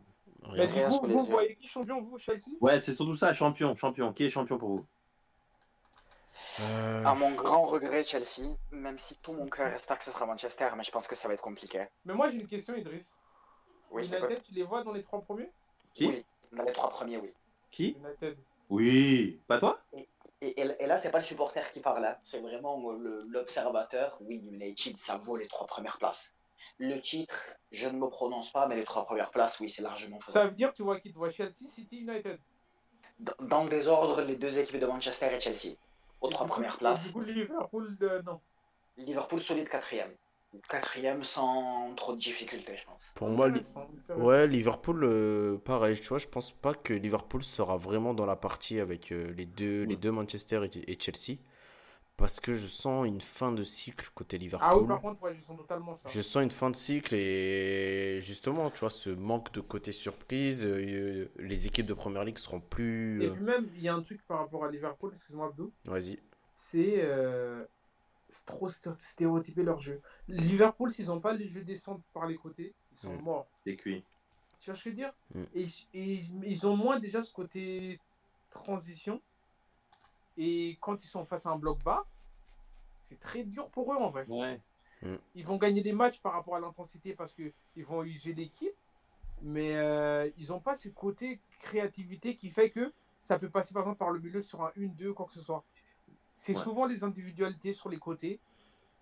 Mais Rien. du Rien coup, sous les vous yeux. voyez qui champion, vous, Chelsea? Ouais, c'est surtout ça, champion, champion. Qui est champion pour vous? Euh, À mon grand regret, Chelsea, même si tout mon cœur espère que ce sera Manchester, mais je pense que ça va être compliqué. Mais moi, j'ai une question, Idriss. Oui, je United, tu les vois dans les trois premiers? Qui? Oui, dans les trois premiers, oui. Qui? United. Oui. Pas toi? Et, et- et là, c'est pas le supporter qui parle, hein. c'est vraiment euh, le- l'observateur. Oui, United, ça vaut les trois premières places. Le titre, je ne me prononce pas, mais les trois premières places, oui, c'est largement faisable. Ça veut dire, tu vois qui Tu vois Chelsea, City, United? Dans, dans le désordre, les deux équipes de Manchester et Chelsea. Aux trois premières places. Du coup, Liverpool, euh, non. Liverpool solide quatrième. Quatrième sans trop de difficultés, je pense. Pour moi, li- ouais, Liverpool, euh, pareil, tu vois, je pense pas que Liverpool sera vraiment dans la partie avec euh, les deux, les Ouais. deux Manchester et, et Chelsea. Parce que je sens une fin de cycle côté Ah oui, Liverpool. par contre, ouais, je sens totalement ça. Je sens une fin de cycle et justement, tu vois, ce manque de côté surprise, euh, les équipes de première ligue seront plus. Et euh, puis même, il y a un truc par rapport à Liverpool, excuse-moi Abdou, Vas-y. c'est euh, c'est trop sté- stéréotyper leur jeu. Liverpool, s'ils n'ont pas les jeux descentes par les côtés, ils sont Mm. morts. C'est cuit. Tu vois ce que je veux dire Mm. et, et ils ont moins déjà ce côté transition. Et quand ils sont face à un bloc bas, c'est très dur pour eux en vrai. Ouais. Ils vont gagner des matchs par rapport à l'intensité parce qu'ils vont user l'équipe. Mais euh, ils n'ont pas ce côté créativité qui fait que ça peut passer par exemple par le milieu sur un 1-2, quoi que ce soit. C'est Ouais. souvent les individualités sur les côtés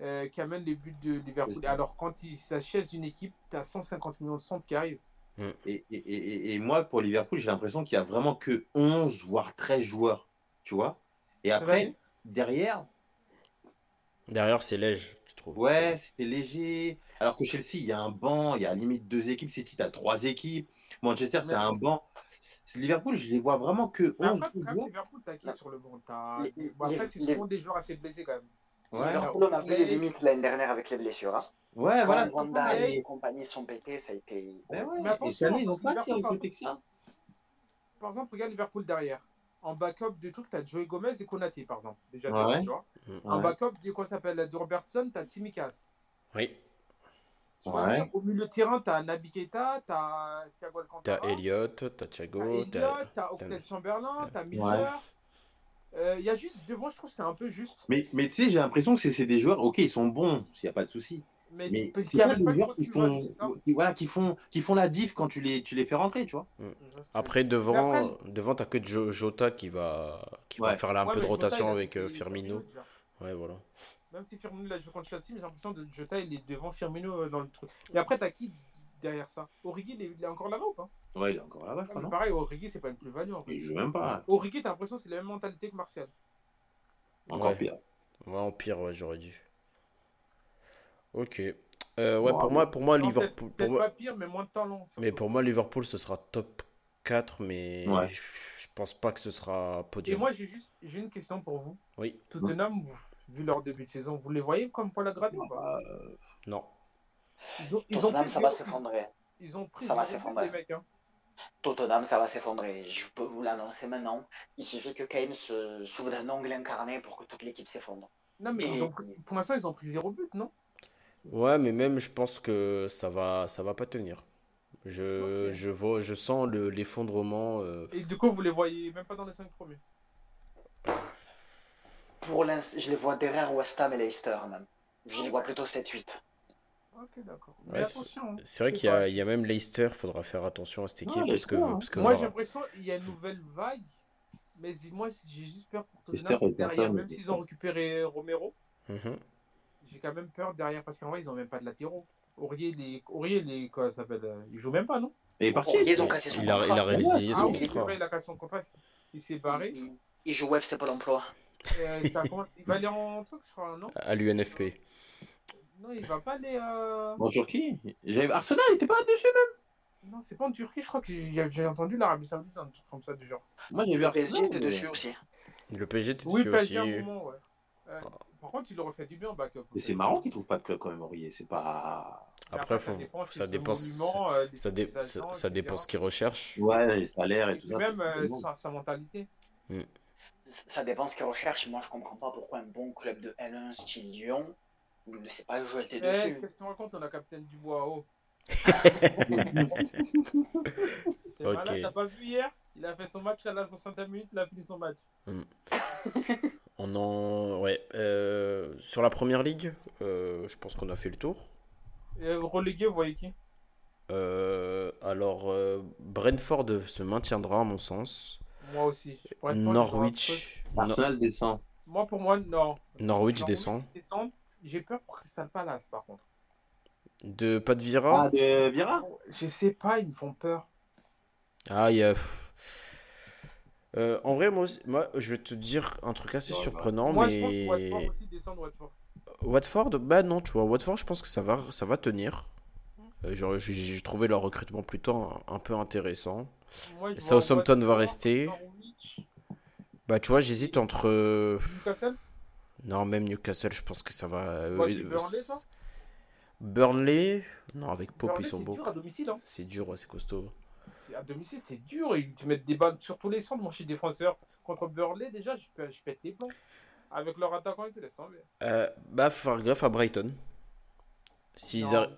euh, qui amènent les buts de Liverpool. Alors quand ils s'achèvent une équipe, tu as 150 millions de centres qui arrivent. Et, et, et, et moi, pour Liverpool, j'ai l'impression qu'il y a vraiment que 11, voire 13 joueurs. Tu vois Et après, derrière, Derrière, c'est Lège, tu trouves ouais, c'était léger. Alors que Chelsea, il y a un banc, il y a à la limite deux équipes. City, tu as trois équipes. Manchester, tu as un banc. Liverpool, je les vois vraiment que Mais 11 après, quand même, joueurs. Liverpool, t'as qui sur le banc Les- les- Bon, Après, c'est les- souvent des joueurs assez blessés quand même. Ouais, Liverpool, on a vu les limites l'année dernière avec les blessures. Hein. ouais Quand voilà. Et compagnie sont pétés, ça a été. Ben ouais. Mais attention, ils parce ont que pas si recruté que ça. Par exemple, regarde Liverpool derrière. En backup de trucs, t'as Joey Gomez et Konaté, par exemple. Déjà, Ouais. tu vois. Mm. En Ouais. backup de quoi ça s'appelle de Robertson, t'as Tsimikas. Oui. Tu vois, Ouais. Au milieu de terrain, t'as Naby Keita, t'as Thiago T'as Alcantara, Elliott, t'as t'as Thiago, Elliott, t'as. t'as Oxlade Chamberlain, t'as Ouais. Miller. Euh, Il y a juste devant, je trouve que c'est un peu juste. Mais, mais tu sais, j'ai l'impression que c'est c'est des joueurs, ok, ils sont bons, s'il n'y a pas de souci. Mais, Mais c'est parce c'est qu'il y a pas des joueurs qui font, qui, voilà, qui, font, qui font la diff quand tu les, tu les fais rentrer, tu vois. Après, devant, après- devant t'as que Jo- Jota qui va, qui va faire là un Ouais, peu de Jota, rotation il avec euh, Firmino. Ouais, voilà. Même si Firmino l'a joué contre Chelsea, mais j'ai l'impression que Jota il est devant Firmino euh, dans le truc. Et après, t'as qui derrière ça? Origi, il est, il est encore là-bas ou pas? Ouais, il est encore là-bas, non? Pareil, Origi, c'est pas une plus-value en fait. Il joue même pas. Origi, t'as l'impression que c'est la même mentalité que Martial. Encore Ouais. pire. Ouais, en pire, ouais, j'aurais dû. Ok. Euh, ouais, pour moi, pour moi, Non, Liverpool. peut-être- Pour Peut-être moi, pas pire, mais moins de talent. surtout. mais pour moi, Liverpool, ce sera top 4, mais Ouais. je, je pense pas que ce sera Et podium. moi, j'ai juste j'ai une question pour vous. Oui, Tottenham, vous- vu leur début de saison, vous les voyez comme Paul pas? non. Ils ont, ils ont Tottenham, ça va s'effondrer. Ils ont pris Ça va s'effondrer. les mecs. Hein. Tottenham, ça va s'effondrer. Je peux vous l'annoncer maintenant. Il suffit que Kane se s'ouvre d'un ongle incarné pour que toute l'équipe s'effondre. Non, mais Et- ils ont pris- pour l'instant, ils ont pris zéro but, non? Ouais, mais même, je pense que ça va, ça va pas tenir. Je, je vois, je sens le- l'effondrement. euh, Et du coup, vous les voyez même pas dans les 5 premiers? Pour l'instant, je les vois derrière West Ham et Leicester même. Je les vois plutôt 7-8. Ok, d'accord. Mais Ouais, c'est- attention. C'est vrai qu'il y, pas. a- il y a même Leicester, faudra faire attention à cette équipe. Parce que, hein. parce que Moi, j'ai l'impression qu'il y a une nouvelle vague. Mais moi, j'ai juste peur pour Tottenham derrière. Même s'ils ont récupéré Romero, Mhm. j'ai quand même peur derrière. Parce qu'en vrai, ils n'ont même pas de latéraux. Aurier, les... Aurier, les... quoi ça s'appelle euh, Il joue même pas, non? Il est parti. Ils ont cassé son il, a, il a contrat. réalisé Ah son oui, c'est contrat. vrai, il a cassé son contrat. Il s'est barré. Il, il joue au FC Pôle emploi. Euh, ça Il va aller en truc, je crois, non? À l'UNFP. Non, il va pas aller. euh, En Turquie? Arsenal, il était pas dessus même? Non, c'est pas en Turquie, je crois que j'ai entendu l'Arabie Saoudite, un truc comme ça du genre. Moi, j'ai vu Le PSG était dessus aussi. Le PSG était Oui, dessus PSG à un aussi. moment, ouais. Euh, par contre, il aurait fait du bien en backup. Mais c'est marrant qu'il trouve pas de club quand même, Aurier. C'est pas. Après, ça faut- dépend, ça dépend, euh, ça, dé- ça, ça dépend ce qu'ils recherchent. Ouais, les salaires et tout ça. même euh, sa, sa mentalité. Ça dépend ce qu'ils recherchent. Moi, je comprends pas pourquoi un bon club de L1 style Lyon ne sait pas jeter Eh, dessus. qu'est-ce que tu racontes On a Capitaine Dubois oh. T'es Ok. malade, t'as pas vu hier? Il a fait son match à la 60 minutes, il a fini son match. On en. Ouais. euh, sur la première ligue, euh, je pense qu'on a fait le tour. Et euh, relégué, vous voyez qui? Euh, alors, euh, Brentford se maintiendra, à mon sens. Moi aussi. Pour. Norwich. No- Arsenal descend. Moi, pour moi, non. Norwich descend. descend. J'ai peur pour Crystal Palace, par contre. De pas de Vira. Ah, de Vira Je sais pas, ils me font peur. Ah, il y a. Euh, en vrai, moi, aussi- moi, je vais te dire un truc assez Ouais, surprenant, Moi, mais je pense que Watford aussi descend de Watford. Watford, bah non, tu vois, Watford, je pense que ça va, ça va tenir. Euh, j'ai- trouvé leur recrutement plutôt un, un peu intéressant. Je Southampton va rester. Bah, tu vois, j'hésite entre. euh, Newcastle? Non, même Newcastle, je pense que ça va. du euh, Burnley, ça Burnley? Non, avec Pope, Burnley, ils sont c'est beaux. dur à domicile. Hein. C'est dur, ouais, c'est costaud. C'est- À domicile, c'est dur. Ils te mettent des balles sur tous les centres. Moi, je suis défenseur. Contre Burnley, déjà, je, peux- je pète les plombs. Avec leur attaquant, ils te laissent tomber. Euh, bah, faire gaffe à Brighton. S'ils arri-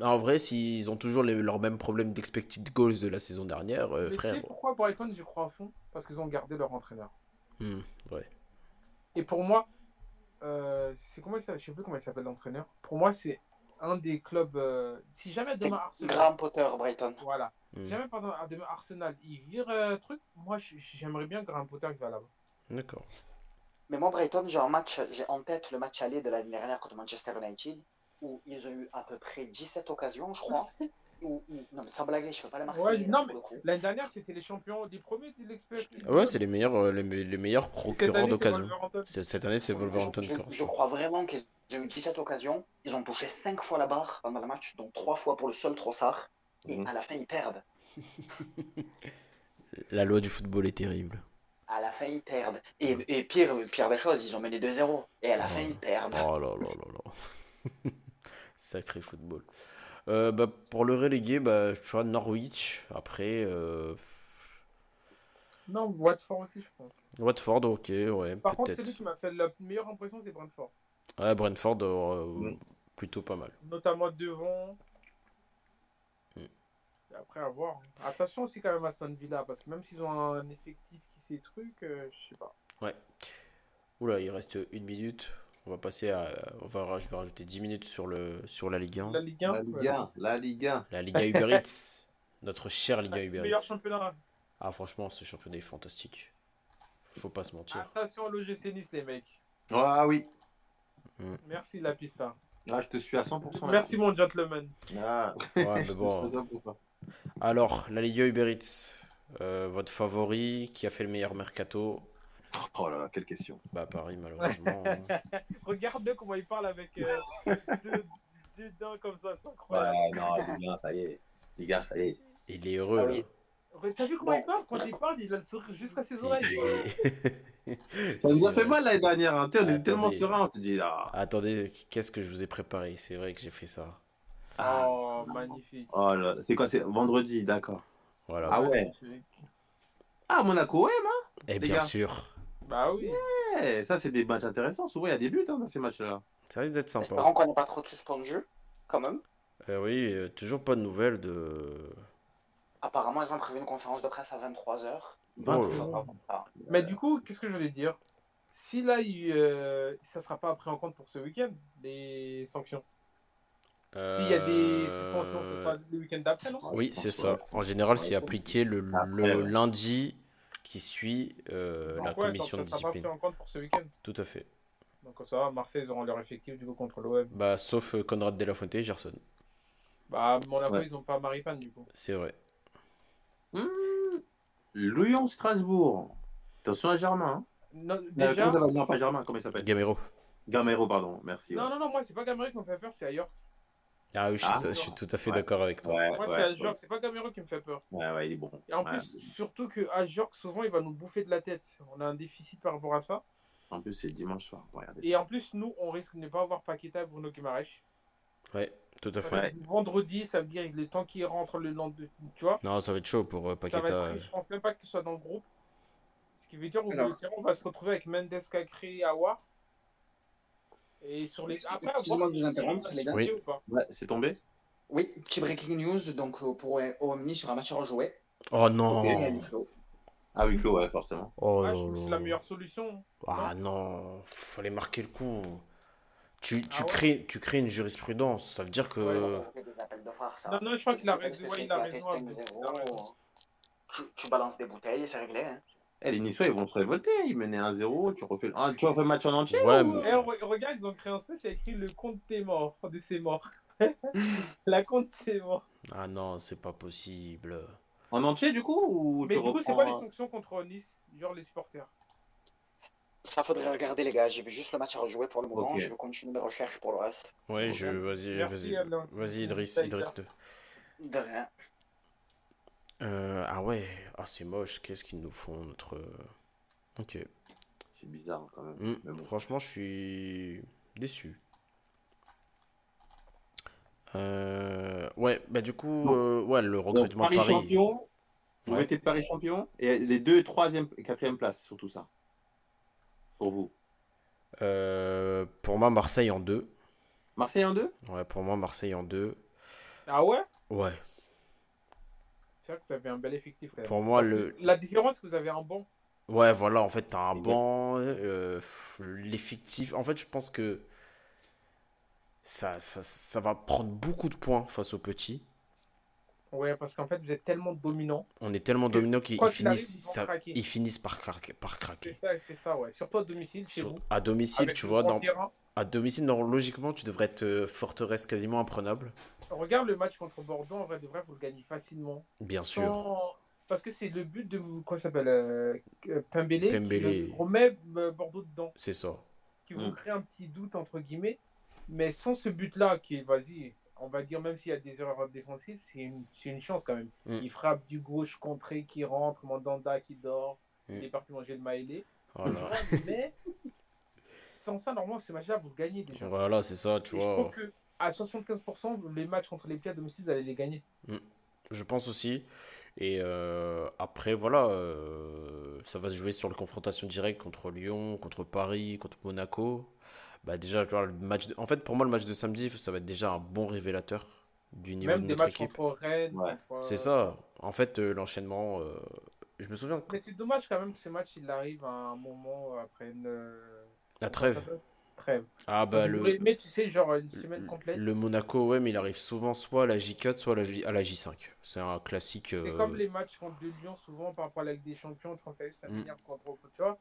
En vrai, s'ils ont toujours les- leurs mêmes problèmes d'expected goals de la saison dernière, euh, Mais tu frère. sais pourquoi Brighton, j'y crois à fond? Parce qu'ils ont gardé leur entraîneur. Hmm, ouais. Et pour moi, euh, c'est comment il s'appelle? Je sais plus comment il s'appelle l'entraîneur. Pour moi, c'est un des clubs. euh, si jamais demain Arsenal. Graham Potter, Brighton. Voilà. Hmm. Si jamais par exemple demain Arsenal, il vire un truc, moi j'aimerais bien Graham Potter qui va là-bas. D'accord. Mais moi, Brighton, j'ai un match, j'ai en tête le match aller de l'année dernière contre Manchester United, où ils ont eu à peu près 17 occasions, je crois. Où- où- non, mais sans blaguer, je ne peux pas les marquer. Ouais, non, pour mais- le coup. L'année dernière, c'était les champions, les premiers de l'expert. Ouais, c'est les meilleurs, euh, les, me- les meilleurs procureurs d'occasion. Cette année, c'est Wolverhampton Je, je- je crois vraiment qu'ils ont eu 17 occasions. Ils ont touché 5 fois la barre pendant le match, donc 3 fois pour le seul Trossard. Et Mhm. à la fin, ils perdent. La loi du football est terrible. À la fin, ils perdent. Et, et pire, pire des choses, ils ont mené 2-0. Et à la fin, ils perdent. Oh là là là là. Sacré football. Euh, bah, pour le relégué, bah, vois Norwich. Après, euh, Non, Watford aussi, je pense. Watford, ok, ouais, Par contre, celui qui m'a fait la meilleure impression, c'est Brentford. Ouais, Brentford, euh, Mm. plutôt pas mal. Notamment devant. Mm. Et après, à voir. Attention aussi quand même à Aston Villa, parce que même s'ils ont un effectif qui sait trucs, euh, je sais pas. Oula, il reste une minute. On va passer à. On va, je vais rajouter 10 minutes sur, le, sur la Ligue 1. La Ligue 1, La Ligue 1. La Ligue 1. La Liga Uber Eats. Notre chère Liga ouais. Uber meilleur Eats. championnat. Ah, franchement, ce championnat est fantastique. Faut pas se mentir. Attention à l'OGC Nice, les mecs. Ah oui. Merci la pista. Là, je te suis à 100%. là. Merci mon gentleman. Ah. Ouais, mais bon. Je te suis à 100%. Alors, la Liga Uber Eats. euh, votre favori qui a fait le meilleur mercato Oh là là, quelle question. Bah, Paris, malheureusement. Regarde comment il parle avec euh, deux, dents comme ça, c'est incroyable. Ouais, non, Ligue 1, ça y est. Les gars, ça y est. Il est heureux, Ah là. T'as vu comment il parle? Quand il parle, il a le sourire jusqu'à ses oreilles. Il- Ça nous a fait mal l'année dernière. Hein. On était Attendez. tellement serein. On s'est dit, ah. Attendez, qu'est-ce que je vous ai préparé? C'est vrai que j'ai fait ça. Oh, magnifique. Oh là, c'est quoi C'est vendredi, d'accord. Voilà. Ah ouais. Ah, Monaco, ouais, Et les bien gars. sûr, Bah oui. ouais. Ça, c'est des matchs intéressants. Souvent, il y a des buts hein, dans ces matchs-là. ça risque d'être sympa. Espérons qu'on n'ait pas trop de suspendus, quand même. Euh, oui, euh, toujours pas de nouvelles de. Apparemment, ils ont prévu une conférence de presse à 23h. Oh là Ah. Mais du coup, qu'est-ce que je voulais dire? Si là, il, euh, ça sera pas pris en compte pour ce week-end, les sanctions. S'il y a des Euh, suspensions, ce sera le week-end d'après, non? Oui, c'est ça. En général, c'est appliqué le, le lundi qui suit euh, la ouais, commission de pas discipline. pris en compte pour ce week-end. Tout à fait. Donc ça va, Marseille, ils auront leur effectif du coup contre l'OM. Bah, sauf euh, Conrad De La Fuente et Gerson. Bah, Monaco, Ouais. ils n'ont pas Maripane du coup. C'est vrai. Lyon-Strasbourg. Attention à Germain. Hein. Non, Euh, déjà, comment ça va? Non, pas Germain, comment il s'appelle? Gamero. Gamero, pardon, merci. non, ouais. non, non, moi, c'est pas Gamero qui me fait peur, c'est ailleurs. Ah oui, je suis, Ah. je suis tout à fait Ouais. d'accord avec toi. Ouais, Moi, ouais, c'est c'est pas Gamero qui me fait peur. Ouais, ouais, il est bon. Et en Ouais. plus, surtout que Ajorc, souvent, il va nous bouffer de la tête. On a un déficit par rapport à ça. En plus, c'est dimanche soir. Regardez Et ça. en plus, nous, on risque de ne pas avoir Paqueta et Bruno Guimaraes. Ouais, tout à fait. Vendredi, ça veut dire le temps qui rentre le lendemain. Tu vois Non, ça va être chaud pour euh, Ça va Paqueta. être, je pense même pas qu'il soit dans le groupe. Ce qui veut dire au Alors. milieu de terrain, on va se retrouver avec Mendes, Cacré et Awa. Et sur les. Après, excusez-moi de vous interrompre, les gars. Oui. ou pas. Ouais, c'est tombé Oui, petit breaking news donc euh, pour Omni sur un match à rejouer. Oh non Ok. Et à huis clos. Ah oui, Clos, ouais, forcément. Oh là je trouve que c'est la meilleure solution. Ah non, fallait marquer le coup. Tu, tu, Ah ouais crées, tu crées une jurisprudence. Ça veut dire que. Ouais, de phare, ça. Non, non, je crois qu'il a raison, ouais, il a éclater raison, 5-0, il a raison. Tu, tu balances des bouteilles et c'est réglé. Hein. Eh, les Niçois, ils vont se révolter. Ils menaient 1-0. Tu refais, ah, tu refais le match en entier Ouais, ou- mais- re- regarde, ils ont créé un space, il y a écrit le compte tes morts, de ses morts. la compte c'est morts. Ah non, c'est pas possible. En entier, du coup ou Mais tu du coup, c'est quoi les sanctions contre Nice Genre les supporters? Ça faudrait regarder, les gars. J'ai vu juste le match à rejouer pour le moment. Ok. Je vais continuer mes recherches pour le reste. Ouais, je. Vas-y, vas-y. Vas-y, Idriss, Idriss 2. De rien. Euh, ah ouais, ah c'est moche. Qu'est-ce qu'ils nous font, notre. Ok. C'est bizarre quand même. Hmm, Mais bon. Franchement, je suis déçu. Euh, ouais, bah du coup, euh, ouais, le recrutement Paris de Paris. champion. Vous Ouais. mettez Paris champion et les deux, troisième et quatrième place sur tout ça. Pour vous. Euh, pour moi, Marseille en deux. Marseille en deux? Ouais, pour moi, Marseille en deux. Ah ouais? Ouais. C'est vrai que vous avez un bel effectif. quand même. Pour moi, Parce le. La différence, c'est que vous avez un bon. Ouais, voilà, en fait, t'as un banc, euh, l'effectif. En fait, je pense que ça, ça, ça va prendre beaucoup de points face aux petits. Ouais, parce qu'en fait, vous êtes tellement dominant. On est tellement Que dominants qu'ils finissent, ils ça- finissent par, craquer- par C'est craquer. ça, c'est ça, ouais. Surtout à domicile, chez Sur- vous. à domicile, Avec tu vois, dans, terrain. à domicile, non, logiquement, tu devrais être euh, forteresse quasiment imprenable. Regarde le match contre Bordeaux, en vrai de vrai, vous le gagnez facilement. Bien sûr. Parce que c'est le but de quoi ça s'appelle euh, euh, Pembele, qui Pembele. le- remet euh, Bordeaux dedans, C'est ça. qui vous Mm. crée un petit doute entre guillemets. Mais sans ce but-là, qui est, vas-y, on va dire même s'il y a des erreurs défensives, c'est une, chance quand même. Mm. Il frappe du gauche contré qui rentre, Mandanda qui dort, Mm. il est parti manger le maïlé. Voilà. Mais sans ça, normalement, ce match-là, vous le gagnez déjà. Voilà, c'est ça, tu Et je trouve vois. que à 75%, les matchs contre les petits à domicile, vous allez les gagner. Je pense aussi. Et euh, après, voilà, euh, ça va se jouer sur la confrontation directe contre Lyon, contre Paris, contre Monaco. Bah déjà, tu vois, le match de- en fait, pour moi, le match de samedi, ça va être déjà un bon révélateur du niveau Même de des notre matchs équipe. Ouais. contre- C'est ça. En fait, euh, l'enchaînement, euh, je me souviens, Mais c'est dommage quand même que ce match il arrive à un moment après une euh, la trêve. Ah bah le, aimé, tu sais, genre une semaine complète. le Monaco, ouais, mais il arrive souvent soit à la J4, soit à la, J, à la J5. C'est un classique. C'est euh, comme les matchs contre le Lyon, souvent par rapport à la Ligue des Champions, 31 ça Mm. contre tu vois.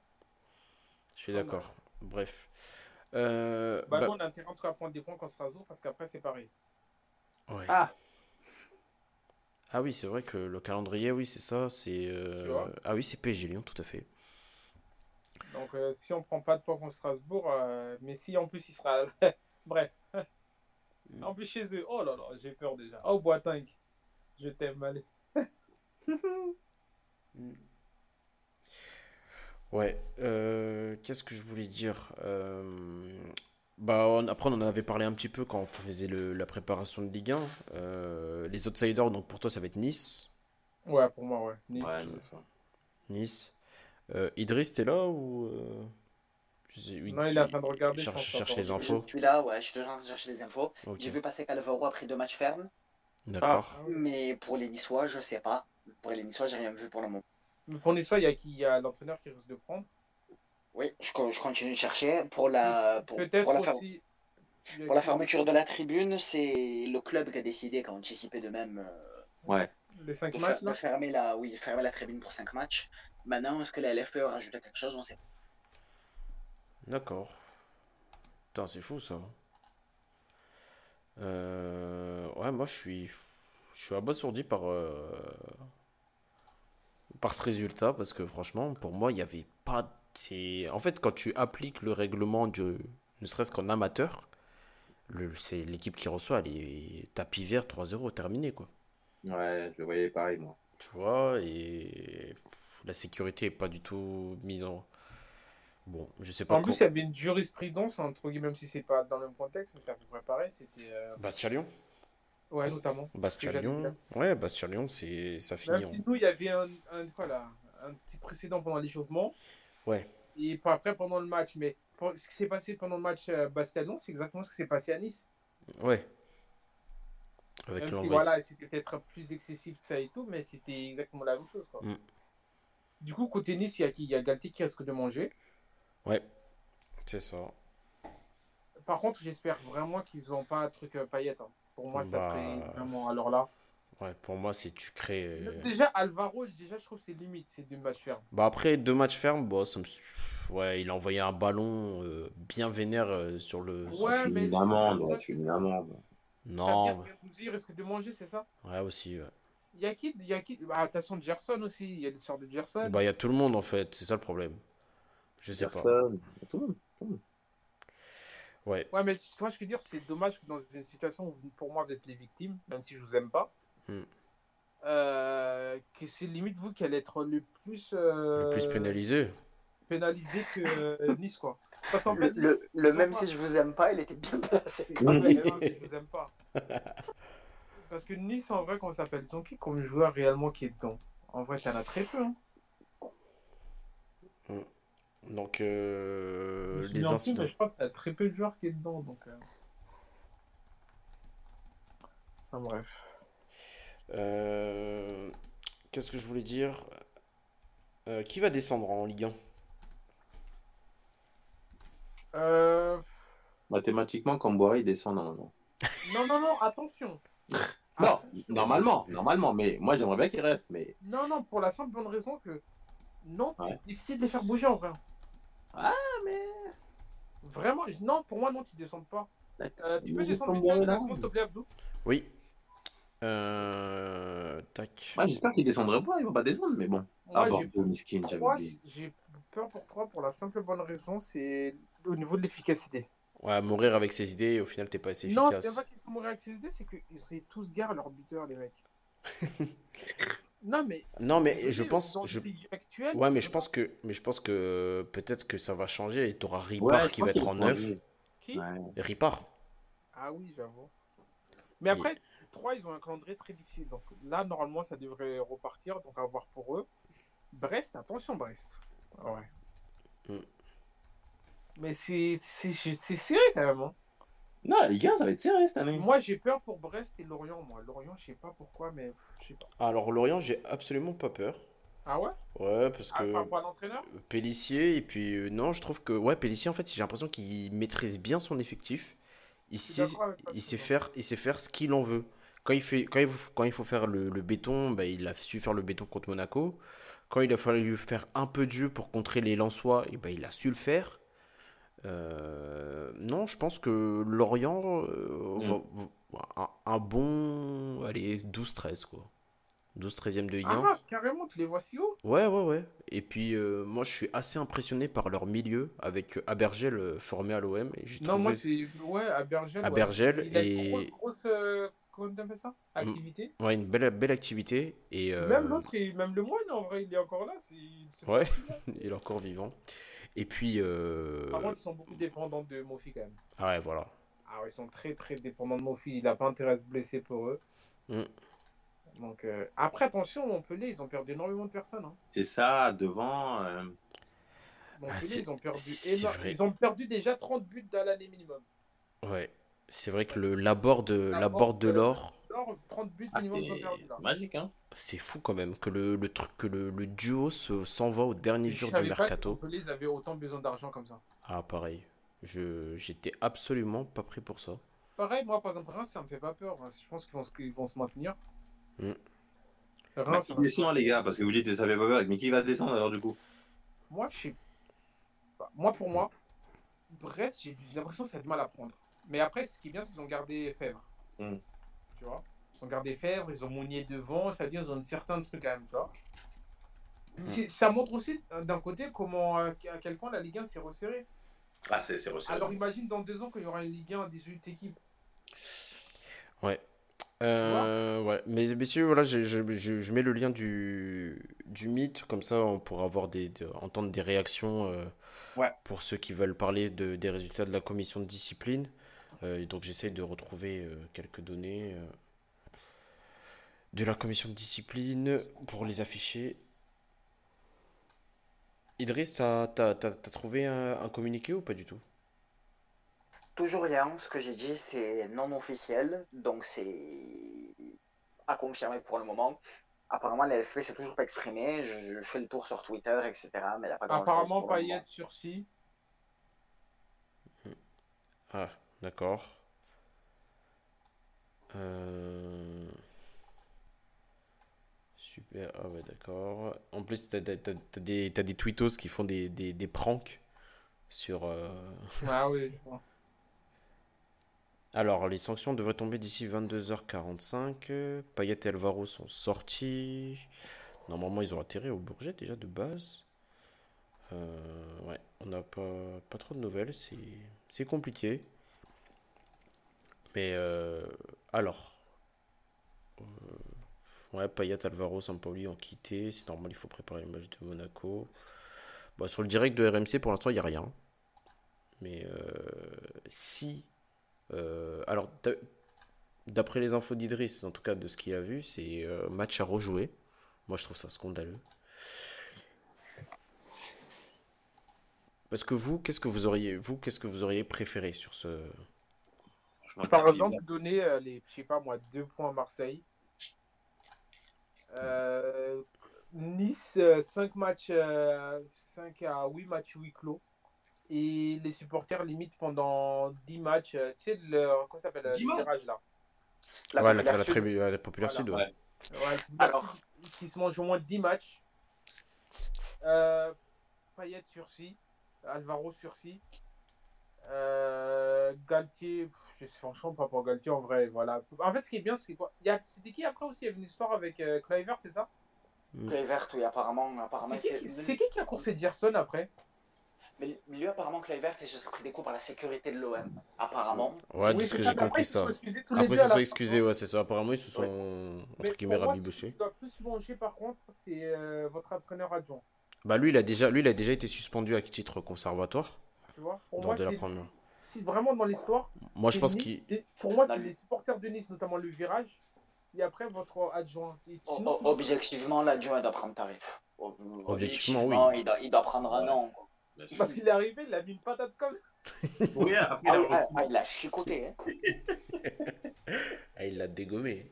Je suis d'accord. Bref. Euh, Bah, bah, nous, on a intérêt en à prendre des points contre Strasbourg parce qu'après c'est pareil. ouais. Ah Ah oui, c'est vrai que le calendrier, oui, c'est ça. C'est euh, ah oui, c'est PSG Lyon, tout à fait. Donc euh, si on prend pas de points contre Strasbourg, euh, mais si en plus il sera. Bref. en plus chez eux, oh là là, j'ai peur déjà. Oh Boateng, je t'aime, allez. Ouais. euh, Qu'est-ce que je voulais dire Bah, on- après, on en avait parlé un petit peu quand on faisait le- la préparation de Ligue 1. Euh, les outsiders, donc pour toi, ça va être Nice. Ouais, pour moi, ouais. Nice. Ouais, Nice. Euh, Idriss, t'es là ou euh, je sais- oui, Non, il est en train de regarder, cherche, cherche les encore. Je infos. suis là, ouais, je suis toujours en train de chercher les infos. Ok, J'ai vu passer qu'Alvaro a pris deux matchs fermes, d'accord. Ah, mais pour les Niçois, je sais pas. Pour les Niçois, j'ai rien vu pour le moment. Pour Nice, il y a qui? Il y a l'entraîneur qui risque de prendre? Oui, je, je continue de chercher pour la pour, la aussi. Pour la fermeture de la tribune, c'est le club qui a décidé, qui a anticipé de même euh, Ouais. Les 5 de, matchs, fer- de là? fermer, la, oui, fermer la tribune pour 5 matchs. Maintenant, est-ce que la LFP aura rajouté quelque chose On sait pas. D'accord. Putain, c'est fou ça. Euh, Ouais, moi je suis, je suis abasourdi par, euh, par ce résultat parce que franchement, pour moi, il n'y avait pas. C'est... En fait, quand tu appliques le règlement du, ne serait-ce qu'en amateur, le, c'est l'équipe qui reçoit, elle est tapis vert 3-0, terminé quoi. Ouais, je le voyais pareil, moi. Tu vois, et la sécurité est pas du tout mise en. Bon, je sais pas En plus, il y avait une jurisprudence, entre guillemets, même si c'est pas dans le même contexte, mais c'est à peu près pareil. C'était. euh, Bastia-Lyon? Ouais, notamment. Bastia-Lyon, ouais, Bastia-Lyon, c'est ça finit Même en... nous, il y avait un, un, quoi, là, un petit précédent pendant l'échauffement. Ouais, Et pas après pendant le match. Mais pour- ce qui s'est passé pendant le match euh, Bastia-Lyon, c'est exactement ce qui s'est passé à Nice. ouais. Avec Même si voilà, c'était peut-être plus excessif que ça et tout, mais c'était exactement la même chose. Quoi. Mm. Du coup, côté Nice, il y a qui? Il y a Galtier qui risque de manger. Ouais, c'est ça. Par contre, j'espère vraiment qu'ils n'ont pas un truc euh, paillette. hein. Pour moi, ça Bah. serait vraiment. Alors là. Ouais, pour moi, si tu crées. euh, Déjà, Alvaro, déjà, je trouve que c'est limite, c'est deux matchs fermes. Bah, après deux matchs fermes, bon, ça me... Ouais, il a envoyé un ballon euh, bien vénère euh, sur le. sur- Ouais, tu mais mets une amende, une amende. Non, Il risque de manger, c'est ça? Ouais, aussi. ouais. Il y a qui, y a qui bah, attention, Gerson aussi. Il y a l'histoire de Gerson. Bah, il y a tout le monde en fait, c'est ça le problème. Je sais pas. Personne, tout le monde. Ouais, Ouais, mais tu vois, je veux dire, c'est dommage que dans une situation où, pour moi, vous êtes les victimes, même si je vous aime pas, Hmm. euh, que c'est limite vous qui allez être le plus, euh, le plus pénalisé. pénalisé que euh, Nice, quoi. Parce qu'en Le, fait, le- Nice, le même pas- si je vous aime pas, il était bien placé. Ah, mais non, mais je vous aime pas. Parce que Nice, en vrai, ça s'appelle? Qui comme joueur réellement qui est dedans? En vrai, t'en as très peu. Hein. Donc, Je euh, les incidents. mais je crois que t'as très peu de joueurs qui est dedans. Donc, euh. Enfin, bref. Euh, Qu'est-ce que je voulais dire? Euh, qui va descendre en Ligue 1? Euh, Mathématiquement, Camboire, il descend normalement. Non, non, non, attention. Non, normalement, normalement, mais moi j'aimerais bien qu'il reste, mais Non, non, pour la simple bonne raison que Nantes, Ouais. c'est difficile de les faire bouger en vrai. Ah, mais. Vraiment, non, pour moi, non, ils descendent pas. Euh, tu peux descendre ils vite classement, s'il te plaît, Abdou Oui. Euh, tac. Ouais, j'espère qu'il descendrait pas, il va pas descendre, mais bon. Moi, ah, j'ai bon, peur pour trois pour la simple bonne raison, c'est au niveau de l'efficacité. Ouais, mourir avec ses idées et au final t'es pas assez Non, c'est efficace. pas qu'ils sont mourir avec ces idées, c'est qu'ils tous gare leur buteur, les mecs. non, mais. Non, mais je pense- je- Ouais, mais tu je pense que, mais je pense que euh, peut-être que ça va changer et t'auras Ouais, je qui va être en neuf. Qui? Ouais. Ripard. Ah oui, j'avoue. Mais après, 3, ils ont un calendrier très difficile. Donc là, normalement, ça devrait repartir. Donc à voir pour eux. Brest, attention, Brest. Ouais. Mm. Mais c'est c'est c'est serré quand même. hein. Non, Ligue 1, ça va être serré cette année. Moi, j'ai peur pour Brest et Lorient. Moi, Lorient, je sais pas pourquoi, mais je sais pas. Alors Lorient, j'ai absolument pas peur. Ah ouais? Ouais, parce Ah, que Pellissier et puis euh, non, je trouve que ouais, Pellissier en fait, j'ai l'impression qu'il maîtrise bien son effectif. Il sait, il sait faire, il sait faire ce qu'il en veut. Quand il fait, quand il, faut- quand il faut faire le, le béton, bah, il a su faire le béton contre Monaco. Quand il a fallu faire un peu de jeu pour contrer les Lensois, et ben il a su le faire. Euh, non, je pense que Lorient, euh, Mm. un, un bon, allez, 12-13 quoi. 12-13e de Ligue 1. Ah, carrément, tu les vois si haut Ouais, ouais, ouais. Et puis, euh, moi, je suis assez impressionné par leur milieu avec Abergel euh, formé à l'OM. Et Non, moi, c'est. Ouais, à Bergel. à ouais. Bergel Il a une et grosse, grosse, euh, comment on appelle ça Activité. ouais, une belle, belle activité. Et euh, Même l'autre, même le moine, en vrai, il est encore là. c'est- c'est Ouais. il est encore vivant. Et puis, euh, Par contre, ils sont beaucoup dépendants de Mofi quand même. ah ouais, voilà. Ah ouais, ils sont très très dépendants de Mofi. Il n'a pas intérêt à se blesser pour eux. Mm. Donc, euh, Après, attention, Montpellier, ils ont perdu énormément de personnes. hein. C'est ça, devant. euh, Montpellier, Ah, ils ont perdu éno-. Ils ont perdu déjà 30 buts dans l'année minimum. Ouais. C'est vrai que le l'abord de l'or, Alors, 30 buts ah, minimum c'est magique, hein. c'est fou quand même que le, le truc que le, le duo se s'en va au dernier jour du pas que mercato. Ils avaient autant besoin d'argent comme ça. Ah pareil. Je j'étais absolument pas prêt pour ça. Pareil, moi, par exemple, Reims, ça me fait pas peur. Je pense qu'ils vont, se- qu'ils vont se maintenir. Mm. Bah, Reims, va- descend, les gars Parce que vous dites que ça fait pas peur. Mais qui va descendre alors, du coup? Moi, je sais pas. Moi, pour moi, Brest, j'ai j'ai l'impression que ça a du mal à prendre. Mais après, ce qui est bien, c'est qu'ils ont gardé Fèvre. Mm. Tu vois Ils ont gardé Fèvre, ils ont Mounier devant, ça veut dire qu'ils ont certains trucs quand même, tu vois C'est- Ça montre aussi, euh, d'un côté, comment, euh, à quel point la Ligue 1 s'est resserrée. Ah, c'est resserré. Alors imagine dans deux ans quand il y aura une Ligue 1 à 18 équipes. Ouais. Euh, ouais. Mais messieurs, voilà, je, je, je- je mets le lien du, du mythe, comme ça on pourra avoir des, de- entendre des réactions euh, Ouais. pour ceux qui veulent parler de, des résultats de la commission de discipline. Euh, et donc j'essaye de retrouver euh, quelques données euh, de la commission de discipline pour les afficher. Idriss, t'as, trouvé un, un communiqué ou pas du tout? Toujours rien, ce que j'ai dit c'est non officiel, donc c'est à confirmer pour le moment. Apparemment, la LFP s'est toujours pas exprimé, je, je fais le tour sur Twitter, etc. Mais il n'y a pas Apparemment, pour le Payet sursis. Ah, d'accord. Euh, Super, ah ouais, d'accord. En plus, t'as, t'as- t'as- t'as des, t'as des tweetos qui font des, des, des pranks sur... euh, Ah oui. Alors, les sanctions devraient tomber d'ici 22h45. Payet et Alvaro sont sortis. Normalement, ils ont atterri au Bourget déjà de base. Euh, ouais, on n'a pas, pas trop de nouvelles. C'est, c'est compliqué. Mais euh, alors, euh, ouais, Payet, Alvaro, Sampaoli ont quitté. C'est normal, il faut préparer le match de Monaco. Bon, sur le direct de RMC, pour l'instant, il n'y a rien. Mais euh, si alors, d'a- d'après les infos d'Idriss, en tout cas de ce qu'il a vu, c'est match à rejouer. Moi, je trouve ça scandaleux. Parce que vous, qu'est-ce que vous auriez, vous, qu'est-ce que vous auriez préféré sur ce... Par exemple, donner euh, les, je sais pas moi, deux points à Marseille. Euh, nice, 5 matchs, euh, 5 à 8 matchs huis clos. Et les supporters limite pendant 10 matchs. euh, tu sais, le, comment ça s'appelle euh, 10 le matchs tirage là La ouais, la, la, tribu- la Populaire Voilà. Sud, ouais. Ouais. Ouais, Alors. qui se mange au moins 10 matchs. Euh, Payet sursis. Alvaro sursis. Euh, Galtier, pff, je sais franchement pas pour Galtier en vrai. Voilà. En fait, ce qui est bien, c'est quoi? Il y a- C'était qui après aussi? Il y avait une histoire avec euh, Kluivert, c'est ça? Kluivert, oui, apparemment, apparemment C'est qui, c'est- c'est qui qui a coursé Gerson après? Mais mais lui, apparemment, Kluivert, il se serait pris des coups par la sécurité de l'OM. Apparemment. Ouais, Oui, ce c'est que ça, j'ai compris ils se ça. Après, ils se sont excusés, ouais, c'est ça. Apparemment, ils se sont, entre guillemets, rabibochés. Ce qui doit plus manger par contre, c'est euh, votre entraîneur adjoint. Bah, lui, il a déjà, lui, il a déjà été suspendu à titre? Conservatoire? Tu vois? Pour moi, de la c'est première. Si vraiment dans l'histoire, Moi, je pense Nice, qu'il... Pour moi, c'est les supporters de Nice, notamment le virage, et après votre adjoint. Et o- objectivement, l'adjoint doit prendre tarif. Ob- Objectivement, oui. Il doit, il doit prendre un an. parce qu'il est arrivé, il a mis une patate comme ça. Oui, après, Ah, il a ah, ah, il chicoté. Hein. Ah, il l'a dégommé.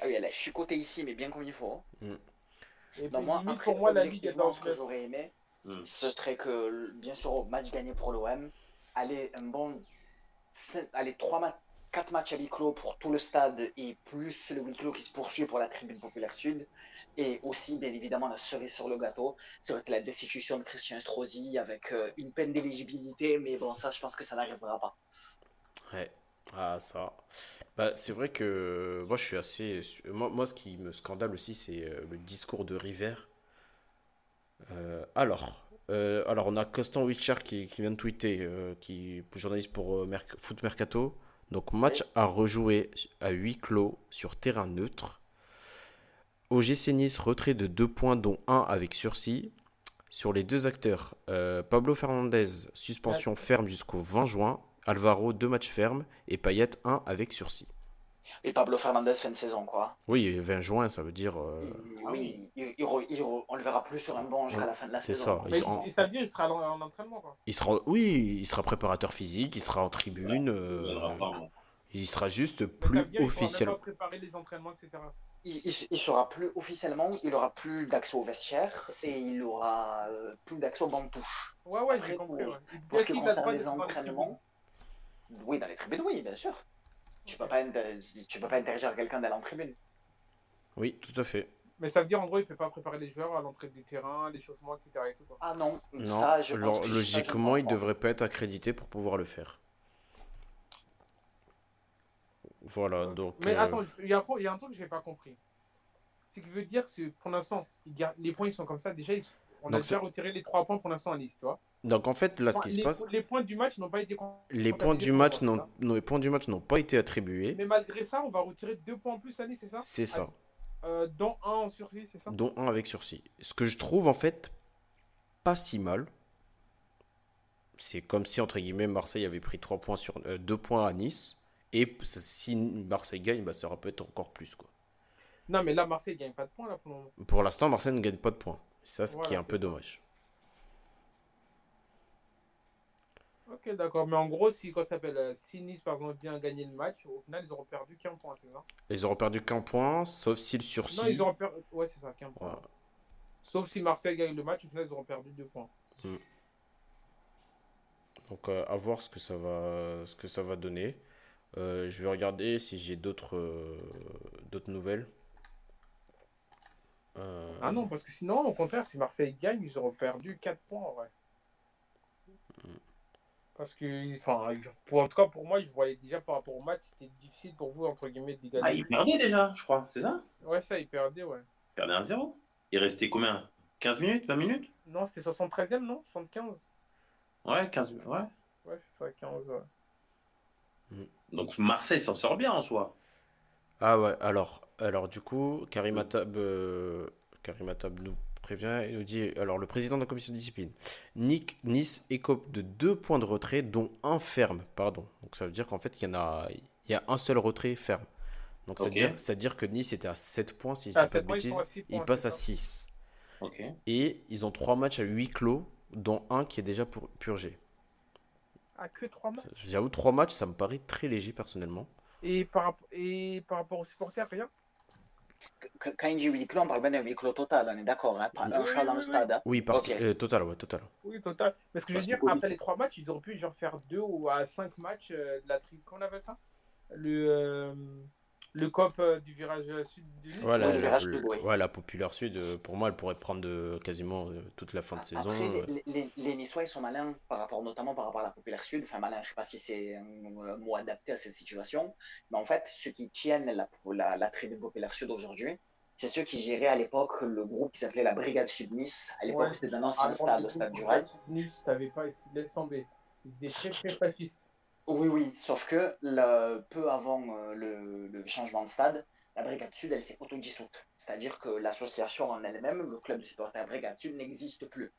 Ah oui, elle a chicoté ici, mais bien comme il faut. Et Non, moi, après, pour moi, la Ligue ce que j'aurais aimé, Hmm. ce serait que, bien sûr, au match gagné pour l'OM, aller un bon. Allez, 3 matchs. 4 matchs à huis clos pour tout le stade et plus le huis clos qui se poursuit pour la tribune populaire sud. Et aussi, bien évidemment, la cerise sur le gâteau, c'est vrai que la destitution de Christian Estrosi avec euh, une peine d'éligibilité, mais bon, ça, je pense que ça n'arrivera pas. Ouais. Ah, ça. Bah, c'est vrai que moi, je suis assez. Moi, moi ce qui me scandale aussi, c'est euh, le discours de River. Euh, alors, euh, alors, on a Constant Witcher qui, qui vient de tweeter, euh, qui est journaliste pour euh, Merc- Foot Mercato. Donc, match à rejouer à huis clos sur terrain neutre. OGC Nice, retrait de 2 points, dont 1 avec sursis. Sur les deux acteurs, euh, Pablo Fernandez, suspension ferme jusqu'au 20 juin. Alvaro, 2 matchs fermes. Et Payet, 1 avec sursis. Et Pablo Fernandez fait une saison, quoi. Oui, 20 juin, ça veut dire. euh, Il- oui, il- il re- il re- on le verra plus sur un banc jusqu'à Ouais, la fin de la c'est saison. ça. quoi. Il- ça veut dire qu'il sera en, en entraînement. Quoi. il sera, oui, il sera préparateur physique, il sera en tribune. Il euh, il sera juste plus dire officiel. pas préparer les entraînements, etc. il, il, sera plus officiellement, il aura plus d'accès au vestiaire et il aura euh, plus d'accès au banc de touche. Ouais, ouais, j'ai compris. Pour, ouais. pour ce qui Est-ce qu'il concerne les entraînements, oui, dans les tribunes, oui, bien sûr. Tu peux pas, tu peux pas interdire quelqu'un d'aller en tribune. Oui, tout à fait. Mais ça veut dire en gros, il ne fait pas préparer les joueurs à l'entrée des terrains, l'échauffement, etc. Et tout, quoi. Ah non, Non, ça, je pense que ça, je logiquement, il devrait pas être accrédité pour pouvoir le faire. Voilà, donc. Mais euh, attends, il y, a un point- il y a un truc que je n'ai pas compris. C'est qu'il veut dire que pour l'instant, les points ils sont comme ça. Déjà, ils- on a déjà retiré les trois points pour l'instant à Nice, tu vois. Donc en fait, là, ce qui les, se passe, les points du match n'ont pas été les points du match n'ont, non, les points du match n'ont pas été attribués. Mais malgré ça, on va retirer deux points en plus à Nice, c'est ça? C'est ça, Euh, Dont un en sursis, c'est ça? Dont un avec sursis. Ce que je trouve en fait pas si mal. C'est comme si entre guillemets Marseille avait pris 3 points sur 2 points à Nice et si Marseille gagne, bah, ça aurait peut-être encore plus quoi. Non, mais là, Marseille ne gagne pas de points là pour l'instant, Marseille ne gagne pas de points. C'est ça ce qui est un peu dommage. Ok, d'accord. Mais en gros, si, quand ça s'appelle, euh, si Nice par exemple vient gagner le match, au final, ils auront perdu qu'un point, c'est ça? Ils auront perdu qu'un point, sauf si le sursis. Non, ils auront perdu. Ouais, c'est ça, qu'un point. Sauf si Marseille gagne le match, au final, ils auront perdu deux points. Donc euh, à voir ce que ça va, ce que ça va donner. Euh, je vais regarder si j'ai d'autres euh, d'autres nouvelles. Ah non, parce que sinon, au contraire, si Marseille gagne, ils auront perdu 4 points en vrai. Parce que, enfin, pour, en tout cas, pour moi, je voyais déjà par rapport au match, c'était difficile pour vous, entre guillemets, de gagner. Ah, il perdait déjà, je crois, c'est ça? Ouais, ça, ils perdaient, ouais. Il perdait 1-0. Il restait combien? 15 minutes? 20 minutes? Non, c'était 73ème, non? 75 Ouais, 15 minutes. Ouais. Ouais, c'est ça, 15, ouais. Donc Marseille s'en sort bien en soi. Ah ouais, alors, alors du coup, Karim Attab, euh, Karim Attab nous prévient et nous dit, alors le président de la commission de discipline, Nick, Nice écope de deux points de retrait, dont un ferme, pardon. Donc ça veut dire qu'en fait, il y en a, il y a un seul retrait ferme. Donc ça veut Ok. dire, ça veut dire que Nice était à 7 points, si je Ah, dis pas de ils bêtises, sont à 6 et il passe à ça 6. Ok. Et ils ont trois matchs à huis clos, dont un qui est déjà pour- purgé. Ah, que 3 matchs? J'avoue, trois matchs, ça me paraît très léger personnellement. et par, et par rapport aux supporters, rien? Quand il dit huis clos, on parle bien d'un huis clos total, on est d'accord, hein, pas un Oui, chat dans le oui. stade. hein. Oui, par Ok. euh, total, ouais, total. Oui, total. Mais ce que je veux Parce dire, après les 3 matchs, ils auraient pu genre faire 2 ou à 5 matchs euh, de la tri... Comment on appelle ça? Le, euh, le COP euh, du virage sud du. Ouais, Ouais, le la- virage le- sud, oui. ouais, la populaire sud, euh, pour moi, elle pourrait prendre de, quasiment euh, toute la fin de saison. Après, euh. les, les, les Niçois, ils sont malins, par rapport, notamment par rapport à la populaire sud. Enfin, malin, je ne sais pas si c'est un euh, mot adapté à cette situation. Mais en fait, ceux qui tiennent la, la, la populaire sud aujourd'hui, c'est ceux qui géraient à l'époque le groupe qui s'appelait la Brigade Sud Nice. À l'époque, Ouais. c'était un ancien Ah, stade, du le stade du Rail. Nice, t'avais pas, laisse tomber. Ils étaient très très fascistes. Oui, oui, sauf que le, peu avant euh, le, le changement de stade, la Brigade Sud, elle s'est autodissoute. C'est-à-dire que l'association en elle-même, le club de supporters Brigade Sud, n'existe plus.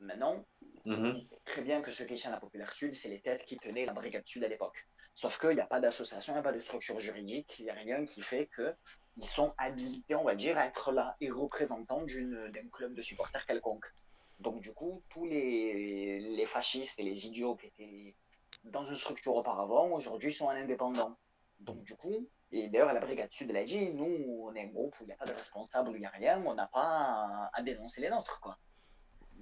Maintenant, Mhm. très bien que ceux qui tiennent la Populaire Sud, c'est les têtes qui tenaient la Brigade Sud à l'époque. Sauf qu'il n'y a pas d'association, il n'y a pas de structure juridique, il n'y a rien qui fait qu'ils sont habilités, on va dire, à être là et représentants d'un club de supporters quelconque. Donc du coup, tous les, les fascistes et les idiots qui étaient dans une structure auparavant, aujourd'hui sont en indépendant. Donc du coup, et d'ailleurs la Brigade Sud elle a dit, nous on est un groupe où il n'y a pas de responsable, il n'y a rien, on n'a pas à, à dénoncer les nôtres. quoi.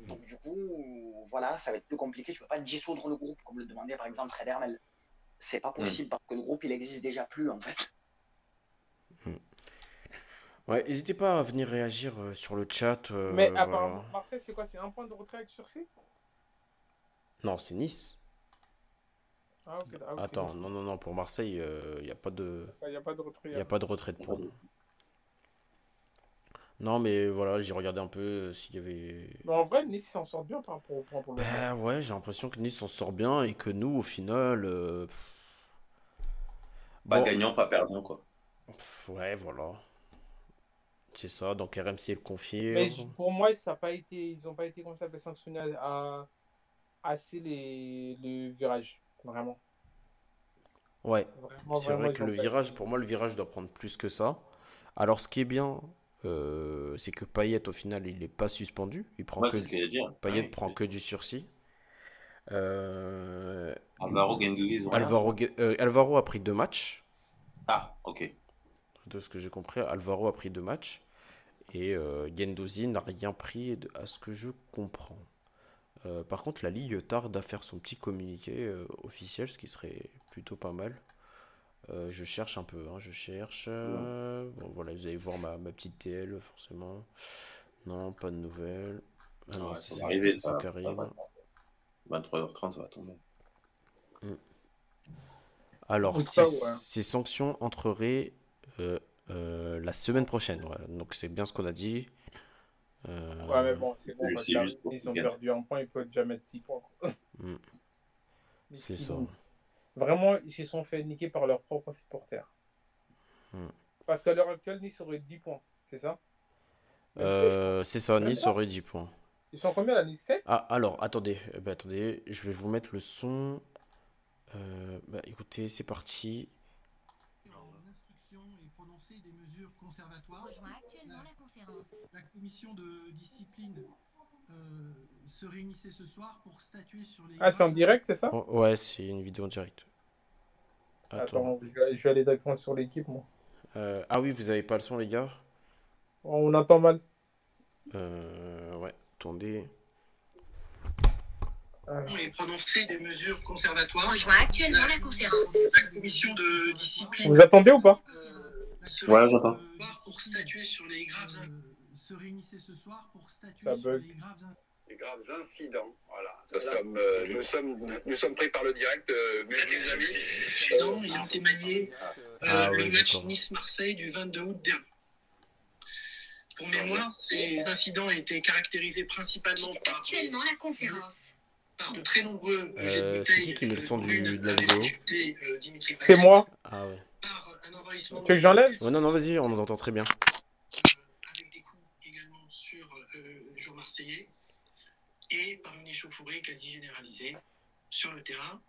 Donc du coup, voilà, ça va être plus compliqué. Tu ne peux pas dissoudre le groupe comme le demandait par exemple Fred Hermel. C'est pas possible parce que le groupe il existe déjà plus en fait. Ouais, n'hésitez pas à venir réagir euh, sur le chat. euh, Mais voilà. apparemment, Marseille, c'est quoi? C'est un point de retrait avec sursis? Non, c'est Nice. Ah, ah, Attends, non, non, non, pour Marseille, il n'y a pas de, bon. Il n'y a pas de retrait. y a pas de retrait de points. Non, mais voilà, j'ai regardé un peu euh, s'il y avait. Mais en vrai, Nice s'en sort bien par rapport au point pour le moment. Ben ouais, j'ai l'impression que Nice s'en sort bien et que nous, au final. euh, bon, gagnant, pas perdant, quoi. pff, ouais, voilà. C'est ça, donc RMC le confirme. Mais pour moi, ça a pas été, ils n'ont pas été comme ça fait sanctionner à, assez les, le virage. Vraiment. Ouais, c'est vrai que le virage, pour moi, le virage doit prendre plus que ça. Alors, ce qui est bien, euh, c'est que Payet, au final, il n'est pas suspendu. Il prend Ouais, que dire. Payet Ouais. prend que du sursis. Euh, Alvaro Gendouzi, voilà. Alvaro, euh, Alvaro a pris deux matchs. Ah, ok. de ce que j'ai compris, Alvaro a pris deux matchs. Et euh, Gendozi n'a rien pris à ce que je comprends. Euh, par contre, la Ligue tarde à faire son petit communiqué euh, officiel, ce qui serait plutôt pas mal. je cherche un peu, hein, je cherche. bon, voilà, vous allez voir ma, petite TL, forcément. Non, pas de nouvelles. Ah non, c'est arrivé, ça, ça, 23h30, ça va tomber. Mm. Alors, ces, sanctions entreraient euh, euh, la semaine prochaine. Donc, c'est bien ce qu'on a dit. Euh, ouais, mais bon, c'est bon. ils ont perdu un point, ils peuvent déjà mettre 6 points. Mm. C'est ça. Vraiment, ils se sont fait niquer par leurs propres supporters. Mm. Parce qu'à l'heure actuelle, Nice aurait 10 points, c'est ça? C'est ça, Nice aurait 10 points. Ils sont combien la Nice 7 Ah, alors, attendez, bah, attendez, je vais vous mettre le son. Euh, bah, écoutez, c'est parti. L'instruction est prononcée des mesures conservatoires. actuellement la, conférence. La commission de discipline euh, se réunissait ce soir pour statuer sur les. Ah, c'est en direct, c'est ça? Oh, Ouais, c'est une vidéo en direct. Attends, je, vais, aller directement sur l'équipe, moi. Euh, ah oui, vous avez pas le son, les gars? On entend mal. Euh, ouais, attendez et prononcer des mesures conservatoires. Rejoint actuellement la conférence. La commission de discipline. Vous attendez ou pas? Euh, Ouais, j'entends. Pour statuer sur les graves. Se réunissaient ce soir pour statuer sur les graves les graves incidents. Voilà. Nous, sommes, euh, nous, sommes, nous sommes pris par le direct, euh, mes amis. Incidents ayant émaillé euh, ah le match Nice-Marseille du 22 août dernier. Pour mémoire, ces incidents étaient caractérisés principalement par. Actuellement la conférence de très nombreux euh, C'est qui qui met le son du, de la vidéo euh, C'est moi. Ah ouais. Tu veux que j'enlève Non, non, vas-y, on nous entend très bien. Avec des coups également sur euh, le jour marseillais et par une échauffourée quasi généralisée sur le terrain.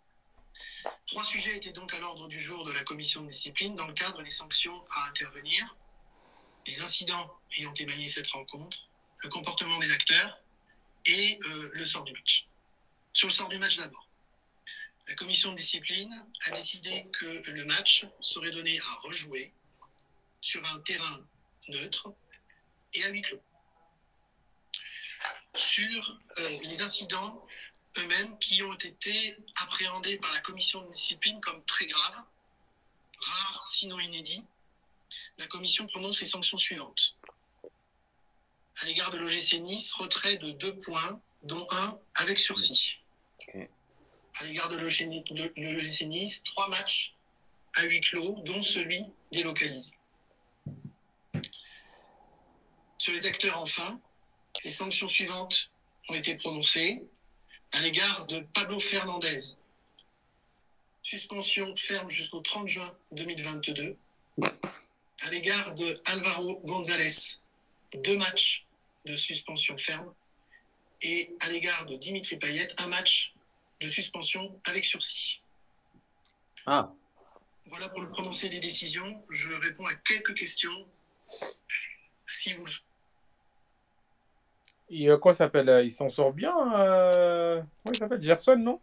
Trois sujets étaient donc à l'ordre du jour de la commission de discipline dans le cadre des sanctions à intervenir. Les incidents ayant émaillé cette rencontre, le comportement des acteurs et le sort du match. Sur le sort du match d'abord. La commission de discipline a décidé que le match serait donné à rejouer sur un terrain neutre et à huis clos. Sur euh, les incidents eux-mêmes qui ont été appréhendés par la commission de discipline comme très graves, rares sinon inédits, la commission prononce les sanctions suivantes. À l'égard de l'OGC Nice, retrait de deux points, dont un avec sursis à l'égard de l'OGC Nice, trois matchs à huis clos, dont celui délocalisé. Sur les acteurs, enfin, les sanctions suivantes ont été prononcées à l'égard de Pablo Fernandez. Suspension ferme jusqu'au 30 juin 2022. À l'égard de Alvaro González, deux matchs de suspension ferme. Et à l'égard de Dimitri Payet, un match de suspension avec sursis. Ah. Voilà pour le prononcer des décisions. Je réponds à quelques questions. Si vous. Et euh, quoi s'appelle euh, Il s'en sort bien euh... Comment il s'appelle Gerson, non?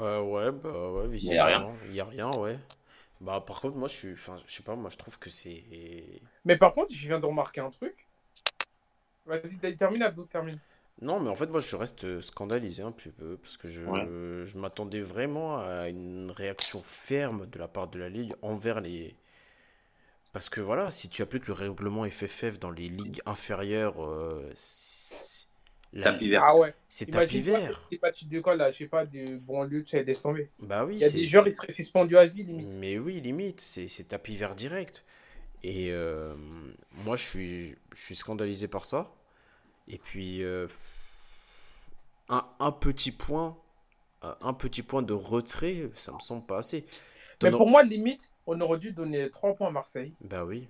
Euh, Ouais, bah ouais, il n'y a rien. Il n'y a rien, ouais. Bah par contre, moi je suis. Enfin, je sais pas, moi je trouve que c'est. Mais par contre, je viens de remarquer un truc. Vas-y, termine, Abdou, termine. Non, mais en fait, moi, je reste euh, scandalisé un petit peu parce que je, je m'attendais vraiment à une réaction ferme de la part de la Ligue envers les. Parce que voilà, si tu appliques le règlement FFF dans les ligues inférieures, euh, tapis vert. Ah ouais. C'est tapis vert. C'est pas de quoi là, je sais pas, de lieu, tu sais, laisse tomber. Bah oui. Il y a des joueurs, ils seraient suspendus à vie, limite. Mais oui, limite, c'est tapis vert direct. Et euh, moi, je suis, je suis scandalisé par ça. Et puis, euh, un, petit point, euh, un petit point de retrait, ça me semble pas assez. Mais pour moi, limite, on aurait dû donner 3 points à Marseille. Bah oui.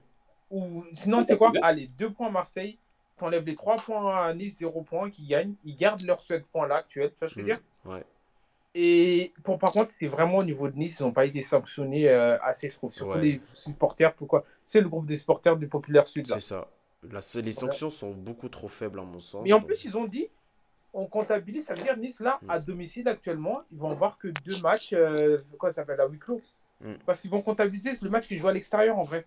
Ou sinon, c'est quoi? Allez, 2 points à Marseille. T'enlèves les 3 points à Nice, 0 points qui gagnent. Ils gardent leurs 7 points là actuels. Tu vois ce que je veux mm, dire? Ouais. Et pour, par contre, c'est vraiment au niveau de Nice, ils n'ont pas été sanctionnés euh, assez, je trouve. Surtout les supporters. Pourquoi? C'est le groupe des supporters du Populaire Sud. C'est ça les sanctions sont beaucoup trop faibles à mon sens. Mais en plus, ils ont dit, on comptabilise, ça veut dire Nice, là, à mm. domicile actuellement, ils vont voir que deux matchs, euh, quoi ça s'appelle, à huis clos. Mm. Parce qu'ils vont comptabiliser le match qu'ils jouent à l'extérieur en vrai.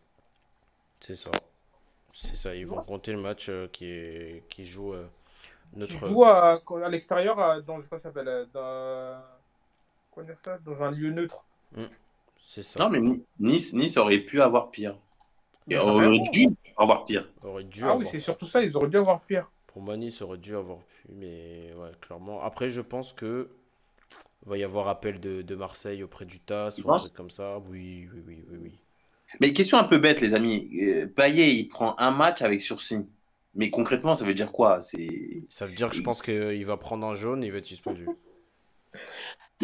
C'est ça. C'est ça. Ils vont compter le match euh, qui, est... qui joue euh, notre. Tu joues à, à l'extérieur, à- dans quoi ça s'appelle euh, dans... Quoi dire ça Dans un lieu neutre. C'est ça. Non, mais Nice, nice aurait pu avoir pire. Et Mais aurait dû avoir pire. Aurait dû Ah oui, c'est surtout ça, ils auraient dû avoir pire. Pour Mani, ça aurait dû avoir pu, mais ouais, clairement. Après, je pense que va y avoir appel de, de Marseille auprès du TAS ou un truc comme ça. Oui, oui, oui, oui, oui. Mais question un peu bête, les amis. Euh, Payet, il prend un match avec sursis. Mais concrètement, ça veut dire quoi? C'est. Ça veut dire que je pense qu'il va prendre un jaune et il va être suspendu.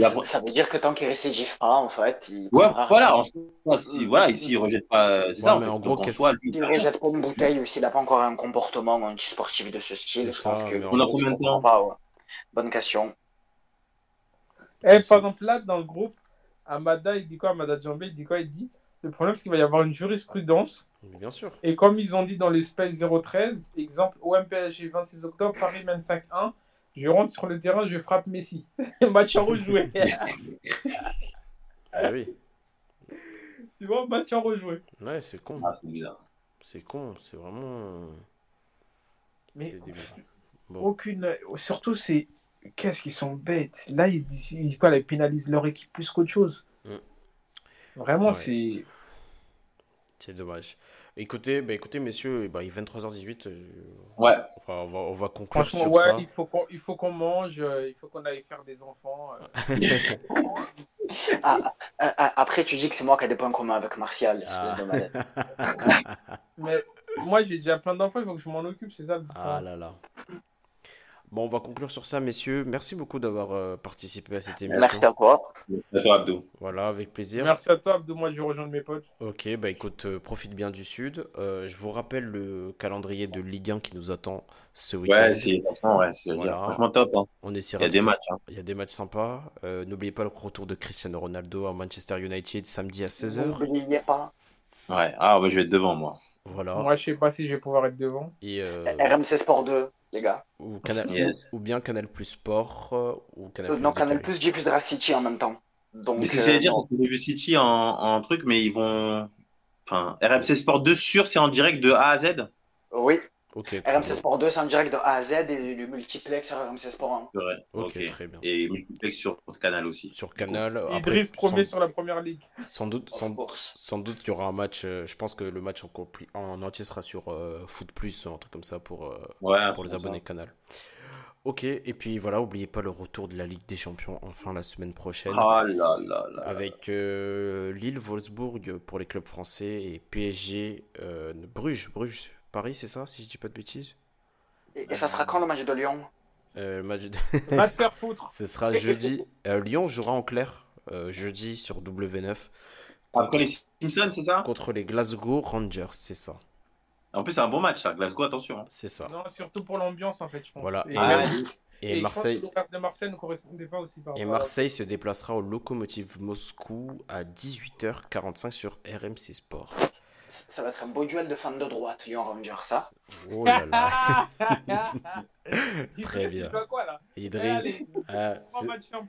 Il Ça, ça veut dire que tant qu'il récidive pas, en fait, il Ouais, voilà. En soi, si, voilà, ici, il rejette pas. C'est Ouais, ça, en mais fait. en gros, qu'est-ce- soi, lui, S'il ne rejette pas une bouteille ou s'il n'a pas encore un comportement antisportif de ce style, C'est je pense ça, que. On a combien de temps pas, ouais. Bonne question. Eh, C'est par exemple, là, dans le groupe, Amada, il dit quoi? Amada Djambé, il dit quoi? Il dit Le problème, c'est qu'il va y avoir une jurisprudence. Mais bien sûr. Et comme ils ont dit dans l'espace 013, exemple OMPSG 26 octobre, Paris 25-1, je rentre sur le terrain, je frappe Messi. match à rejouer. Ah oui. tu vois, match à rejouer. Ouais, c'est con. Ah, c'est bizarre. C'est con. C'est vraiment. Mais. Bon. aucune. Surtout, c'est. Qu'est-ce qu'ils sont bêtes. Là, ils disent ils, ils pénalisent leur équipe plus qu'autre chose. Mm. Vraiment, Ouais. c'est. C'est dommage. Écoutez, bah, écoutez, messieurs, bah, il est 23h18. euh, Ouais. on, va, on va- on va conclure Franchement, sur ouais, ça. il faut qu'on il faut qu'on mange, euh, il faut qu'on aille faire des enfants. euh. Ah, ah, ah, après, tu dis que c'est moi qui ai des points communs avec Martial, espèce Ah. de malade. Mais moi, j'ai déjà plein d'enfants, il faut que je m'en occupe, c'est ça le Ah là là. Bon, on va conclure sur ça, messieurs. Merci beaucoup d'avoir euh, participé à cette émission. Merci à toi. À toi, Abdou. Voilà, avec plaisir. Merci à toi, Abdou. Moi, je vais rejoindre mes potes. Ok, bah écoute, euh, profite bien du Sud. Euh, je vous rappelle le calendrier de Ligue 1 qui nous attend ce week-end. Ouais, c'est franchement, ouais, c'est Voilà. franchement top. hein. On Il y a de des matchs. hein. Il y a des matchs sympas. Euh, N'oubliez pas le retour de Cristiano Ronaldo à Manchester United samedi à 16h. N'oubliez pas. Ouais. Ah, ouais, je vais être devant, moi. Voilà. Moi, je sais pas si je vais pouvoir être devant. Et, euh, RMC Sport 2, les gars. ou, Canal, Yes. ou, ou bien Canal Plus Sport euh, ou Canal Euh, Plus non, Canal. Plus diffusera City en même temps. Donc, Mais c'est ce euh, que j'allais dire, bon. j'ai vu City en, en truc, mais ils vont. Enfin, RMC Sport 2 sûr, c'est en direct de A à Z? Oui, Ok, très RMC bien. Sport 2, c'est en direct de A à Z et le multiplex sur RMC Sport 1. C'est vrai. Ok, très bien. Et multiplex sur Canal aussi. Sur Canal. Après, Idriss premier sans, sur la première ligue. sans doute, Of sans, doute, il y aura un match. euh, je pense que le match en, compli- en entier sera sur euh, Foot Plus, un truc comme ça pour, euh, Ouais, pour les abonnés ça. Canal. Ok, et puis voilà, oubliez pas le retour de la Ligue des Champions enfin la semaine prochaine. Ah là là là. Avec euh, Lille, Wolfsburg pour les clubs français et PSG, euh, Bruges, Bruges, Paris, c'est ça, si je dis pas de bêtises? Et, et ça sera quand le match de Lyon? Euh, match de- Va te faire foutre. Ce sera jeudi. Euh, Lyon jouera en clair euh, jeudi sur W9 Après les Simpsons, c'est ça? Contre les Glasgow Rangers, c'est ça. En plus, c'est un bon match, ça. Glasgow, attention. hein. C'est ça. Non, surtout pour l'ambiance, en fait, je pense. Voilà. Et, Ah, même- Et, et je pense Marseille, que l'horaire de Marseille ne correspondait pas aussi par et rapport à- Marseille se déplacera au Lokomotiv Moscou à 18h45 sur RMC Sport. Ça va être un beau duel de fans de droite, Lyon Rangers, ça. Oh là là. Il Très bien. c'est pas quoi, là? Idriss. Ah,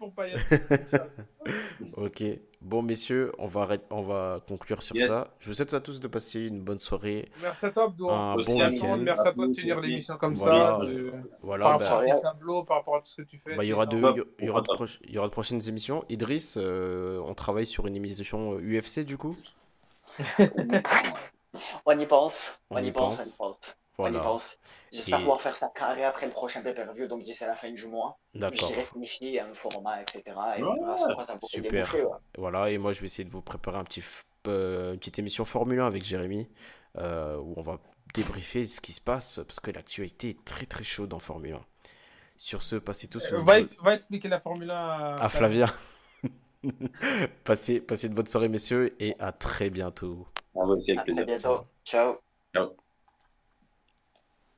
pour Payet. ok. Bon, messieurs, on va, arrêter- on va conclure sur Yes. ça. Je vous souhaite à tous de passer une bonne soirée. Merci à toi, Abdou. Un Aussi, bon à week-end. Merci à toi de tenir l'émission comme Voilà. ça. de- Voilà, Par bah, rapport bah, au tableau, par rapport à tout ce que tu fais. bah, il y aura de, Top. il y aura de, Top. proche- il y aura de prochaines émissions. Idriss, euh, on travaille sur une émission euh, UFC du coup? On y pense. On On, y pense, pense. on y pense. Voilà. On y pense. J'espère Et- pouvoir faire ça carré après le prochain pay-per-view, donc d'ici la fin du mois. D'accord. Réfléchis à un format, etc. Et Ouais, quoi ça super. déboucher. ouais. Voilà, et moi je vais essayer de vous préparer un petit, f- euh, une petite émission Formule 1 avec Jérémy, euh, où on va débriefer ce qui se passe, parce que l'actualité est très très chaude en Formule 1. Sur ce, passez tous Euh, va, va expliquer la Formule 1 à, à Flavien. passez, passez de bonne soirée messieurs, et à très bientôt. On va aussi À avec très plaisir. bientôt. Ciao. Ciao.